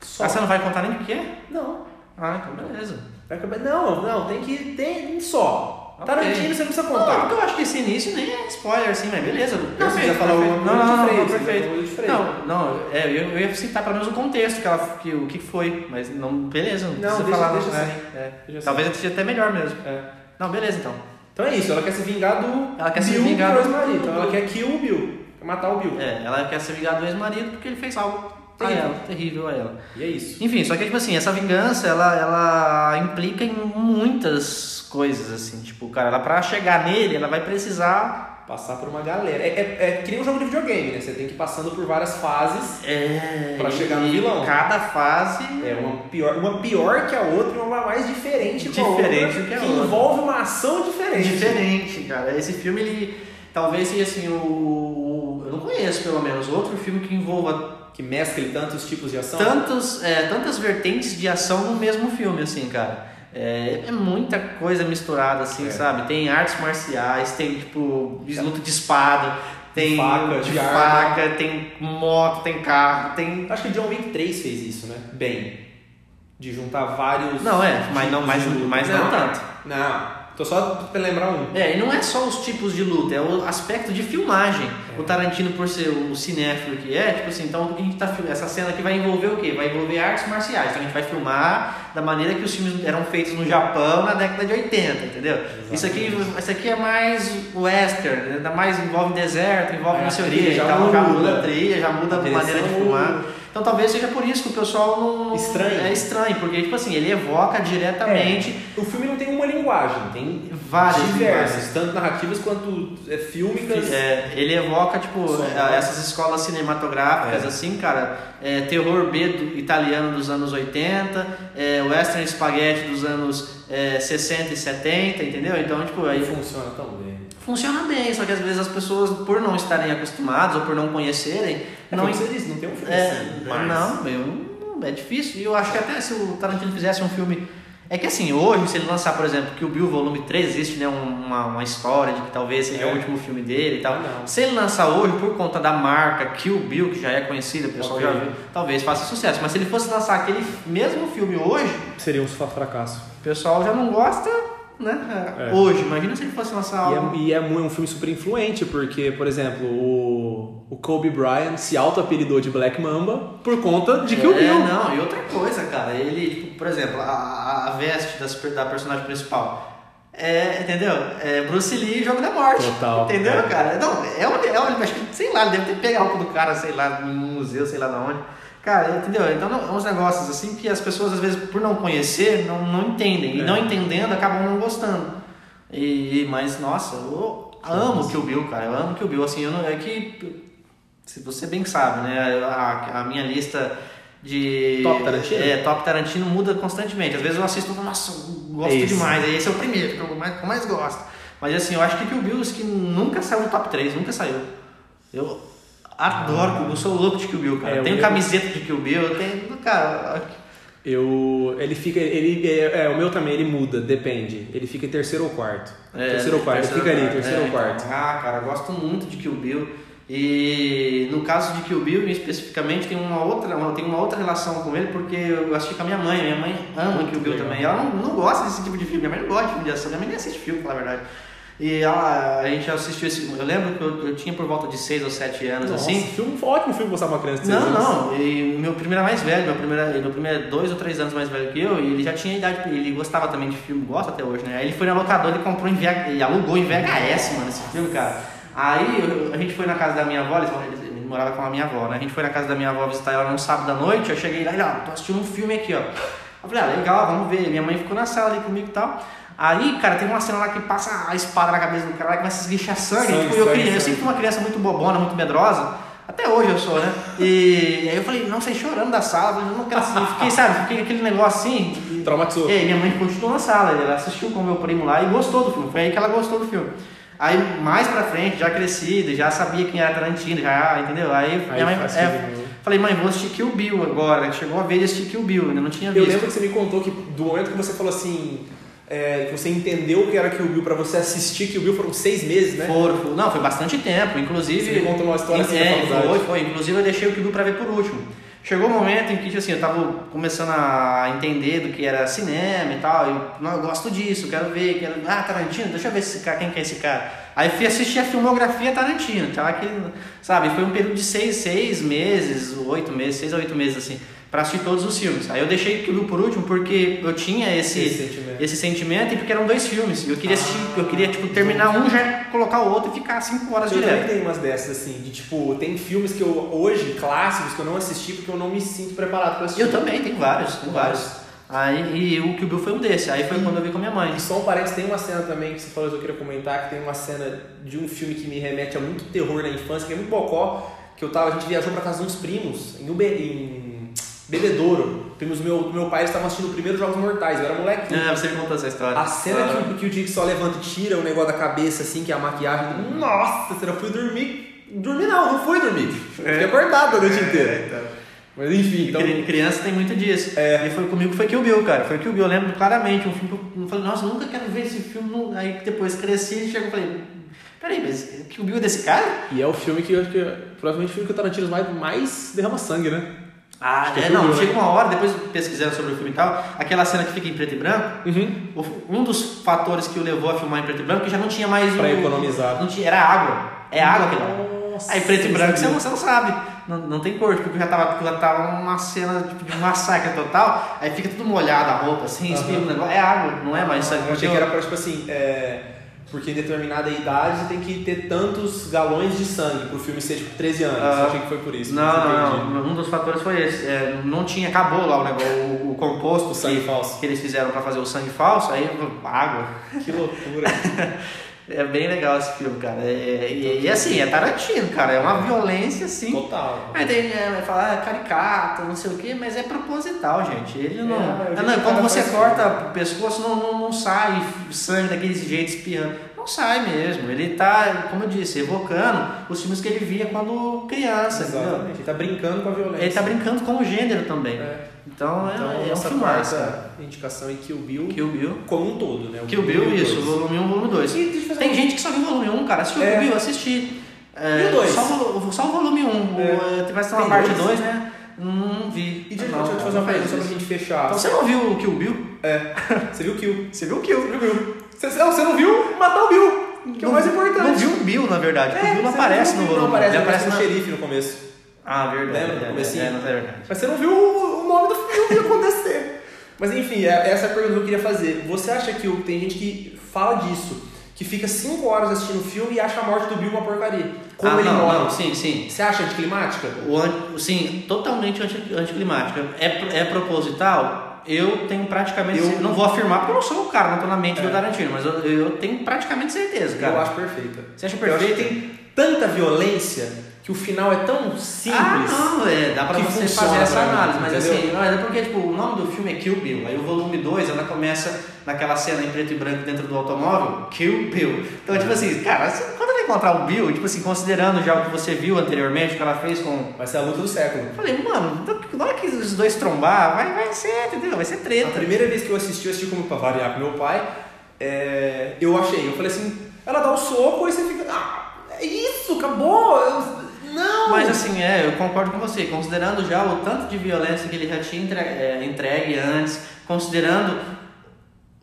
[SPEAKER 1] Só.
[SPEAKER 2] Ah, você não vai contar nem o que é?
[SPEAKER 1] Não.
[SPEAKER 2] Ah, então beleza.
[SPEAKER 1] Vai acabar- Não, não, tem que. Tem só.
[SPEAKER 2] Ok.
[SPEAKER 1] Tarantino você não precisa
[SPEAKER 2] Não,
[SPEAKER 1] contar.
[SPEAKER 2] porque eu acho que esse início nem é spoiler assim, mas beleza.
[SPEAKER 1] Não, já falou
[SPEAKER 2] perfeito.
[SPEAKER 1] uma
[SPEAKER 2] não, não, não, não, perfeito.
[SPEAKER 1] Freire.
[SPEAKER 2] Não, não, é, eu, eu ia citar pelo menos o contexto que ela, que, o que foi, mas não, beleza, não,
[SPEAKER 1] Não,
[SPEAKER 2] precisa
[SPEAKER 1] deixa,
[SPEAKER 2] falar.
[SPEAKER 1] deixa
[SPEAKER 2] é,
[SPEAKER 1] assim.
[SPEAKER 2] é.
[SPEAKER 1] Deixa assim.
[SPEAKER 2] Talvez seja até melhor mesmo.
[SPEAKER 1] É.
[SPEAKER 2] Não, beleza então.
[SPEAKER 1] Então é isso, ela quer se vingar do
[SPEAKER 2] Ela quer se vingar
[SPEAKER 1] é o
[SPEAKER 2] do-
[SPEAKER 1] Então ela quer kill o Bill. Quer matar o Bill.
[SPEAKER 2] É, ela quer se vingar do ex-marido porque ele fez algo a
[SPEAKER 1] Terrível.
[SPEAKER 2] ela, terrível a ela.
[SPEAKER 1] E é isso.
[SPEAKER 2] Enfim, só que tipo assim, essa vingança, ela, ela implica em muitas coisas, assim, tipo, cara, ela pra chegar nele, ela vai precisar
[SPEAKER 1] Passar por uma galera. É, é, é que nem um jogo de videogame, né? Você tem que ir passando por várias fases.
[SPEAKER 2] é,
[SPEAKER 1] Pra chegar no vilão.
[SPEAKER 2] Cada fase
[SPEAKER 1] É uma pior, uma pior que a outra e uma mais diferente a
[SPEAKER 2] Diferente
[SPEAKER 1] outra.
[SPEAKER 2] que a
[SPEAKER 1] que
[SPEAKER 2] outra.
[SPEAKER 1] envolve uma ação diferente.
[SPEAKER 2] diferente, cara. Esse filme, ele talvez seja assim, o, não conheço pelo menos outro filme que envolva
[SPEAKER 1] Que mescle tantos tipos de ação.
[SPEAKER 2] tantos, é, tantas vertentes de ação no mesmo filme, assim, cara. É, é muita coisa misturada, assim,
[SPEAKER 1] É.
[SPEAKER 2] sabe? Tem artes marciais, tem, tipo, luta de espada, tem
[SPEAKER 1] faca,
[SPEAKER 2] de
[SPEAKER 1] de
[SPEAKER 2] faca, tem moto, tem carro, tem...
[SPEAKER 1] Acho que John Wick 3 fez isso, né? Bem. De juntar vários.
[SPEAKER 2] Não, é, mas não,
[SPEAKER 1] tipos
[SPEAKER 2] mas, mas não tanto.
[SPEAKER 1] Não. Tô só pra lembrar um.
[SPEAKER 2] É, e não é só os tipos de luta, é o aspecto de filmagem. O Tarantino, por ser o cinéfilo que é, tipo assim, então o que a gente tá filmando? Essa cena aqui vai envolver o quê? Vai envolver artes marciais. Então a gente vai filmar da maneira que os filmes eram feitos no Japão na década de 80, entendeu? Isso aqui, isso aqui é mais western, né? Dá mais envolve deserto, envolve
[SPEAKER 1] É,
[SPEAKER 2] não sei
[SPEAKER 1] a
[SPEAKER 2] o quê,
[SPEAKER 1] já
[SPEAKER 2] então já
[SPEAKER 1] muda.
[SPEAKER 2] a trilha, já muda a,
[SPEAKER 1] A
[SPEAKER 2] maneira de filmar. Então talvez seja por isso que o pessoal não.
[SPEAKER 1] Estranho.
[SPEAKER 2] É estranho, porque tipo assim, ele evoca diretamente
[SPEAKER 1] O filme não tem uma linguagem, tem
[SPEAKER 2] várias
[SPEAKER 1] diversas,
[SPEAKER 2] linguagens.
[SPEAKER 1] tanto narrativas quanto é, fílmicas.
[SPEAKER 2] É, ele evoca, tipo, é, essas escolas cinematográficas,
[SPEAKER 1] É.
[SPEAKER 2] assim, cara. é, terror B do- italiano dos anos 80, é, western spaghetti dos anos é, 60 e 70, entendeu? Então, tipo,
[SPEAKER 1] Aí
[SPEAKER 2] aí
[SPEAKER 1] funciona tão bem.
[SPEAKER 2] Funciona bem, só que às vezes as pessoas, por não estarem acostumadas ou por não conhecerem,
[SPEAKER 1] É
[SPEAKER 2] não
[SPEAKER 1] não, você disse, não tem um filme
[SPEAKER 2] é,
[SPEAKER 1] assim. mas-
[SPEAKER 2] não, é difícil. E eu acho que até se o Tarantino fizesse um filme. É que assim, hoje, se ele lançar, por exemplo, que o Bill Volume 3 existe, né? um- Uma, uma história de que talvez seja
[SPEAKER 1] É.
[SPEAKER 2] o último filme dele e tal.
[SPEAKER 1] Não.
[SPEAKER 2] Se ele lançar hoje, por conta da marca Kill Bill, que já é conhecida, o pessoal já viu, talvez faça sucesso. Mas se ele fosse lançar aquele mesmo filme hoje,
[SPEAKER 1] Seria um fracasso.
[SPEAKER 2] o pessoal já não gosta, né?
[SPEAKER 1] É.
[SPEAKER 2] Hoje, imagina se ele fosse lançar
[SPEAKER 1] E
[SPEAKER 2] algo.
[SPEAKER 1] é, e é mu- um filme super influente, porque, por exemplo, o, o Kobe Bryant se auto-apelidou de Black Mamba por conta de Kill
[SPEAKER 2] é,
[SPEAKER 1] Bill.
[SPEAKER 2] não, e outra coisa, cara, ele, tipo, por exemplo, a, a- veste das, da personagem principal. É, entendeu? É Bruce Lee Jogo da Morte.
[SPEAKER 1] Total,
[SPEAKER 2] Entendeu,
[SPEAKER 1] é.
[SPEAKER 2] cara? Não, é onde, é onde, acho que, sei lá, ele deve ter pego algo do cara, sei lá, num museu, sei lá de onde. Cara, entendeu? Então, não, é uns negócios assim que as pessoas, às vezes, por não conhecer, não, não entendem. E
[SPEAKER 1] É.
[SPEAKER 2] não entendendo, acabam não gostando. E, mas, nossa, eu amo Kill Bill, cara. Eu amo Kill Bill. Assim, eu não, é que, se você bem sabe, né? A, a minha lista de...
[SPEAKER 1] Top Tarantino?
[SPEAKER 2] É, Top Tarantino muda constantemente. Às vezes eu assisto, nossa, eu gosto
[SPEAKER 1] isso.
[SPEAKER 2] demais. Aí esse é o primeiro que eu mais, mais gosto. Mas assim, eu acho que Kill Bill que nunca saiu no top 3, nunca saiu. Eu adoro Kill Bill, sou louco de Kill Bill, cara.
[SPEAKER 1] É,
[SPEAKER 2] eu tenho
[SPEAKER 1] eu-
[SPEAKER 2] camiseta de Kill Bill, eu tenho. Cara,
[SPEAKER 1] Eu, ele fica, ele, é, é, o meu também, ele muda, depende. Ele fica em terceiro ou quarto.
[SPEAKER 2] É,
[SPEAKER 1] terceiro ou quarto, ele fica ali, terceiro
[SPEAKER 2] É,
[SPEAKER 1] ou quarto.
[SPEAKER 2] então, ah, cara, gosto muito de Kill Bill. E no caso de Kill Bill, especificamente, tem uma outra, uma- tem uma outra relação com ele, porque eu assisti com a minha mãe. Minha mãe ama Kill Bill
[SPEAKER 1] Legal.
[SPEAKER 2] também. Ela não, não gosta desse tipo de filme. Minha mãe não gosta de filme de ação. Minha mãe nem assiste filme, pra falar a verdade. E ela, a gente assistiu esse. Eu lembro que eu, eu tinha por volta de 6 ou 7 anos,
[SPEAKER 1] Nossa,
[SPEAKER 2] assim.
[SPEAKER 1] filme, ótimo filme pra mostrar pra uma criança de seis
[SPEAKER 2] Não,
[SPEAKER 1] anos.
[SPEAKER 2] não. E meu primo era mais velho, meu primeiro, meu primeiro é dois ou três anos mais velho que eu, e ele já tinha idade, ele gostava também de filme, gosta até hoje, né? Aí ele foi na locadora e comprou em VH, e alugou em VHS, mano, esse filme, cara. Aí eu- a gente foi na casa da minha avó, eles, eles, ele morava com a minha avó, né? A gente foi na casa da minha avó visitar ela num sábado à noite, eu cheguei lá e, ó, tô assistindo um filme aqui, ó. Eu falei, ah, legal, vamos ver. Minha mãe ficou na sala ali comigo e tal. Aí, cara, tem uma cena lá que passa a espada na cabeça do cara e começa a esguichar sangue.
[SPEAKER 1] Sangue,
[SPEAKER 2] tipo, eu,
[SPEAKER 1] sangue,
[SPEAKER 2] eu
[SPEAKER 1] sangue.
[SPEAKER 2] sempre fui uma criança muito bobona, muito medrosa. Até hoje eu sou, né? E aí eu falei, não, saí chorando da sala, eu não quero assistir. Fiquei, sabe, fiquei aquele negócio assim.
[SPEAKER 1] Traumatizou.
[SPEAKER 2] E aí minha mãe continuou na sala, ela assistiu com o meu primo lá e gostou do filme. Foi aí que ela gostou do filme. Aí mais pra frente, já crescido, já sabia quem era Tarantino, já, entendeu? Aí, minha mãe, é, falei, mãe, vou assistir Kill Bill agora. Chegou a vez de assistir Kill Bill, ainda não tinha
[SPEAKER 1] Eu
[SPEAKER 2] visto.
[SPEAKER 1] lembro que você me contou que do momento que você falou assim, é, que você entendeu o que era Kill Bill pra você assistir Kill Bill foram seis meses, né?
[SPEAKER 2] Foram, não, foi bastante tempo, inclusive.
[SPEAKER 1] Você me contou uma história assim,
[SPEAKER 2] é, foi, foi. Inclusive eu deixei o Kill Bill pra ver por último. Chegou um momento em que assim, eu tava começando a entender do que era cinema e tal. Eu, não, eu gosto disso, quero ver, quero. Ah, Tarantino, deixa eu ver esse cara, quem que é esse cara. Aí fui assistir a filmografia Tarantino, tá? Que, sabe, foi um período de seis, seis meses, oito meses, seis a oito meses, assim, pra assistir todos os filmes. Aí eu deixei Bill por último porque eu tinha esse,
[SPEAKER 1] Esse sentimento.
[SPEAKER 2] esse sentimento e porque eram dois filmes. Eu queria assistir, eu queria tipo, terminar um, já colocar o outro e ficar cinco horas
[SPEAKER 1] Eu também
[SPEAKER 2] direto.
[SPEAKER 1] tenho umas dessas, assim, de tipo, tem filmes que eu, hoje, clássicos, que eu não assisti porque eu não me sinto preparado pra assistir.
[SPEAKER 2] Eu também, tem vários, tem vários. Aí, e o Kill Bill foi um desse. Aí foi quando eu vi com a minha mãe.
[SPEAKER 1] E só um parênteses, tem uma cena também que você falou que eu queria comentar, que tem uma cena de um filme que me remete a muito terror na infância, que é muito bocó, que eu tava, a gente viajou pra casa de uns primos, em, Ube, em Bebedouro. Primos meu, meu pai eles estavam assistindo o primeiro Jogos Mortais, eu era molequinho.
[SPEAKER 2] Ah, você me contou essa história.
[SPEAKER 1] A cena que, o- que o Dick só levanta e tira o negócio da cabeça, assim, que é a maquiagem. Nossa, você não fui dormir. Dormir não, não fui dormir. Fiquei acordado a noite inteira. Mas enfim, então.
[SPEAKER 2] Cri- Criança tem muito disso.
[SPEAKER 1] É.
[SPEAKER 2] E foi comigo foi Kill Bill, cara. Foi Kill Bill. Eu lembro claramente. Um filme que eu falei, nossa, eu nunca quero ver esse filme. Aí depois cresci e chegou e falei, peraí, mas Kill Bill é desse cara?
[SPEAKER 1] E é o filme que eu acho que. Provavelmente o filme que o Tarantino mais, mais derrama sangue, né?
[SPEAKER 2] Ah,
[SPEAKER 1] é
[SPEAKER 2] é, não, chega
[SPEAKER 1] né?
[SPEAKER 2] uma hora, depois pesquisando sobre o filme e tal, aquela cena que fica em preto e branco,
[SPEAKER 1] Uhum.
[SPEAKER 2] um dos fatores que o levou a filmar em preto e branco, que já não tinha mais
[SPEAKER 1] Pra economizar.
[SPEAKER 2] Não tinha, era água. É água aquilo. Aí preto e branco você não, você não sabe. Não, não tem cor, porque já tava, já tava uma cena tipo, de massacre total, aí fica tudo molhado a roupa, assim, espirra o negócio. É água, não é mais sangue.
[SPEAKER 1] Eu achei que era pra, tipo assim, é, porque em determinada idade tem que ter tantos galões de sangue pro filme ser tipo 13 anos.
[SPEAKER 2] Ah.
[SPEAKER 1] eu achei que foi por isso.
[SPEAKER 2] Não, não, um dos fatores foi esse. É, não tinha, acabou lá o negócio, o, o composto
[SPEAKER 1] O sangue
[SPEAKER 2] que,
[SPEAKER 1] falso.
[SPEAKER 2] que eles fizeram pra fazer o sangue falso, aí água.
[SPEAKER 1] Que loucura.
[SPEAKER 2] É bem legal esse filme, cara. É- e, e assim, é Tarantino, cara. É uma violência assim.
[SPEAKER 1] Total.
[SPEAKER 2] Aí tem, é, vai falar, ah, caricato, não sei o que, mas é proposital, gente. Ele não.
[SPEAKER 1] É,
[SPEAKER 2] Ah, não, quando você corta o pescoço, não, não, não sai sangue daquele jeito espirrando. Não sai mesmo. Ele tá, como eu disse, evocando os filmes que ele via quando criança, entendeu?
[SPEAKER 1] Exatamente. Ele tá brincando com a violência.
[SPEAKER 2] Ele tá brincando com o gênero também.
[SPEAKER 1] É.
[SPEAKER 2] Então,
[SPEAKER 1] Então,
[SPEAKER 2] é, é um
[SPEAKER 1] nossa
[SPEAKER 2] filmaço. cara.
[SPEAKER 1] quarta indicação em Kill Bill
[SPEAKER 2] Kill Bill.
[SPEAKER 1] como um todo, né? O
[SPEAKER 2] Kill Bill,
[SPEAKER 1] o
[SPEAKER 2] isso,
[SPEAKER 1] dois.
[SPEAKER 2] volume 1 volume 2.
[SPEAKER 1] E deixa eu fazer
[SPEAKER 2] Tem gente que só viu o volume 1, cara. Assistiu
[SPEAKER 1] É.
[SPEAKER 2] o Bill, assisti. É,
[SPEAKER 1] E o dois?
[SPEAKER 2] Só, o vo- só o volume 1.
[SPEAKER 1] É.
[SPEAKER 2] Vai ser uma parte
[SPEAKER 1] dois?
[SPEAKER 2] 2, né? Não vi.
[SPEAKER 1] E deixa,
[SPEAKER 2] não,
[SPEAKER 1] deixa eu te fazer
[SPEAKER 2] não
[SPEAKER 1] uma pergunta só pra gente fechar.
[SPEAKER 2] Então você não viu o Kill Bill?
[SPEAKER 1] É. Você viu Kill?
[SPEAKER 2] Você viu o Kill.
[SPEAKER 1] Você viu Bill? Você, não, você não viu matar o Bill, que é o mais importante.
[SPEAKER 2] Não viu o Bill, na verdade.
[SPEAKER 1] É,
[SPEAKER 2] o Bill não aparece no
[SPEAKER 1] o Bill,
[SPEAKER 2] volume.
[SPEAKER 1] Não aparece,
[SPEAKER 2] ele aparece
[SPEAKER 1] no xerife no começo.
[SPEAKER 2] Ah, verdade.
[SPEAKER 1] Lembra
[SPEAKER 2] é, é, não é verdade.
[SPEAKER 1] Mas você não viu o o nome do filme acontecer. Mas enfim, é essa é a pergunta que eu queria fazer. Você acha que o- tem gente que fala disso, que fica 5 horas assistindo o filme e acha a morte do Bill uma porcaria? Como
[SPEAKER 2] ah,
[SPEAKER 1] ele
[SPEAKER 2] não,
[SPEAKER 1] morre?
[SPEAKER 2] não, sim, sim.
[SPEAKER 1] Você acha anticlimática?
[SPEAKER 2] O sim, totalmente anti- anticlimática. É, é proposital? Eu tenho praticamente.
[SPEAKER 1] Eu-
[SPEAKER 2] Não vou afirmar porque eu não sou o cara, não tô na mente
[SPEAKER 1] É.
[SPEAKER 2] do Tarantino, mas eu, eu tenho praticamente certeza, cara.
[SPEAKER 1] Eu acho perfeita.
[SPEAKER 2] Você acha perfeito?
[SPEAKER 1] tem tanta violência que o final é tão simples.
[SPEAKER 2] Ah, não, é, dá pra
[SPEAKER 1] que
[SPEAKER 2] você
[SPEAKER 1] funciona
[SPEAKER 2] fazer essa análise, mas
[SPEAKER 1] entendeu?
[SPEAKER 2] assim, mas é porque tipo, o nome do filme é Kill Bill, aí o volume 2 ela começa naquela cena em preto e branco dentro do automóvel, Kill Bill. Então, tipo assim, cara, quando ele encontrar o Bill, tipo assim, considerando já o que você viu anteriormente, o que ela fez com.
[SPEAKER 1] Vai ser a luta do século.
[SPEAKER 2] Eu falei, mano, na hora que os dois trombar, vai, vai ser, entendeu? Vai ser
[SPEAKER 1] A
[SPEAKER 2] treta.
[SPEAKER 1] primeira vez que eu assisti, eu assisti como pra variar com meu pai. é, eu achei, eu falei assim, ela dá o soco e você fica. Ah, é isso, acabou! Eu- não!
[SPEAKER 2] Mas assim, é, eu concordo com você, considerando já o tanto de violência que ele já tinha entre- é, entregue antes, considerando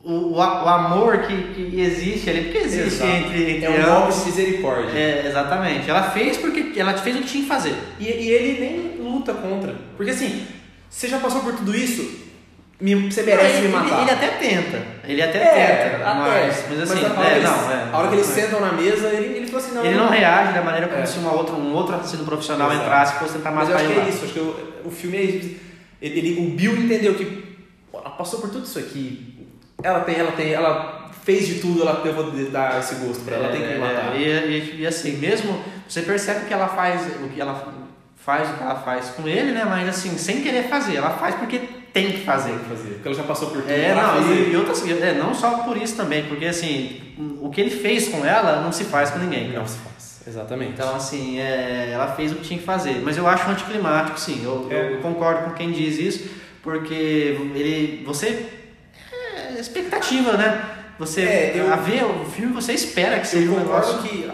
[SPEAKER 2] o, o, amor que, que existe ali, porque existe
[SPEAKER 1] Exato.
[SPEAKER 2] entre, entre
[SPEAKER 1] é um golpe de misericórdia.
[SPEAKER 2] É, exatamente. Ela fez porque ela fez o que tinha que fazer.
[SPEAKER 1] E, e ele nem luta contra. Porque assim, você já passou por tudo isso, me- você merece
[SPEAKER 2] ele,
[SPEAKER 1] me matar.
[SPEAKER 2] Ele, ele até tenta. Ele até
[SPEAKER 1] É,
[SPEAKER 2] tenta. Mas, mas assim,
[SPEAKER 1] a hora,
[SPEAKER 2] é,
[SPEAKER 1] que eles,
[SPEAKER 2] não, é.
[SPEAKER 1] a hora que eles
[SPEAKER 2] não é.
[SPEAKER 1] sentam na mesa, ele, ele falou assim, não.
[SPEAKER 2] Ele não reage da maneira como
[SPEAKER 1] É.
[SPEAKER 2] se uma outra, um outro assassino profissional
[SPEAKER 1] Exato.
[SPEAKER 2] entrasse e fosse tentar
[SPEAKER 1] Mas
[SPEAKER 2] matar
[SPEAKER 1] eu acho
[SPEAKER 2] ele
[SPEAKER 1] que é isso, acho que o, o filme é. Ele, ele- o Bill entendeu que ela passou por tudo isso aqui. Ela tem, ela tem, ela fez de tudo, ela eu vou dar esse gosto pra ela, ela tem que me matar.
[SPEAKER 2] É, e, e, assim, mesmo você percebe que ela faz o que ela faz o que ela faz com ele, né? Mas assim, sem querer fazer, ela faz porque tem que fazer. Tem que
[SPEAKER 1] fazer. Porque ela já passou por tudo.
[SPEAKER 2] É, não, fazer. E, e outras, é, não só por isso também, porque assim, o que ele fez com ela não se faz com ninguém.
[SPEAKER 1] Não se faz. Exatamente.
[SPEAKER 2] Então, assim, é, ela fez o que tinha que fazer. Mas eu acho anticlimático, sim. Eu, é. eu concordo com quem diz isso, porque ele. Você. É expectativa, né? Você é, eu, a ver o filme, você espera que seja
[SPEAKER 1] um
[SPEAKER 2] negócio.
[SPEAKER 1] que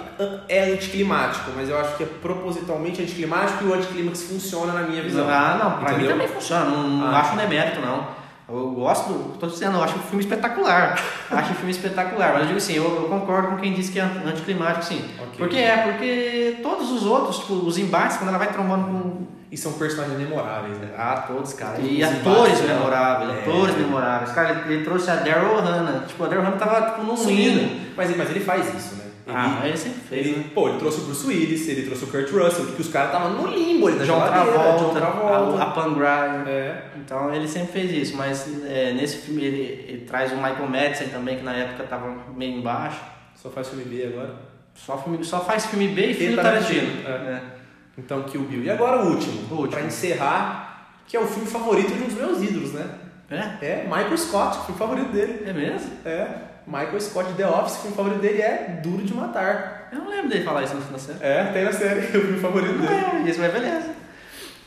[SPEAKER 1] é anticlimático, mas eu acho que é propositalmente anticlimático e o anticlímax funciona na minha visão.
[SPEAKER 2] Ah, não, pra Entendeu? mim também funciona. Não, ah. acho um demérito, não. Eu gosto do. Tô dizendo, eu acho o filme espetacular. acho o filme espetacular. Mas eu digo assim, eu, eu, concordo com quem disse que é anticlimático, sim. Okay. Porque é, porque todos os outros, tipo, os embates, quando ela vai trombando com
[SPEAKER 1] e são personagens memoráveis, né?
[SPEAKER 2] Ah, todos, cara. E atores memoráveis, é. atores memoráveis. Cara, ele, ele, trouxe a Daryl Hannah. Tipo, a Daryl Hannah tava tipo, num hino.
[SPEAKER 1] Mas, mas ele faz isso, né?
[SPEAKER 2] Ele, ah, ele sempre fez.
[SPEAKER 1] Ele,
[SPEAKER 2] né?
[SPEAKER 1] Pô, ele trouxe o Bruce Willis, ele trouxe o Kurt Russell, porque os caras estavam no limbo ali na
[SPEAKER 2] John Travolta, John Travolta, a, a. É. Então ele sempre fez isso, mas é, nesse filme ele, ele, traz o Michael Madsen também, que na época tava meio embaixo.
[SPEAKER 1] Só faz filme B agora?
[SPEAKER 2] Só, filme, só faz filme B e filme Tarantino. Tarantino. É.
[SPEAKER 1] é. Então, Kill Bill. E agora o último, o último. para encerrar, que é o filme favorito de um dos meus ídolos, né?
[SPEAKER 2] É?
[SPEAKER 1] É, Michael Scott, o filme favorito dele.
[SPEAKER 2] É mesmo?
[SPEAKER 1] É. Michael Scott, The Office, o filme favorito dele é Duro de Matar.
[SPEAKER 2] Eu não lembro dele falar isso na série.
[SPEAKER 1] É, tem na série, o filme favorito dele.
[SPEAKER 2] É, isso é beleza.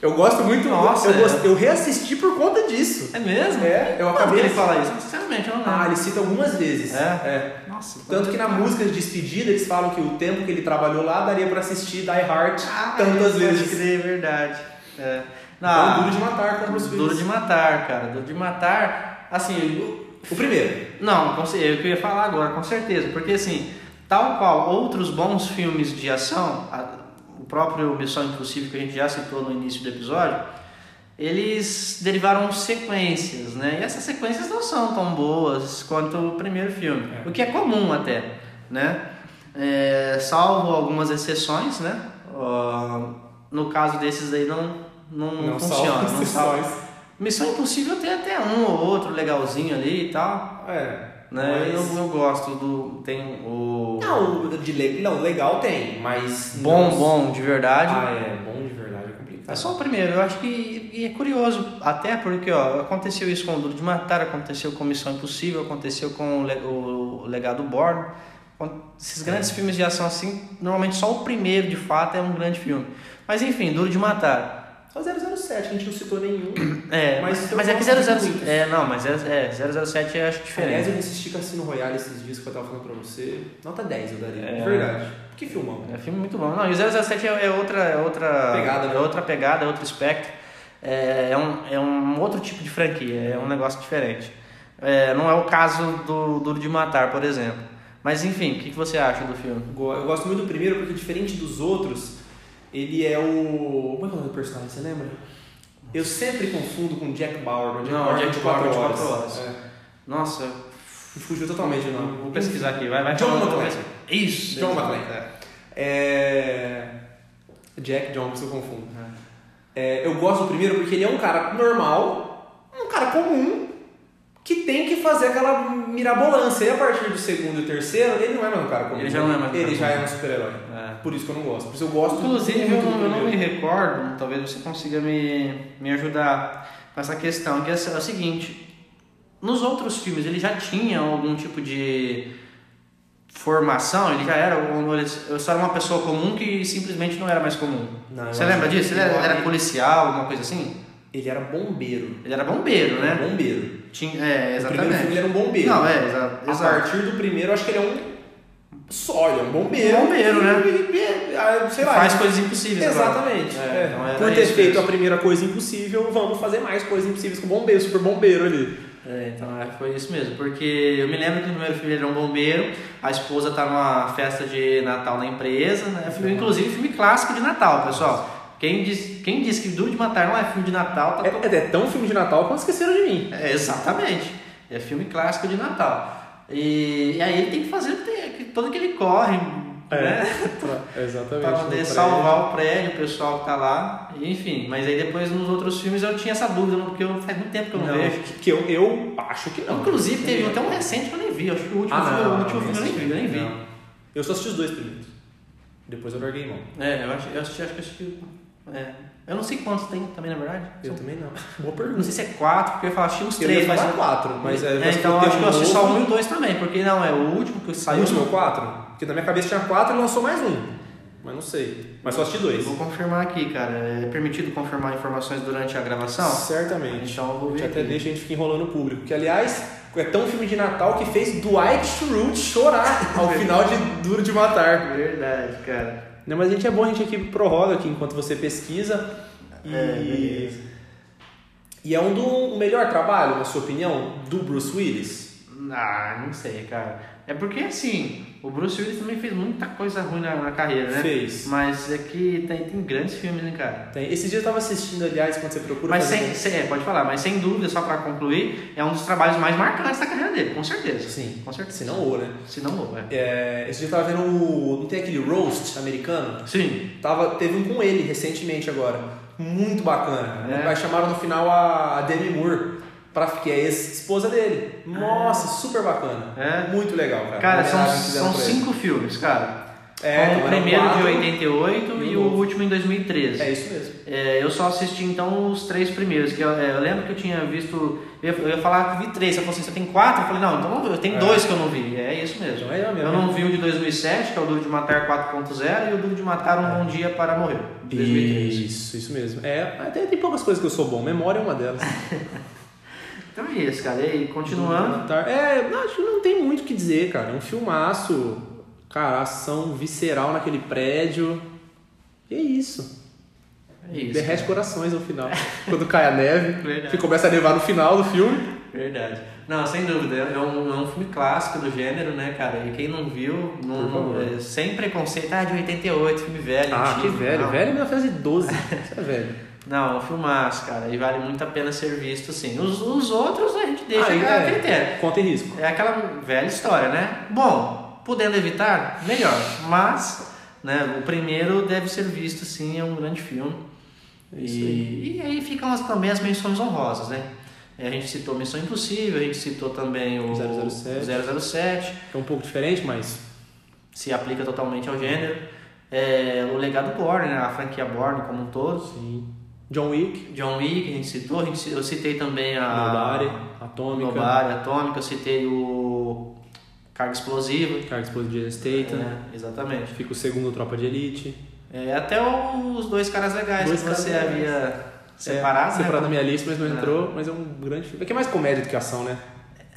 [SPEAKER 1] Eu gosto muito, Nossa, eu, é. eu reassisti por conta disso.
[SPEAKER 2] É mesmo?
[SPEAKER 1] É, eu acabei.
[SPEAKER 2] ele fala isso? Sinceramente, eu não lembro.
[SPEAKER 1] Ah, ele cita algumas vezes.
[SPEAKER 2] É?
[SPEAKER 1] É. Nossa. Tanto que na música de despedida eles falam que o tempo que ele trabalhou lá daria pra assistir Die Hard ah, tantas vezes.
[SPEAKER 2] Pode crer, é verdade. É.
[SPEAKER 1] Não, então, Duro de Matar com Bruce Willis.
[SPEAKER 2] Duro de Matar, cara. Duro de Matar, assim...
[SPEAKER 1] O, o primeiro.
[SPEAKER 2] Não, eu queria falar agora, com certeza. Porque assim, tal qual outros bons filmes de ação, o próprio Missão Impossível que a gente já citou no início do episódio, eles derivaram sequências, né? E essas sequências não são tão boas quanto o primeiro filme, é. o que é comum até, né? É, salvo algumas exceções, né? Uh, no caso desses aí não, não, não funciona. Não salva. Missão Impossível tem até um ou outro legalzinho ali e tal.
[SPEAKER 1] É.
[SPEAKER 2] Né? Mas... Eu, eu gosto do. Tem o.
[SPEAKER 1] Não, de, não, legal tem, mas.
[SPEAKER 2] Bom, não... bom, de verdade.
[SPEAKER 1] Ah, é, bom de verdade é
[SPEAKER 2] só o primeiro, eu acho que e é curioso, até porque ó, aconteceu isso com o Duro de Matar, aconteceu com Missão Impossível, aconteceu com o, o Legado Born. Esses grandes é. filmes de ação assim, normalmente só o primeiro de fato é um grande filme. Mas enfim, Duro de Matar.
[SPEAKER 1] Só 007, a gente não citou nenhum.
[SPEAKER 2] É, mas, mas é que 007. É, não, mas é, é 007 eu acho diferente.
[SPEAKER 1] Aliás, eu assisti Cassino Royale esses dias que eu tava falando pra você. Nota 10 eu daria. É, verdade. Que filmão.
[SPEAKER 2] É filme muito bom. Não, e o 007 é, é outra. É outra
[SPEAKER 1] pegada, né?
[SPEAKER 2] É outra pegada, é outro espectro. É, é, um, é um outro tipo de franquia, é um negócio diferente. É, não é o caso do Duro de Matar, por exemplo. Mas enfim, o que, que você acha do filme?
[SPEAKER 1] Eu gosto muito do primeiro porque, diferente dos outros ele é o. Como é que é o nome do personagem? Você lembra? Eu sempre confundo com Jack Bauer.
[SPEAKER 2] Jack não, Bauer Jack de 4 horas. É. Nossa,
[SPEAKER 1] me fugiu totalmente o nome.
[SPEAKER 2] Vou pesquisar aqui, vai, vai.
[SPEAKER 1] John McClane.
[SPEAKER 2] Isso,
[SPEAKER 1] John McClane. É. é. Jack John, que eu confundo. É. é. eu gosto do primeiro porque ele é um cara normal, um cara comum, que tem que fazer aquela mirabolância. E a partir do segundo e terceiro, ele não é mais um cara comum.
[SPEAKER 2] Ele já não é mais
[SPEAKER 1] Ele já é um super-herói. É. Por isso que eu não gosto. Por isso eu gosto
[SPEAKER 2] Inclusive, eu, não, eu não me recordo, talvez você consiga me, me ajudar com essa questão, que é, é o seguinte. Nos outros filmes, ele já tinha algum tipo de formação, ele já era, ele só era uma pessoa comum que simplesmente não era mais comum. Não, você lembra disso? Ele era, era policial, alguma coisa assim?
[SPEAKER 1] Ele era bombeiro.
[SPEAKER 2] Ele era bombeiro, né?
[SPEAKER 1] Era bombeiro.
[SPEAKER 2] Tinha, é, exatamente.
[SPEAKER 1] O primeiro filme ele era um bombeiro.
[SPEAKER 2] Não, é, exato.
[SPEAKER 1] A partir do primeiro, acho que ele é um só, ele é um bombeiro.
[SPEAKER 2] Um bombeiro, né?
[SPEAKER 1] Ah, sei lá.
[SPEAKER 2] Faz coisas impossíveis.
[SPEAKER 1] Exatamente. É, é, Por ter feito mesmo. a primeira coisa impossível, vamos fazer mais coisas impossíveis com o bombeiro, super bombeiro ali.
[SPEAKER 2] É, então é, foi isso mesmo, porque eu me lembro que no primeiro filme ele era um bombeiro, a esposa tá numa festa de Natal na empresa, né? Filme, inclusive filme clássico de Natal, pessoal. Quem diz, quem diz que Duro de Matar não é filme de Natal, tá
[SPEAKER 1] é, todo... é, tão filme de Natal quanto esqueceram de mim.
[SPEAKER 2] É, exatamente. É filme clássico de Natal. E, e aí ele tem que fazer todo aquele corre, é, né?
[SPEAKER 1] exatamente.
[SPEAKER 2] para poder salvar o prédio, o pessoal que tá lá. Enfim, mas aí depois nos outros filmes eu tinha essa dúvida, porque eu, faz muito tempo que eu não, não vejo.
[SPEAKER 1] Que eu, eu acho que não.
[SPEAKER 2] Inclusive teve até um recente que eu nem vi, acho que o último
[SPEAKER 1] Ah,
[SPEAKER 2] filme,
[SPEAKER 1] não,
[SPEAKER 2] o último filme eu nem vi, eu nem vi.
[SPEAKER 1] Não. Eu só assisti os dois primeiros. Depois eu larguei mão.
[SPEAKER 2] É, eu acho, eu assisti, acho que eu assisti. É. Eu não sei quantos tem também, na verdade.
[SPEAKER 1] Eu
[SPEAKER 2] São-
[SPEAKER 1] também não. Boa
[SPEAKER 2] Não
[SPEAKER 1] pergunta.
[SPEAKER 2] sei se é quatro, porque eu falar, assisti uns
[SPEAKER 1] Eu
[SPEAKER 2] três, mas.
[SPEAKER 1] quatro, mas é,
[SPEAKER 2] É, então eu acho que eu assisti só um e dois também, porque não, é o último que
[SPEAKER 1] O
[SPEAKER 2] saiu.
[SPEAKER 1] último é o quatro? Porque na minha cabeça tinha quatro e lançou mais um. Mas não sei. Mas só assisti dois.
[SPEAKER 2] Vou confirmar aqui, cara. É permitido confirmar informações durante a gravação?
[SPEAKER 1] Certamente.
[SPEAKER 2] Então eu vou
[SPEAKER 1] A
[SPEAKER 2] ver.
[SPEAKER 1] gente até deixa a gente ficar enrolando o público. Que, aliás, é tão filme de Natal que fez Dwight Schrute chorar ao final de Duro de Matar.
[SPEAKER 2] Verdade, cara.
[SPEAKER 1] Não, mas a gente é bom, a gente aqui prorroga aqui enquanto você pesquisa. E,
[SPEAKER 2] É, beleza.
[SPEAKER 1] e é um do melhor trabalho, na sua opinião, do Bruce Willis?
[SPEAKER 2] Ah, não sei, cara. É porque assim, o Bruce Willis também fez muita coisa ruim na, na carreira, né?
[SPEAKER 1] Fez.
[SPEAKER 2] Mas é que tem, tem grandes filmes, né, cara?
[SPEAKER 1] Tem. Esses dias eu tava assistindo, aliás, quando você procura
[SPEAKER 2] Mas sem,
[SPEAKER 1] um-
[SPEAKER 2] sem- é, pode falar, mas sem dúvida, só pra concluir, é um dos trabalhos mais marcantes da carreira dele, com certeza.
[SPEAKER 1] Sim.
[SPEAKER 2] Com certeza.
[SPEAKER 1] Se não ou, né?
[SPEAKER 2] Se não ou, é.
[SPEAKER 1] É, esse dia eu tava vendo o. Não tem aquele roast americano?
[SPEAKER 2] Sim.
[SPEAKER 1] Tava, teve um com ele recentemente agora. Muito bacana.
[SPEAKER 2] É.
[SPEAKER 1] Aí chamaram no final a Demi Moore, pra, que é ex-esposa dele. Nossa, super bacana.
[SPEAKER 2] É.
[SPEAKER 1] Muito legal, cara.
[SPEAKER 2] Cara, são, são cinco filmes, cara.
[SPEAKER 1] É,
[SPEAKER 2] Com
[SPEAKER 1] então
[SPEAKER 2] o primeiro
[SPEAKER 1] quatro.
[SPEAKER 2] de 88
[SPEAKER 1] e
[SPEAKER 2] e,
[SPEAKER 1] o
[SPEAKER 2] último em 2013.
[SPEAKER 1] É isso mesmo.
[SPEAKER 2] É, eu só assisti então os três primeiros, que eu, é, eu lembro que eu tinha visto. Eu ia, eu ia falar que vi três, você falou assim: você tem quatro? Eu falei: não, então eu tenho
[SPEAKER 1] É.
[SPEAKER 2] dois que eu não vi. É isso mesmo.
[SPEAKER 1] Então é eu mesmo.
[SPEAKER 2] Eu não vi o de 2007, que é o Duro de Matar 4.0, e o Duro de Matar Um Bom Dia para Morrer, de 2013.
[SPEAKER 1] Isso, isso mesmo. É, até tem poucas coisas que eu sou bom. Memória é uma delas.
[SPEAKER 2] Então é isso, cara. E aí, continuando.
[SPEAKER 1] É, não, acho que não tem muito o que dizer, cara. É um filmaço. Cara, ação visceral naquele prédio. E é isso.
[SPEAKER 2] É isso.
[SPEAKER 1] Derrete corações no final. Quando cai a neve,
[SPEAKER 2] Verdade.
[SPEAKER 1] que começa a nevar no final do filme.
[SPEAKER 2] Verdade. Não, sem dúvida. É um, é um filme clássico do gênero, né, cara? E quem não viu, não,
[SPEAKER 1] favor.
[SPEAKER 2] é, sem preconceito, ah, de 88, filme velho.
[SPEAKER 1] Ah, que
[SPEAKER 2] antigo.
[SPEAKER 1] velho.
[SPEAKER 2] Não.
[SPEAKER 1] Velho é 1912. Isso é velho.
[SPEAKER 2] Não, é um filmaço, cara. E vale muito a pena ser visto, sim. Os, os outros a gente deixa
[SPEAKER 1] Aí,
[SPEAKER 2] a
[SPEAKER 1] é,
[SPEAKER 2] critério.
[SPEAKER 1] Conta em risco.
[SPEAKER 2] É aquela velha história, né? Bom, podendo evitar, melhor. Mas, né, o primeiro deve ser visto, sim, é um grande filme.
[SPEAKER 1] É isso
[SPEAKER 2] E, e aí ficam as, também as menções honrosas, né? É, A gente citou Missão Impossível, a gente citou também o
[SPEAKER 1] 007.
[SPEAKER 2] 007
[SPEAKER 1] É um pouco diferente, mas.
[SPEAKER 2] se aplica totalmente ao gênero. É, o legado Bourne, né? a franquia Bourne como um todo.
[SPEAKER 1] Sim. John Wick,
[SPEAKER 2] John Wick, a gente citou, a gente, eu citei também a
[SPEAKER 1] Nobody, Atômica,
[SPEAKER 2] Nobody, Atômica, eu citei o Carga Explosiva.
[SPEAKER 1] Carga Explosiva de Statham.
[SPEAKER 2] É, exatamente.
[SPEAKER 1] Fica o segundo Tropa de Elite.
[SPEAKER 2] É, até os dois caras legais
[SPEAKER 1] Dois
[SPEAKER 2] que
[SPEAKER 1] caras
[SPEAKER 2] você
[SPEAKER 1] legais.
[SPEAKER 2] havia separado.
[SPEAKER 1] é,
[SPEAKER 2] né?
[SPEAKER 1] separado na minha lista, mas não
[SPEAKER 2] É.
[SPEAKER 1] entrou. Mas é um grande filme. É que é mais comédia do que ação, né?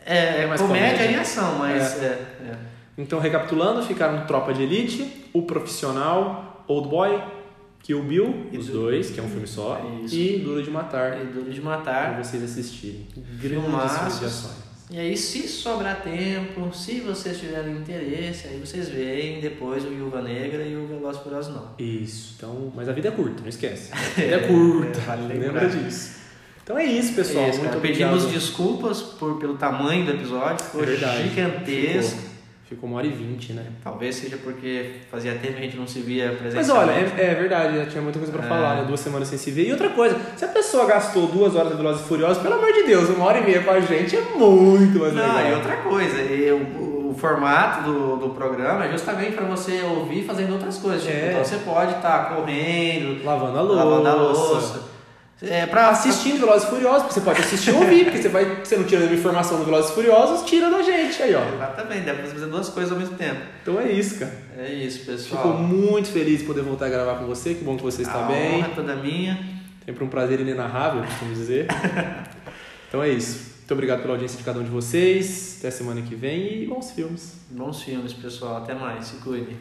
[SPEAKER 2] É,
[SPEAKER 1] É mais
[SPEAKER 2] comédia,
[SPEAKER 1] comédia.
[SPEAKER 2] e ação, mas. É. é.
[SPEAKER 1] Então, recapitulando, ficaram Tropa de Elite, O Profissional, Old Boy, Kill Bill,
[SPEAKER 2] E
[SPEAKER 1] os
[SPEAKER 2] do-
[SPEAKER 1] dois, que é um filme só,
[SPEAKER 2] Isso.
[SPEAKER 1] e Duro de Matar,
[SPEAKER 2] E Duro de
[SPEAKER 1] para
[SPEAKER 2] Matar.
[SPEAKER 1] vocês assistirem. Grandes
[SPEAKER 2] Filmaços.
[SPEAKER 1] filmes de ações.
[SPEAKER 2] E aí, se sobrar tempo, se vocês tiverem interesse, aí vocês veem depois o Viúva Negra e o Veloz Furioso não.
[SPEAKER 1] Isso, então, mas a vida é curta, não esquece. A vida é curta,
[SPEAKER 2] É, vale
[SPEAKER 1] lembra disso. Então é isso, pessoal.
[SPEAKER 2] É isso,
[SPEAKER 1] Muito
[SPEAKER 2] cara.
[SPEAKER 1] obrigado.
[SPEAKER 2] Pedimos desculpas por, pelo tamanho do episódio, ficou
[SPEAKER 1] É verdade.
[SPEAKER 2] gigantesco.
[SPEAKER 1] Ficou, ficou uma hora e vinte, né?
[SPEAKER 2] Talvez seja porque fazia tempo que a gente não se via
[SPEAKER 1] Mas
[SPEAKER 2] presencialmente.
[SPEAKER 1] olha, é, é verdade, tinha muita coisa pra
[SPEAKER 2] É.
[SPEAKER 1] falar, né? Duas semanas sem se ver. E outra coisa, se a pessoa gastou duas horas de Velozes e Furiosos, pelo amor de Deus, uma hora e meia com a gente é muito mais legal.
[SPEAKER 2] Não, e outra coisa, e o, o formato do, do programa é justamente para você ouvir fazendo outras coisas. Tipo,
[SPEAKER 1] É.
[SPEAKER 2] Então você pode estar correndo,
[SPEAKER 1] Lavando a louça.
[SPEAKER 2] lavando a louça. É, pra
[SPEAKER 1] Assistindo Velozes e Furiosos, porque você pode assistir ou ouvir, porque você vai, você não tira nenhuma informação do Velozes e Furiosos, tira da gente aí, ó.
[SPEAKER 2] Exatamente, dá pra você fazer duas coisas ao mesmo tempo.
[SPEAKER 1] Então é isso, cara.
[SPEAKER 2] É isso, pessoal.
[SPEAKER 1] Fico muito feliz de poder voltar a gravar com você, que bom que você está
[SPEAKER 2] a
[SPEAKER 1] bem.
[SPEAKER 2] honra toda minha.
[SPEAKER 1] Sempre um prazer inenarrável, costumo dizer. então é isso. Muito obrigado pela audiência de cada um de vocês. Até semana que vem e bons filmes.
[SPEAKER 2] Bons filmes, pessoal. Até mais. Se cuide.